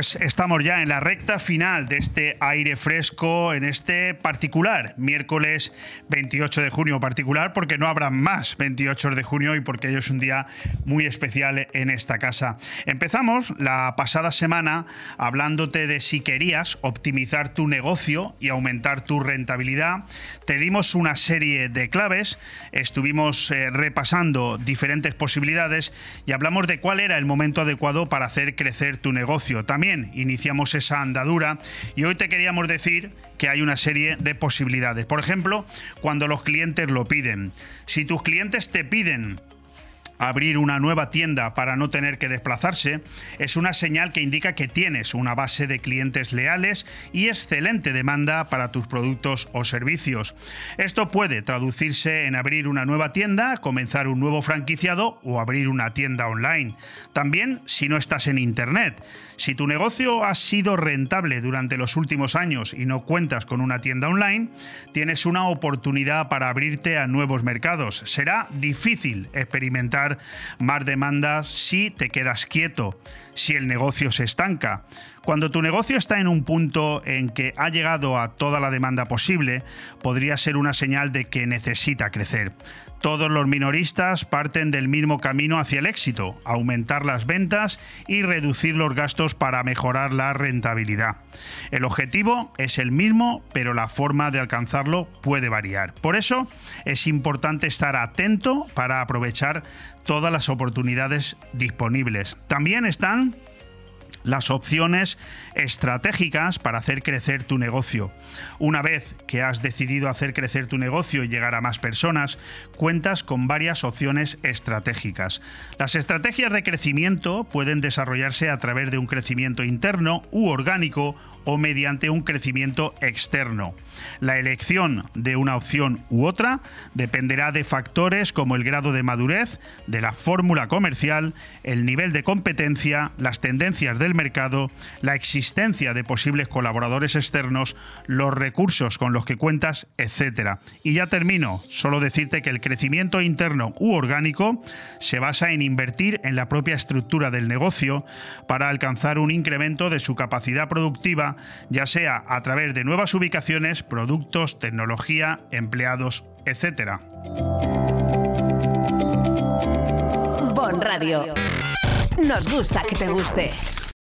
Pues estamos ya en la recta final de este aire fresco, en este particular, miércoles 28 de junio particular, porque no habrá más 28 de junio y porque hoy es un día muy especial en esta casa. Empezamos la pasada semana hablándote de si querías optimizar tu negocio y aumentar tu rentabilidad. Te dimos una serie de claves, estuvimos eh, repasando diferentes posibilidades y hablamos de cuál era el momento adecuado para hacer crecer tu negocio. También iniciamos esa andadura y hoy te queríamos decir que hay una serie de posibilidades. Por ejemplo, cuando los clientes lo piden. Si tus clientes te piden abrir una nueva tienda para no tener que desplazarse es una señal que indica que tienes una base de clientes leales y excelente demanda para tus productos o servicios. Esto puede traducirse en abrir una nueva tienda, comenzar un nuevo franquiciado o abrir una tienda online. También si no estás en Internet. Si tu negocio ha sido rentable durante los últimos años y no cuentas con una tienda online, tienes una oportunidad para abrirte a nuevos mercados. Será difícil experimentar más demandas si te quedas quieto, si el negocio se estanca. Cuando tu negocio está en un punto en que ha llegado a toda la demanda posible, podría ser una señal de que necesita crecer. Todos los minoristas parten del mismo camino hacia el éxito, aumentar las ventas y reducir los gastos para mejorar la rentabilidad. El objetivo es el mismo, pero la forma de alcanzarlo puede variar. Por eso es importante estar atento para aprovechar todas las oportunidades disponibles. También están las opciones estratégicas para hacer crecer tu negocio. Una vez que has decidido hacer crecer tu negocio y llegar a más personas, cuentas con varias opciones estratégicas. Las estrategias de crecimiento pueden desarrollarse a través de un crecimiento interno u orgánico o mediante un crecimiento externo. La elección de una opción u otra dependerá de factores como el grado de madurez, de la fórmula comercial, el nivel de competencia, las tendencias del mercado, la existencia de posibles colaboradores externos, los recursos con los que cuentas, etc. Y ya termino, solo decirte que el crecimiento interno u orgánico se basa en invertir en la propia estructura del negocio para alcanzar un incremento de su capacidad productiva ya sea a través de nuevas ubicaciones, productos, tecnología, empleados, etc. Bon Radio. Nos gusta que te guste.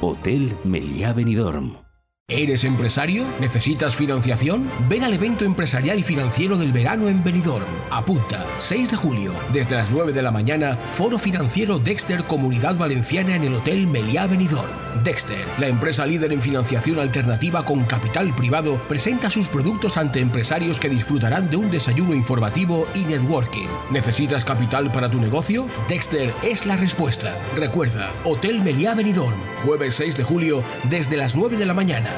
Hotel Meliá Benidorm. ¿Eres empresario? ¿Necesitas financiación? Ven al evento empresarial y financiero del verano en Benidorm. Apunta, 6 de julio, desde las 9 de la mañana, Foro Financiero Dexter Comunidad Valenciana en el Hotel Meliá Benidorm. Dexter, la empresa líder en financiación alternativa con capital privado, presenta sus productos ante empresarios que disfrutarán de un desayuno informativo y networking. ¿Necesitas capital para tu negocio? Dexter es la respuesta. Recuerda, Hotel Meliá Benidorm, jueves 6 de julio, desde las 9 de la mañana.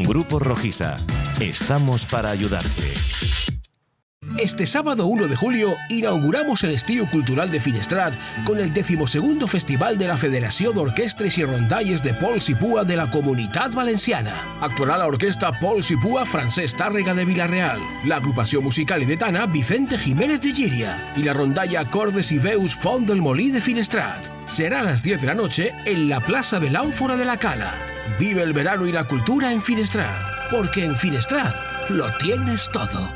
Grupo Rojisa. Estamos para ayudarte. Este sábado 1 de julio inauguramos el Estío Cultural de Finestrat con el decimosegundo Festival de la Federación d'Orquestres y Rondalles de Pols y Púa de la Comunidad Valenciana. Actuará la orquesta Pols y Púa Francés Tárrega de Villarreal, la agrupación musical edetana Vicente Jiménez de Giria y la rondalla Cordes y Veus Font del Molí de Finestrat. Será a las 10 de la noche en la Plaza de la Ánfora de la Cala. Vive el verano y la cultura en Finestrat, porque en Finestrat lo tienes todo.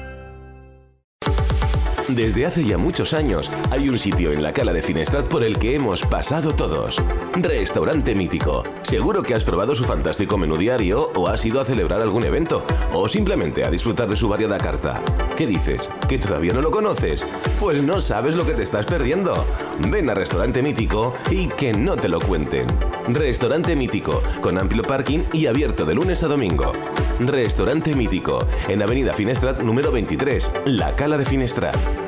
Desde hace ya muchos años hay un sitio en la cala de Finestrat por el que hemos pasado todos. Restaurante Mítico. Seguro que has probado su fantástico menú diario o has ido a celebrar algún evento o simplemente a disfrutar de su variada carta. ¿Qué dices? ¿Que todavía no lo conoces? Pues no sabes lo que te estás perdiendo. Ven a Restaurante Mítico y que no te lo cuenten. Restaurante Mítico, con amplio parking y abierto de lunes a domingo. Restaurante Mítico, en Avenida Finestrat número 23, La Cala de Finestrat.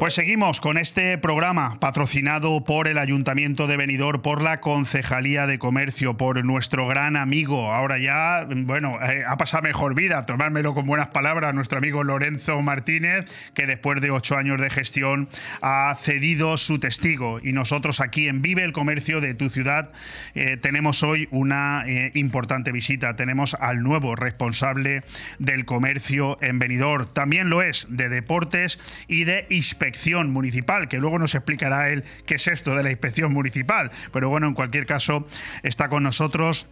Pues seguimos con este programa patrocinado por el Ayuntamiento de Benidorm, por la Concejalía de Comercio, por nuestro gran amigo, ahora ya, bueno, eh, ha pasado mejor vida, tomármelo con buenas palabras, nuestro amigo Lorenzo Martínez, que después de ocho años de gestión ha cedido su testigo. Y nosotros aquí en Vive el Comercio de tu ciudad eh, tenemos hoy una eh, importante visita. Tenemos al nuevo responsable del comercio en Benidorm. También lo es de deportes y de inspección municipal, que luego nos explicará él qué es esto de la inspección municipal. Pero bueno, en cualquier caso, está con nosotros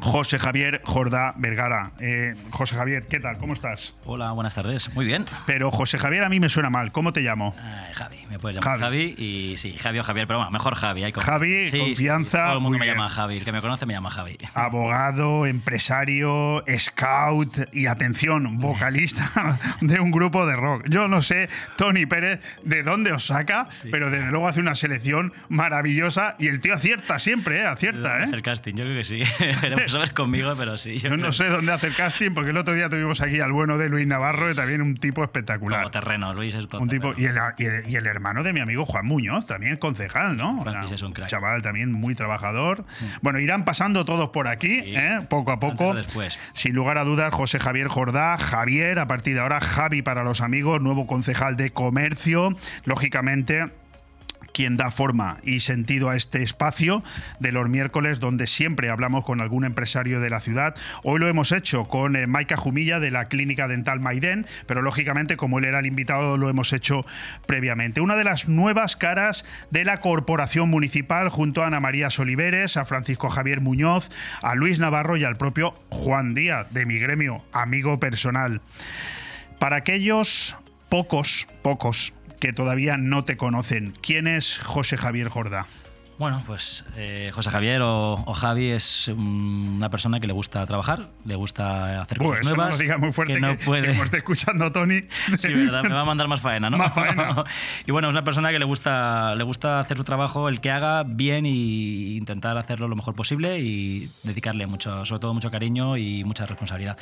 José Javier Jordá Vergara. Eh, José Javier, ¿qué tal? ¿Cómo estás? Hola, buenas tardes. Muy bien. Pero José Javier a mí me suena mal. ¿Cómo te llamo? Javi, me puedes llamar Javi. y sí, Javi o Javier, pero bueno, mejor Javi. Hay Javi, Sí, sí, confianza. todo el mundo me bien. llama Javi. El que me conoce me llama Javi. Abogado, empresario, scout y atención, vocalista de un grupo de rock. Yo no sé, Tony Pérez, de dónde os saca, pero desde luego hace una selección maravillosa y el tío acierta siempre, ¿eh? Acierta, ¿eh? El casting, yo creo que sí. A ver conmigo, pero sí. Yo no sé dónde hace el casting, porque el otro día tuvimos aquí al bueno de Luis Navarro, y también un tipo espectacular. Como terreno, Luis es todo. Un tipo, y el, y el- y el hermano de mi amigo Juan Muñoz, también concejal, ¿no? Francis es un crack. Chaval también muy trabajador. Bueno, irán pasando todos por aquí, ¿eh? poco a poco. Después. Sin lugar a dudas, José Javier Jordá, Javier, a partir de ahora, Javi para los amigos, nuevo concejal de comercio. Lógicamente quien da forma y sentido a este espacio de los miércoles donde siempre hablamos con algún empresario de la ciudad. Hoy lo hemos hecho con eh, Maika Jumilla de la Clínica Dental Maiden, pero lógicamente como él era el invitado lo hemos hecho previamente. Una de las nuevas caras de la Corporación Municipal junto a Ana María Soliveres, a Francisco Javier Muñoz, a Luis Navarro y al propio Juan Díaz de mi gremio, amigo personal. Para aquellos pocos, pocos que todavía no te conocen, ¿quién es José Javier Jordá? Bueno, pues eh, José Javier o, o Javi es una persona que le gusta trabajar, le gusta hacer cosas eso no lo digas muy fuerte que que, no que puede. como esté escuchando Tony. Sí, ¿verdad? Me va a mandar más faena, ¿no? Más faena. y bueno, es una persona que le gusta, le gusta hacer su trabajo, el que haga bien y intentar hacerlo lo mejor posible y dedicarle mucho, sobre todo mucho cariño y mucha responsabilidad.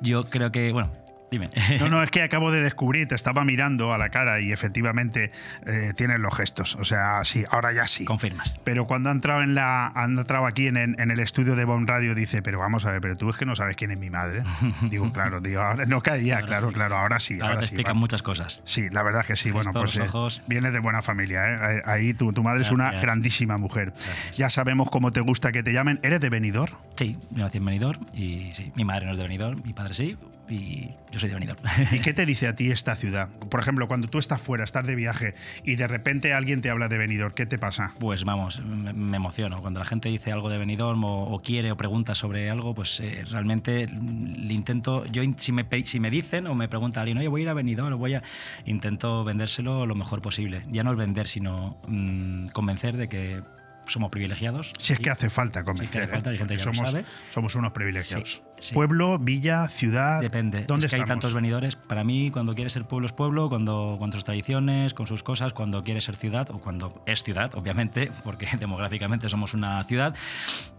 Yo creo que, bueno, dime. No, no, es que acabo de descubrir, te estaba mirando a la cara y efectivamente eh, tienes los gestos. O sea, sí, ahora ya sí. Confirmas. Pero cuando ha entrado, en la, ha entrado aquí en, el- en el estudio de Bon Radio, dice, pero vamos a ver, pero tú es que no sabes quién es mi madre. Digo, claro, digo, ahora no caía, Ahora claro, sí. claro, ahora sí. Ahora Ahora, te sí. explican muchas cosas. Sí, la verdad es que sí. Bueno, pues eh, vienes de buena familia. ¿eh? Ahí tu, tu madre es una grandísima mujer. Ya sabemos cómo te gusta que te llamen. ¿Eres de Benidorm? Sí, yo nací en Benidorm y sí, mi madre no es de Benidorm, mi padre sí, y yo soy de Benidorm. ¿Y qué te dice a ti esta ciudad? Por ejemplo, cuando tú estás fuera, estás de viaje y de repente alguien te habla de Benidorm, ¿qué te pasa? Pues vamos, me, emociono. Cuando la gente dice algo de Benidorm o, o quiere o pregunta sobre algo, pues eh, realmente le intento, yo si me, pe- si me dicen o me pregunta alguien, oye, voy a ir a Benidorm, voy a... Intento vendérselo lo mejor posible. Ya no es vender, sino mm, convencer de que somos privilegiados. Si es que hace falta convencer. que hace falta, hay gente Porque que lo somos, sabe. somos unos privilegiados. Sí, sí. Pueblo, villa, ciudad. Depende. ¿Dónde es que hay tantos venidores. Para mí, cuando quieres ser pueblo es pueblo, cuando con sus tradiciones, con sus cosas, cuando quieres ser ciudad o cuando es ciudad, obviamente, porque demográficamente somos una ciudad.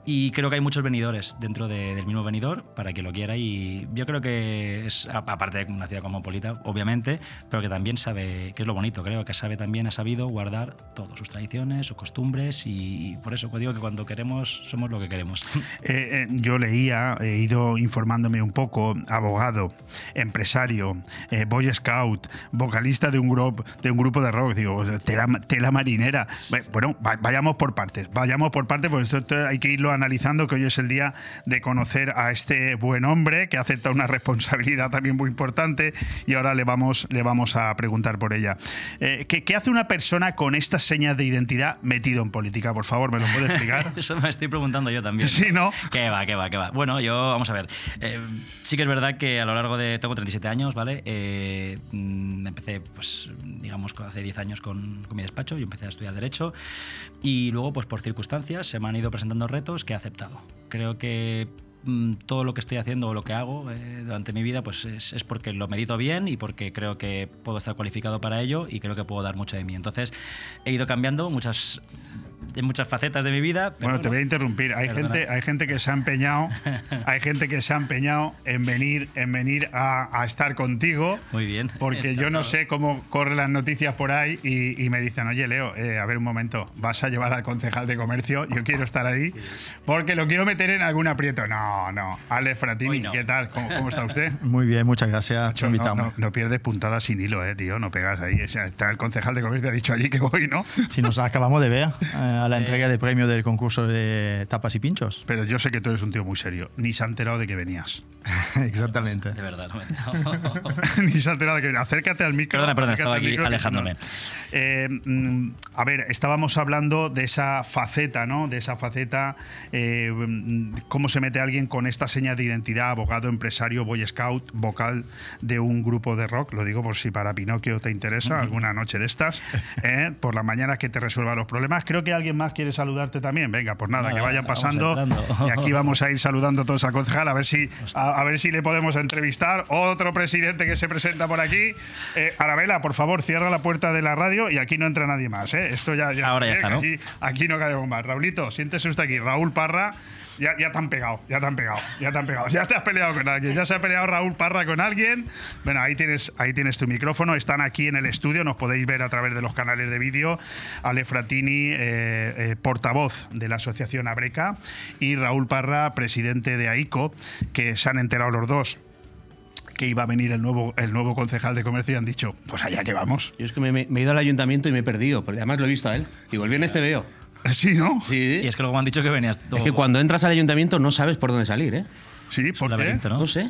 Y creo que hay muchos venidores dentro de- del mismo venidor para quien lo quiera. Y yo creo que es, aparte de una ciudad cosmopolita, obviamente, pero que también sabe, que es lo bonito, creo que sabe también, ha sabido guardar todas sus tradiciones, sus costumbres. Y, por eso digo que cuando queremos, somos lo que queremos. Eh, eh, yo leía, he ido informándome un poco, abogado, empresario, eh, boy scout, vocalista de un, grupo de un grupo de rock, digo, tela, tela marinera. Bueno, va- vayamos por partes, vayamos por partes, porque esto, esto hay que irlo analizando, que hoy es el día de conocer a este buen hombre que acepta una responsabilidad también muy importante y ahora le vamos, le vamos a preguntar por ella. Eh, ¿qué, qué hace una persona con estas señas de identidad metido en política? Por favor, ¿me lo puede explicar? Eso me estoy preguntando yo también. Sí, ¿no? ¿Qué va, qué va, qué va? Bueno, yo, vamos a ver. Eh, sí que es verdad que a lo largo de. Tengo 37 años, ¿vale? Eh, mm, empecé, pues, digamos, hace 10 años con, con mi despacho. Yo empecé a estudiar Derecho. Y luego, pues, por circunstancias, se me han ido presentando retos que he aceptado. Creo que mm, todo lo que estoy haciendo o lo que hago eh, durante mi vida pues es, es porque lo medito bien y porque creo que puedo estar cualificado para ello y creo que puedo dar mucho de mí. Entonces he ido cambiando muchas, en muchas facetas de mi vida. pero Bueno, te voy a interrumpir. Hay Perdona. gente, hay gente que se ha empeñado, hay gente que se ha empeñado en venir, en venir a, a estar contigo. Muy bien. Porque yo no sé cómo corren las noticias por ahí y, y me dicen, oye Leo, eh, a ver un momento, vas a llevar al concejal de comercio, yo quiero estar ahí porque lo quiero meter en algún aprieto. No, no. Ale Fratini, ¿qué tal? ¿Cómo, cómo está usted? Muy bien, muchas gracias no, invitarme. no- no pierdes puntadas sin hilo, eh, tío. No pegas ahí. O sea, Está el concejal de comercio, ha dicho allí que voy, ¿no? Si nos acabamos de ver eh, a la entrega de premio del concurso de tapas y pinchos. Pero yo sé que tú eres un tío muy serio. Ni se ha enterado de que venías. Exactamente. De verdad, no me he enterado. Ni se ha enterado de que venías. Acércate al micro. Perdona, perdona, estaba aquí micro, alejándome. no- Eh, mm, a ver, estábamos hablando de esa faceta, ¿no? De esa faceta, eh, cómo se mete alguien con esta seña de identidad, abogado, empresario, boy scout, vocal de un grupo de rock. Lo digo por si para Pinocchio te interesa, alguna noche de estas, ¿eh? por la mañana que te resuelva los problemas. Creo que alguien más quiere saludarte también. Venga, pues nada, Nada, que vayan pasando. entrando. Y aquí vamos a ir saludando todos al concejal, a ver si, a, a ver si le podemos entrevistar. Otro presidente que se presenta por aquí. Eh, Arabela, por favor, cierra la puerta de la radio y aquí no entra nadie más. ¿eh? Esto ya, ya Ahora ya bien, está, ¿no? Aquí, aquí no caemos más. Raulito, siéntese usted aquí. Raúl Parra. Ya, ya te han pegado, ya te han pegado, ya te han pegado, ya te has peleado con alguien, ya se ha peleado Raúl Parra con alguien. Bueno, ahí tienes, ahí tienes tu micrófono, están aquí en el estudio, nos podéis ver a través de los canales de vídeo. Ale Fratini, eh, eh, portavoz de la asociación Abreca, y Raúl Parra, presidente de AICO, que se han enterado los dos que iba a venir el nuevo, el nuevo concejal de comercio y han dicho, pues allá que vamos. Yo es que me, me- me he ido al ayuntamiento y me he perdido, porque además lo he visto a él. Digo, el viernes te veo. Sí, ¿no? Sí. Y es que luego me han dicho que venías Es que cuando entras al ayuntamiento no sabes por dónde salir, ¿eh? Sí, ¿por qué? laberinto, ¿no? No sé.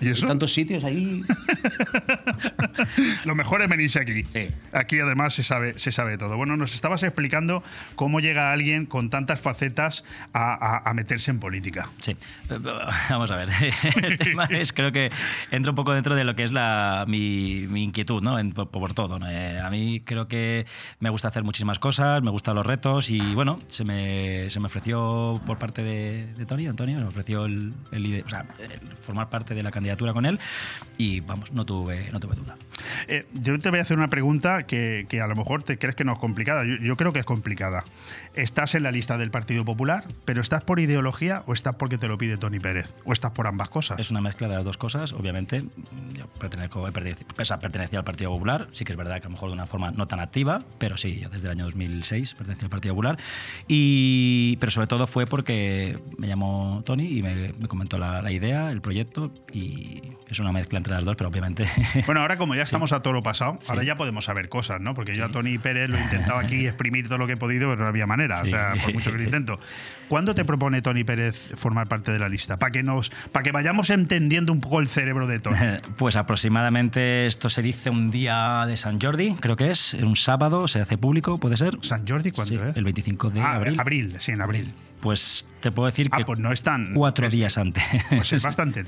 ¿Y eso? Hay tantos sitios ahí. Lo mejor es venirse aquí. Aquí además se sabe, se sabe todo. Bueno, nos estabas explicando cómo llega alguien con tantas facetas a, a- a meterse en política. Sí, vamos a ver. El tema es, creo que entra un poco dentro de lo que es la, mi, mi inquietud, ¿no? En- por, por todo. ¿no? Eh, a mí creo que me gusta hacer muchísimas cosas, me gustan los retos y bueno, se me, se me ofreció por parte de, de Tony, Antonio, me ofreció el, el lider- o sea, el formar parte de la candidatura con él y vamos, no tuve, no tuve duda. Eh, yo te voy a hacer una pregunta que, que a lo mejor te crees que no es complicada. Yo, yo creo que es complicada. ¿Estás en la lista del Partido Popular, pero estás por ideología o estás porque te lo pide Tony Pérez? ¿O estás por ambas cosas? Es una mezcla de las dos cosas, obviamente. Yo pertenezco, he pertenec- pese a pertenecer al Partido Popular, sí que es verdad que a lo mejor de una forma no tan activa, pero sí, yo desde el año 2006 pertenecí al Partido Popular. Y, pero sobre todo fue porque me llamó Tony y me, me comentó la, la idea, el proyecto, y es una mezcla entre las dos, pero obviamente. Bueno, ahora como ya estamos a toro pasado. Ahora ya podemos saber cosas, ¿no? Porque yo a Tony Pérez lo he intentado aquí exprimir todo lo que he podido, pero no había manera. O sea, por mucho que lo intento. ¿Cuándo te propone Tony Pérez formar parte de la lista? Para que nos, para que vayamos entendiendo un poco el cerebro de Tony. Pues aproximadamente esto se dice un día de San Jordi, creo que es, un sábado, se hace público, ¿puede ser? ¿San Jordi cuándo es? El 25 de Ah, abril. abril, sí, en abril. Pues te puedo decir Ah, que pues no es tan. cuatro días antes. Pues es bastante.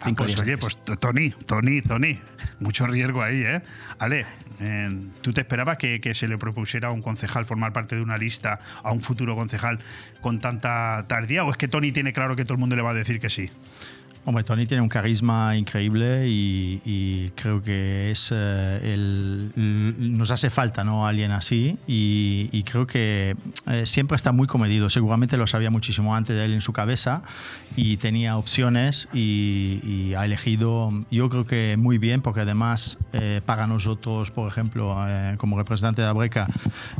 Ah, pues oye, pues Tony, Tony, Tony, mucho riesgo ahí, ¿eh? Ale, eh, ¿tú te esperabas que, que se le propusiera a un concejal formar parte de una lista, a un futuro concejal, con tanta tardía? ¿O es que Tony tiene claro que todo el mundo le va a decir que sí? Hombre, Tony tiene un carisma increíble y, y creo que es eh, el, nos hace falta ¿no? alguien así y, y creo que eh, siempre está muy comedido. Seguramente lo sabía muchísimo antes de él en su cabeza y tenía opciones y, y ha elegido, yo creo que muy bien, porque además eh, para nosotros, por ejemplo, eh, como representante de Abreca,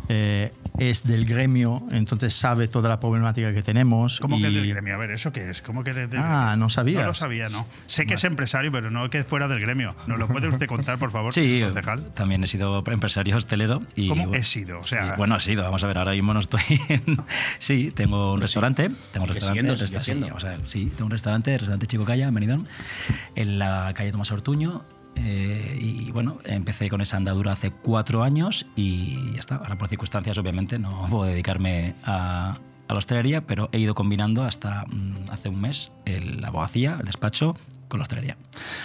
eh, es del gremio, entonces sabe toda la problemática que tenemos. ¿Cómo que y- del gremio? A ver, ¿eso qué es? ¿Cómo que es del Ah, no sabías. No sabía, no. Sé que es empresario, pero no que fuera del gremio. ¿Nos lo puede usted contar, por favor, Sí, concejal? también he sido empresario hostelero. Y, ¿Cómo bueno, he sido? O sea- bueno, he sido, vamos a ver, ahora mismo no estoy en- Sí, tengo un restaurante. Tengo un restaurante. siendo, resta- sigue sí, tengo un restaurante, el restaurante Chico Calla, en Benidorm, en la calle Tomás Ortuño. eh, y bueno, empecé con esa andadura hace cuatro años y ya está. Ahora por circunstancias, obviamente, no puedo dedicarme a, a la hostelería, pero he ido combinando hasta mm, hace un mes el- la abogacía, el despacho, con la hostelería.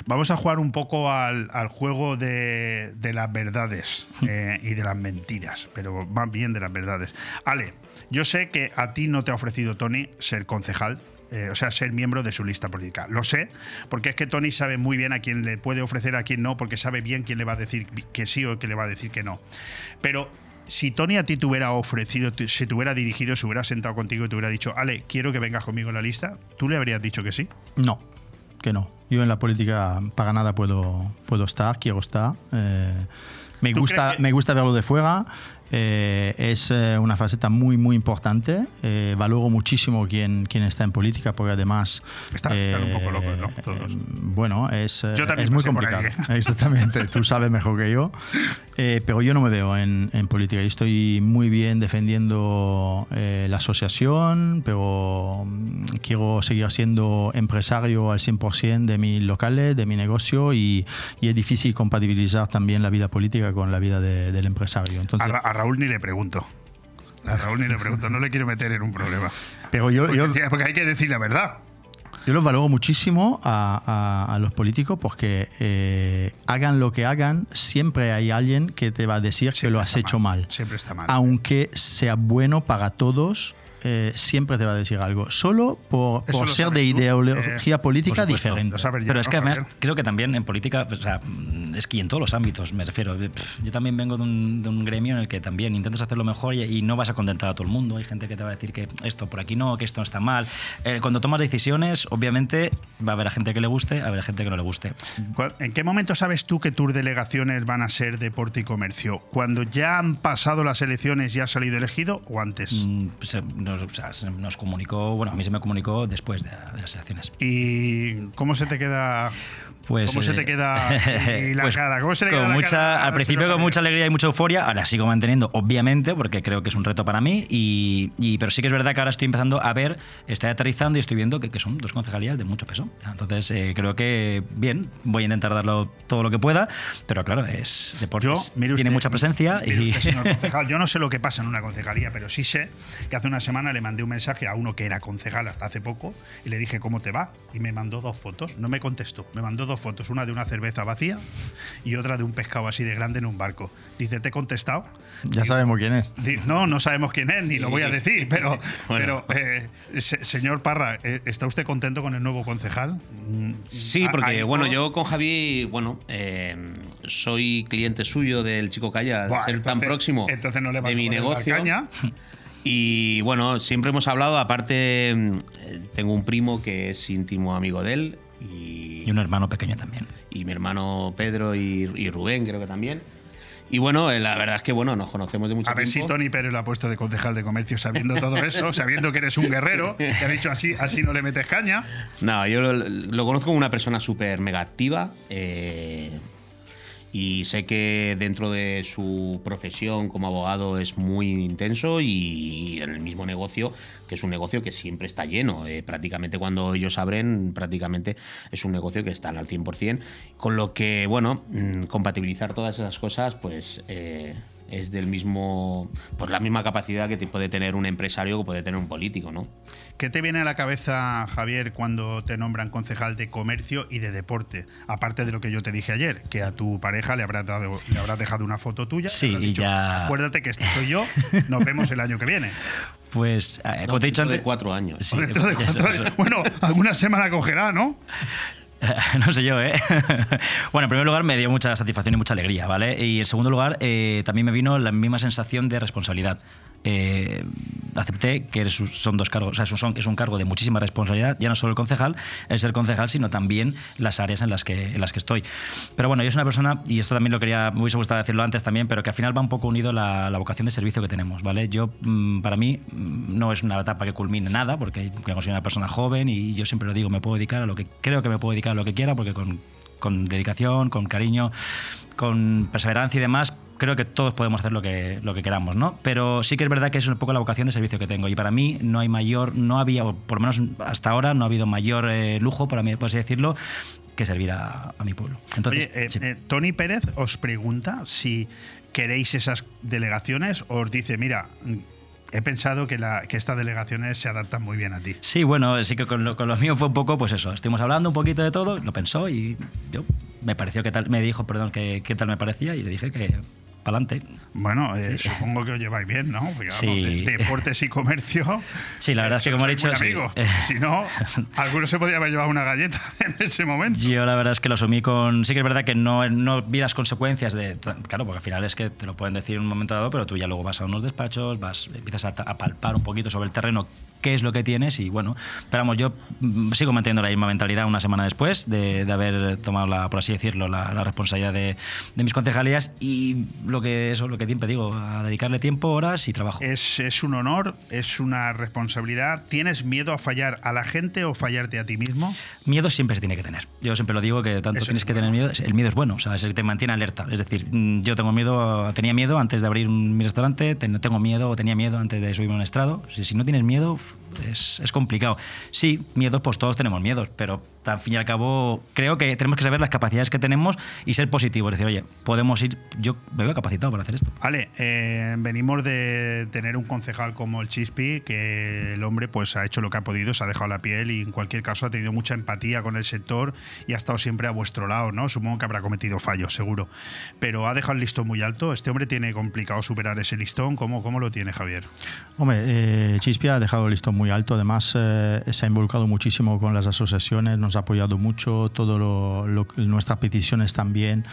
Vamos a jugar un poco al, al juego de, de las verdades eh, y de las mentiras, pero más bien de las verdades. Ale, yo sé que a ti no te ha ofrecido Tony ser concejal. eh, o sea, ser miembro de su lista política. Lo sé, porque es que Tony sabe muy bien a quién le puede ofrecer, a quién no, porque sabe bien quién le va a decir que sí o quién le va a decir que no. Pero si Tony a ti te hubiera ofrecido, se te hubiera dirigido, se hubiera sentado contigo y te hubiera dicho, Ale, quiero que vengas conmigo en la lista, ¿tú le habrías dicho que sí? No, que no. Yo en la política para nada puedo, puedo estar, quiero estar. Eh, me, ¿Tú gusta, que- me gusta verlo de fuera. Eh, es eh, una faceta muy, muy importante. Eh, valoro muchísimo quien, quien está en política, porque además. Están, están un poco eh, locos, ¿no? Todos. Bueno, es, eh, Yo es muy complicado. ¿eh? Exactamente, tú sabes mejor que yo. Eh, pero yo no me veo en, en política. Yo estoy muy bien defendiendo eh, la asociación, pero mm, quiero seguir siendo empresario al 100% de mis locales, de mi negocio y, y es difícil compatibilizar también la vida política con la vida de- del empresario. Entonces, a Raúl ni le pregunto. A Raúl ni le pregunto, no le quiero meter en un problema. pero yo, Porque, yo, porque hay que decir la verdad. Yo los valoro muchísimo a, a- a los políticos porque eh, hagan lo que hagan, siempre hay alguien que te va a decir que lo has hecho mal. Siempre está mal. Aunque sea bueno para todos, eh, siempre te va a decir algo. Solo por, ser de tú, ideología eh, política diferente. Pero es que además creo que también en política, o sea, mm, es que en todos los ámbitos, me refiero. Pff, Yo también vengo de un, de un gremio en el que también intentas hacerlo mejor y, y no vas a contentar a todo el mundo. Hay gente que te va a decir que esto por aquí no, que esto está mal. Eh, cuando tomas decisiones, obviamente va a haber a gente que le guste, a haber gente que no le guste. ¿Cuál- ¿En qué momento sabes tú que tus delegaciones van a ser deporte y comercio? ¿Cuando ya han pasado las elecciones y has salido elegido o antes? Mm, se- nos, comunicó, bueno, a mí se me comunicó después de, de las elecciones. ¿Y cómo se te queda Pues, ¿Cómo se te eh, queda y la pues cara? ¿Cómo se te con queda la mucha, cara, Al principio con mucha alegría y mucha euforia, ahora sigo manteniendo, obviamente, porque creo que es un reto para mí, y, y- pero sí que es verdad que ahora estoy empezando a ver, estoy aterrizando y estoy viendo que, que son dos concejalías de mucho peso. Entonces eh, creo que, bien, voy a intentar darlo todo lo que pueda, pero claro, es deportes, mire tiene usted, mucha presencia y... usted, señor concejal, yo no sé lo que pasa en una concejalía, pero sí sé que hace una semana le mandé un mensaje a uno que era concejal hasta hace poco y le dije cómo te va y me mandó dos fotos. No me contestó, me mandó dos fotos, una de una cerveza vacía y otra de un pescado así de grande en un barco. Dice, ¿te he contestado? Ya sabemos quién es. No, no sabemos quién es, ni lo voy a decir, pero, Bueno. pero eh, se- señor Parra, eh, ¿está usted contento con el nuevo concejal? Mm, Sí, ¿ha- porque hay bueno, todo? yo con Javi, bueno, eh, soy cliente suyo del Chico Calla, Buah, ser tan entonces- próximo entonces no le de mi negocio. caña. Y bueno, siempre hemos hablado, aparte mm, eh, tengo un primo que es íntimo amigo de él y, Y un hermano pequeño también. y mi hermano Pedro y, y Rubén creo que también. Y bueno, eh, la verdad es que bueno, nos conocemos de mucho A ver si. Tony Pérez lo ha puesto de concejal de comercio sabiendo todo eso, sabiendo que eres un guerrero, que ha dicho así, así no le metes caña. No, yo lo, lo conozco como una persona súper mega activa. eh, y sé que dentro de su profesión como abogado es muy intenso y en el mismo negocio, que es un negocio que siempre está lleno. Eh, prácticamente cuando ellos abren, prácticamente es un negocio que están al 100%, con lo que, bueno, mm, compatibilizar todas esas cosas, pues... eh, es del mismo, pues la misma capacidad que te puede tener un empresario que puede tener un político, ¿no? ¿Qué te viene a la cabeza, Javier, cuando te nombran concejal de comercio y de deporte? Aparte de lo que yo te dije ayer, que a tu pareja le habrás, dado- le habrás dejado una foto tuya. Sí, y ya- Acuérdate que este soy yo, nos vemos el año que viene. Pues, eh, como te he dicho dentro de cuatro años. Sí, de cuatro eso- años. Bueno, alguna semana cogerá, ¿no? no sé yo, ¿eh? bueno, en primer lugar me dio mucha satisfacción y mucha alegría, ¿vale? Y en segundo lugar eh, también me vino la misma sensación de responsabilidad. Eh, acepté que son dos cargos, o sea, es un, cargo de muchísima responsabilidad, ya no solo el concejal, el ser concejal, sino también las áreas en las que, en las que estoy. Pero bueno, yo soy una persona, y esto también lo quería, me hubiese gustado decirlo antes también, pero que al final va un poco unido la, la vocación de servicio que tenemos, ¿vale? Yo, mm, para mí, mm, no es una etapa que culmine nada, porque me considero una persona joven y yo siempre lo digo, me puedo dedicar a lo que creo que me puedo dedicar a lo que quiera, porque con dedicación, con cariño, con perseverancia y demás, creo que todos podemos hacer lo que, lo que queramos, ¿no? Pero sí que es verdad que es un poco la vocación de servicio que tengo. Y para mí no hay mayor, no había, o por lo menos hasta ahora, no ha habido mayor eh, lujo, para mí, por así decirlo, que servir a, a mi pueblo. Entonces, Oye, eh, sí. eh, Tony Pérez os pregunta si queréis esas delegaciones o os dice, mira, he pensado que, la, que estas delegaciones se adaptan muy bien a ti. Sí, bueno, sí que con lo, con lo mío fue un poco, pues eso, estuvimos hablando un poquito de todo, lo pensó y yo me pareció que tal, me dijo, perdón, que qué tal me parecía y le dije que pa'lante. Bueno, eh, supongo que os lleváis bien, ¿no? Porque, vamos, Sí. de- deportes y comercio. Sí, la verdad es que eh, como he dicho, sí. Eh. Si no, alguno se podía haber llevado una galleta en ese momento. Yo la verdad es que lo asumí con... Sí que es verdad que no, no vi las consecuencias de... Claro, porque al final es que te lo pueden decir en un momento dado, pero tú ya luego vas a unos despachos, vas, empiezas a, palpar un poquito sobre el terreno qué es lo que tienes y bueno, pero vamos, yo mm, sigo manteniendo la misma mentalidad una semana después de, de haber tomado, la, por así decirlo, la, la responsabilidad de, de mis concejalías y lo que eso, lo que siempre digo, a dedicarle tiempo, horas y trabajo. Es, es un honor, es una responsabilidad. ¿Tienes miedo a fallar a la gente o fallarte a ti mismo? Miedo siempre se tiene que tener. Yo siempre lo digo que tanto tienes que tener miedo. El miedo es bueno, o sea, es el que te mantiene alerta. Es decir, mm, yo tengo miedo, tenía miedo antes de abrir mi restaurante, ten- tengo miedo o tenía miedo antes de subirme a un estrado. Si, si no tienes miedo, es, es complicado. Sí, miedos, pues todos tenemos miedos, pero al fin y al cabo creo que tenemos que saber las capacidades que tenemos y ser positivos. Es decir, oye, podemos ir, yo me veo capacitado para hacer esto. Vale, eh, venimos de tener un concejal como el Chispi, que el hombre pues ha hecho lo que ha podido, se ha dejado la piel y en cualquier caso ha tenido mucha empatía con el sector y ha estado siempre a vuestro lado, ¿no? Supongo que habrá cometido fallos, seguro. Pero ha dejado el listón muy alto. Este hombre tiene complicado superar ese listón. ¿Cómo, cómo lo tiene Javier? Hombre, eh, Chispia ha dejado el listón muy alto. Además, eh, se ha involucrado muchísimo con las asociaciones, nos ha apoyado mucho, todo lo, lo- nuestras peticiones también.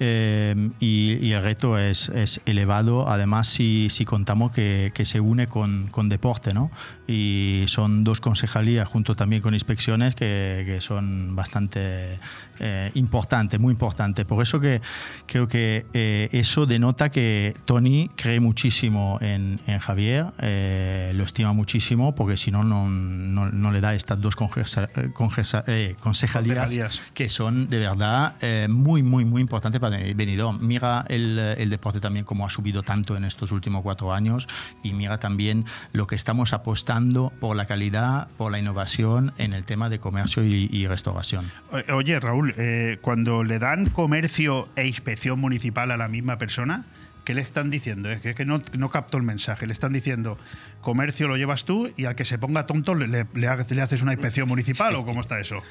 eh, y, el reto es, elevado. Además, si, contamos que, se une con, con deporte, ¿no? Y son dos concejalías junto también con inspecciones que, que son bastante eh, importantes, muy importantes. Por eso que creo que eh, eso denota que Tony cree muchísimo en, en Javier, eh, lo estima muchísimo, porque si no, no, no, le da estas dos congesa- eh, congesa- eh, concejalías, Concejalías. que son de verdad eh, muy, muy, muy importantes para Benidorm. Mira el, el deporte también como ha subido tanto en estos últimos cuatro años y mira también lo que estamos apostando por la calidad, por la innovación en el tema de comercio y, y restauración. Oye, Raúl, eh, cuando le dan comercio e inspección municipal a la misma persona, ¿qué le están diciendo? Es que, es que no, no capto el mensaje. Le están diciendo, comercio lo llevas tú y al que se ponga tonto le, le- le ha- le haces una inspección municipal o cómo está eso?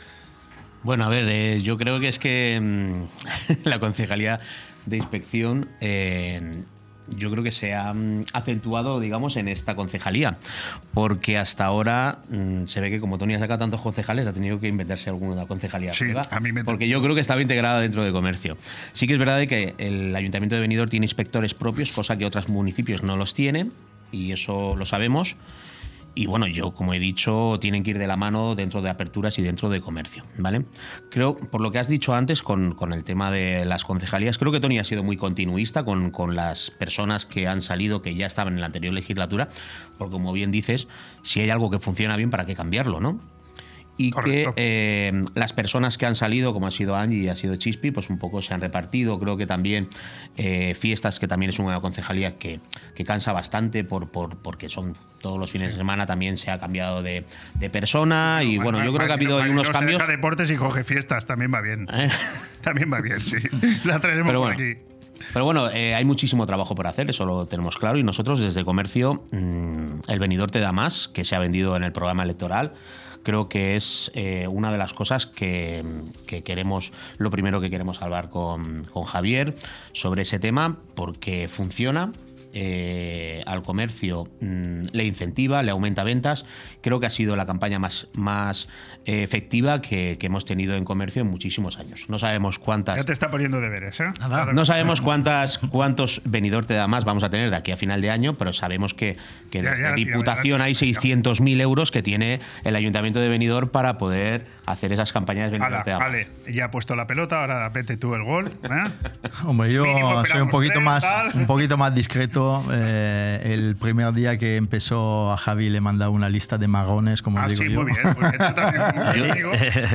Bueno, a ver, eh, yo creo que es que mm, la concejalía de inspección, eh, yo creo que se ha acentuado, digamos, en esta concejalía, porque hasta ahora mm, se ve que como Tony ha sacado tantos concejales, ha tenido que inventarse alguna concejalía. Sí, a mí me- Porque yo creo que estaba integrada dentro de comercio. Sí que es verdad de que el Ayuntamiento de Benidorm tiene inspectores propios, cosa que otros municipios no los tienen, y eso lo sabemos. Y bueno, yo, como he dicho, tienen que ir de la mano dentro de aperturas y dentro de comercio, ¿vale? Creo, por lo que has dicho antes con, con el tema de las concejalías, creo que Tony ha sido muy continuista con, con las personas que han salido, que ya estaban en la anterior legislatura, porque como bien dices, si hay algo que funciona bien, ¿para qué cambiarlo, no? Y que eh, las personas que han salido, como ha sido Angie y ha sido Chispi, pues un poco se han repartido. Creo que también eh, Fiestas, que también es una concejalía que, que cansa bastante por, por, porque son todos los fines de semana, también se ha cambiado de, de persona. y bueno, yo creo que ha habido Mariló unos se cambios. deja deportes y coge fiestas, también va bien. También va bien, sí. La traeremos Pero por bueno. aquí. Pero bueno, eh, hay muchísimo trabajo por hacer, eso lo tenemos claro. Y nosotros desde comercio, mm, el venidor te da más, que se ha vendido en el programa electoral. Creo que es eh, una de las cosas que, que queremos, lo primero que queremos hablar con, con Javier sobre ese tema, porque funciona. eh, al comercio mm, le incentiva, le aumenta ventas. Creo que ha sido la campaña más, más efectiva que, que hemos tenido en comercio en muchísimos años. No sabemos cuántas Ya te está poniendo deberes, ¿eh? no sabemos cuántas, cuántos venidor te da más vamos a tener de aquí a final de año, pero sabemos que, que Ya, desde ya, Diputación ya, hay 600.000 euros que tiene el Ayuntamiento de Benidorm para poder hacer esas campañas de venidor Ala, te da más. vale, ya ha puesto la pelota, ahora vete tú el gol. ¿eh? Hombre, yo Mínimo soy un poquito tres, más, tal. un poquito más discreto. Eh, el primer día que empezó a Javi le mandaba una lista de marrones, como Ah, digo sí, yo. muy bien. Pues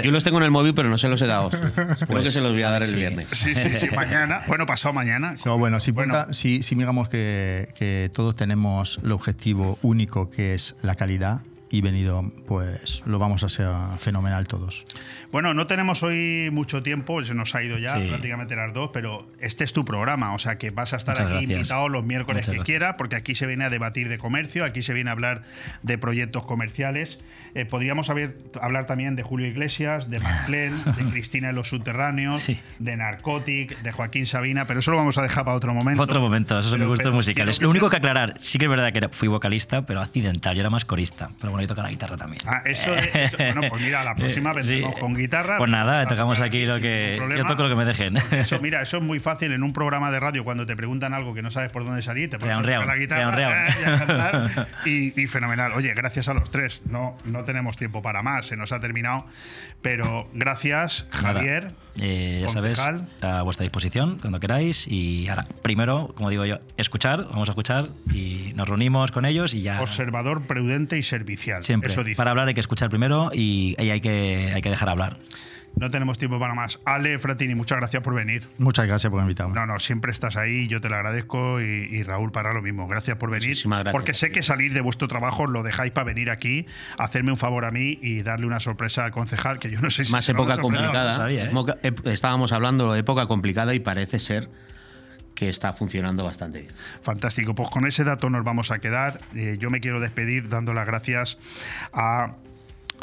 Yo, los tengo en el móvil, pero no se los he dado. Creo Pues, que se los voy a dar el sí. viernes. Sí, sí, sí, mañana. Bueno, pasado mañana. No, bueno, si, punta- si, si miramos que, que todos tenemos el objetivo único que es la calidad y venido, pues lo vamos a hacer fenomenal todos. Bueno, no tenemos hoy mucho tiempo, se nos ha ido ya Sí. prácticamente las dos, pero este es tu programa, o sea que vas a estar Muchas aquí gracias. invitado los miércoles Muchas que gracias. quiera, porque aquí se viene a debatir de comercio, aquí se viene a hablar de proyectos comerciales. Eh, podríamos haber- hablar también de Julio Iglesias, de Marclen, de Cristina en los subterráneos, de Narcotic, de Joaquín Sabina, pero eso lo vamos a dejar para otro momento. Otro momento, esos son mis gustos musicales. Lo único que aclarar, sí que es verdad que era- fui vocalista, pero accidental, yo era más corista. Pero bueno, yo toco la guitarra también. Ah, eso, de- eso- bueno, pues mira, la próxima sí. vendremos con guitarra. Pues nada, tocamos aquí lo que. Yo toco lo que me dejen. Eso, mira, eso es muy fácil en un programa de radio cuando te preguntan algo que no sabes por dónde salir, te pones a tocar la guitarra eh, y a cantar, y, y fenomenal. Oye, gracias a los tres. No, no tenemos tiempo para más, se nos ha terminado. Pero gracias, Javier. Nada, eh, ya sabes, a vuestra disposición cuando queráis. Y ahora, primero, como digo yo, escuchar, vamos a escuchar y nos reunimos con ellos y ya. Observador prudente y servicial. Siempre. Eso dice. Para hablar hay que escuchar primero y, y hay, que, hay que dejar hablar. No tenemos tiempo para más. Ale Fratini, muchas gracias por venir. Muchas gracias por invitarme. No, no, siempre estás ahí, yo te lo agradezco y, y Raúl para lo mismo. Gracias por venir. gracias. Porque sé que salir de vuestro trabajo lo dejáis para venir aquí, hacerme un favor a mí y darle una sorpresa al concejal, que yo no sé si Más época sorpresa. complicada. ¿eh? Moca- ep- Estábamos hablando de época complicada y parece ser que está funcionando bastante bien. Fantástico, pues con ese dato nos vamos a quedar. Eh, yo me quiero despedir dando las gracias a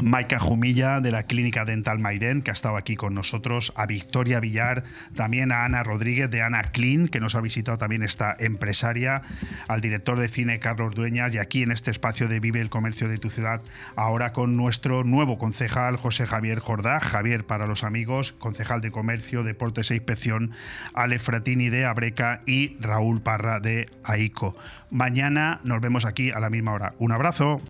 Maika Jumilla de la Clínica Dental Maiden, que ha estado aquí con nosotros, a Victoria Villar, también a Ana Rodríguez de Ana Clean, que nos ha visitado también esta empresaria, al director de cine Carlos Dueñas y aquí en este espacio de Vive el Comercio de tu ciudad, ahora con nuestro nuevo concejal José Javier Jordá, Javier para los amigos, concejal de Comercio, Deportes e Inspección, Ale Fratini de Abreca y Raúl Parra de AICO. Mañana nos vemos aquí a la misma hora. Un abrazo.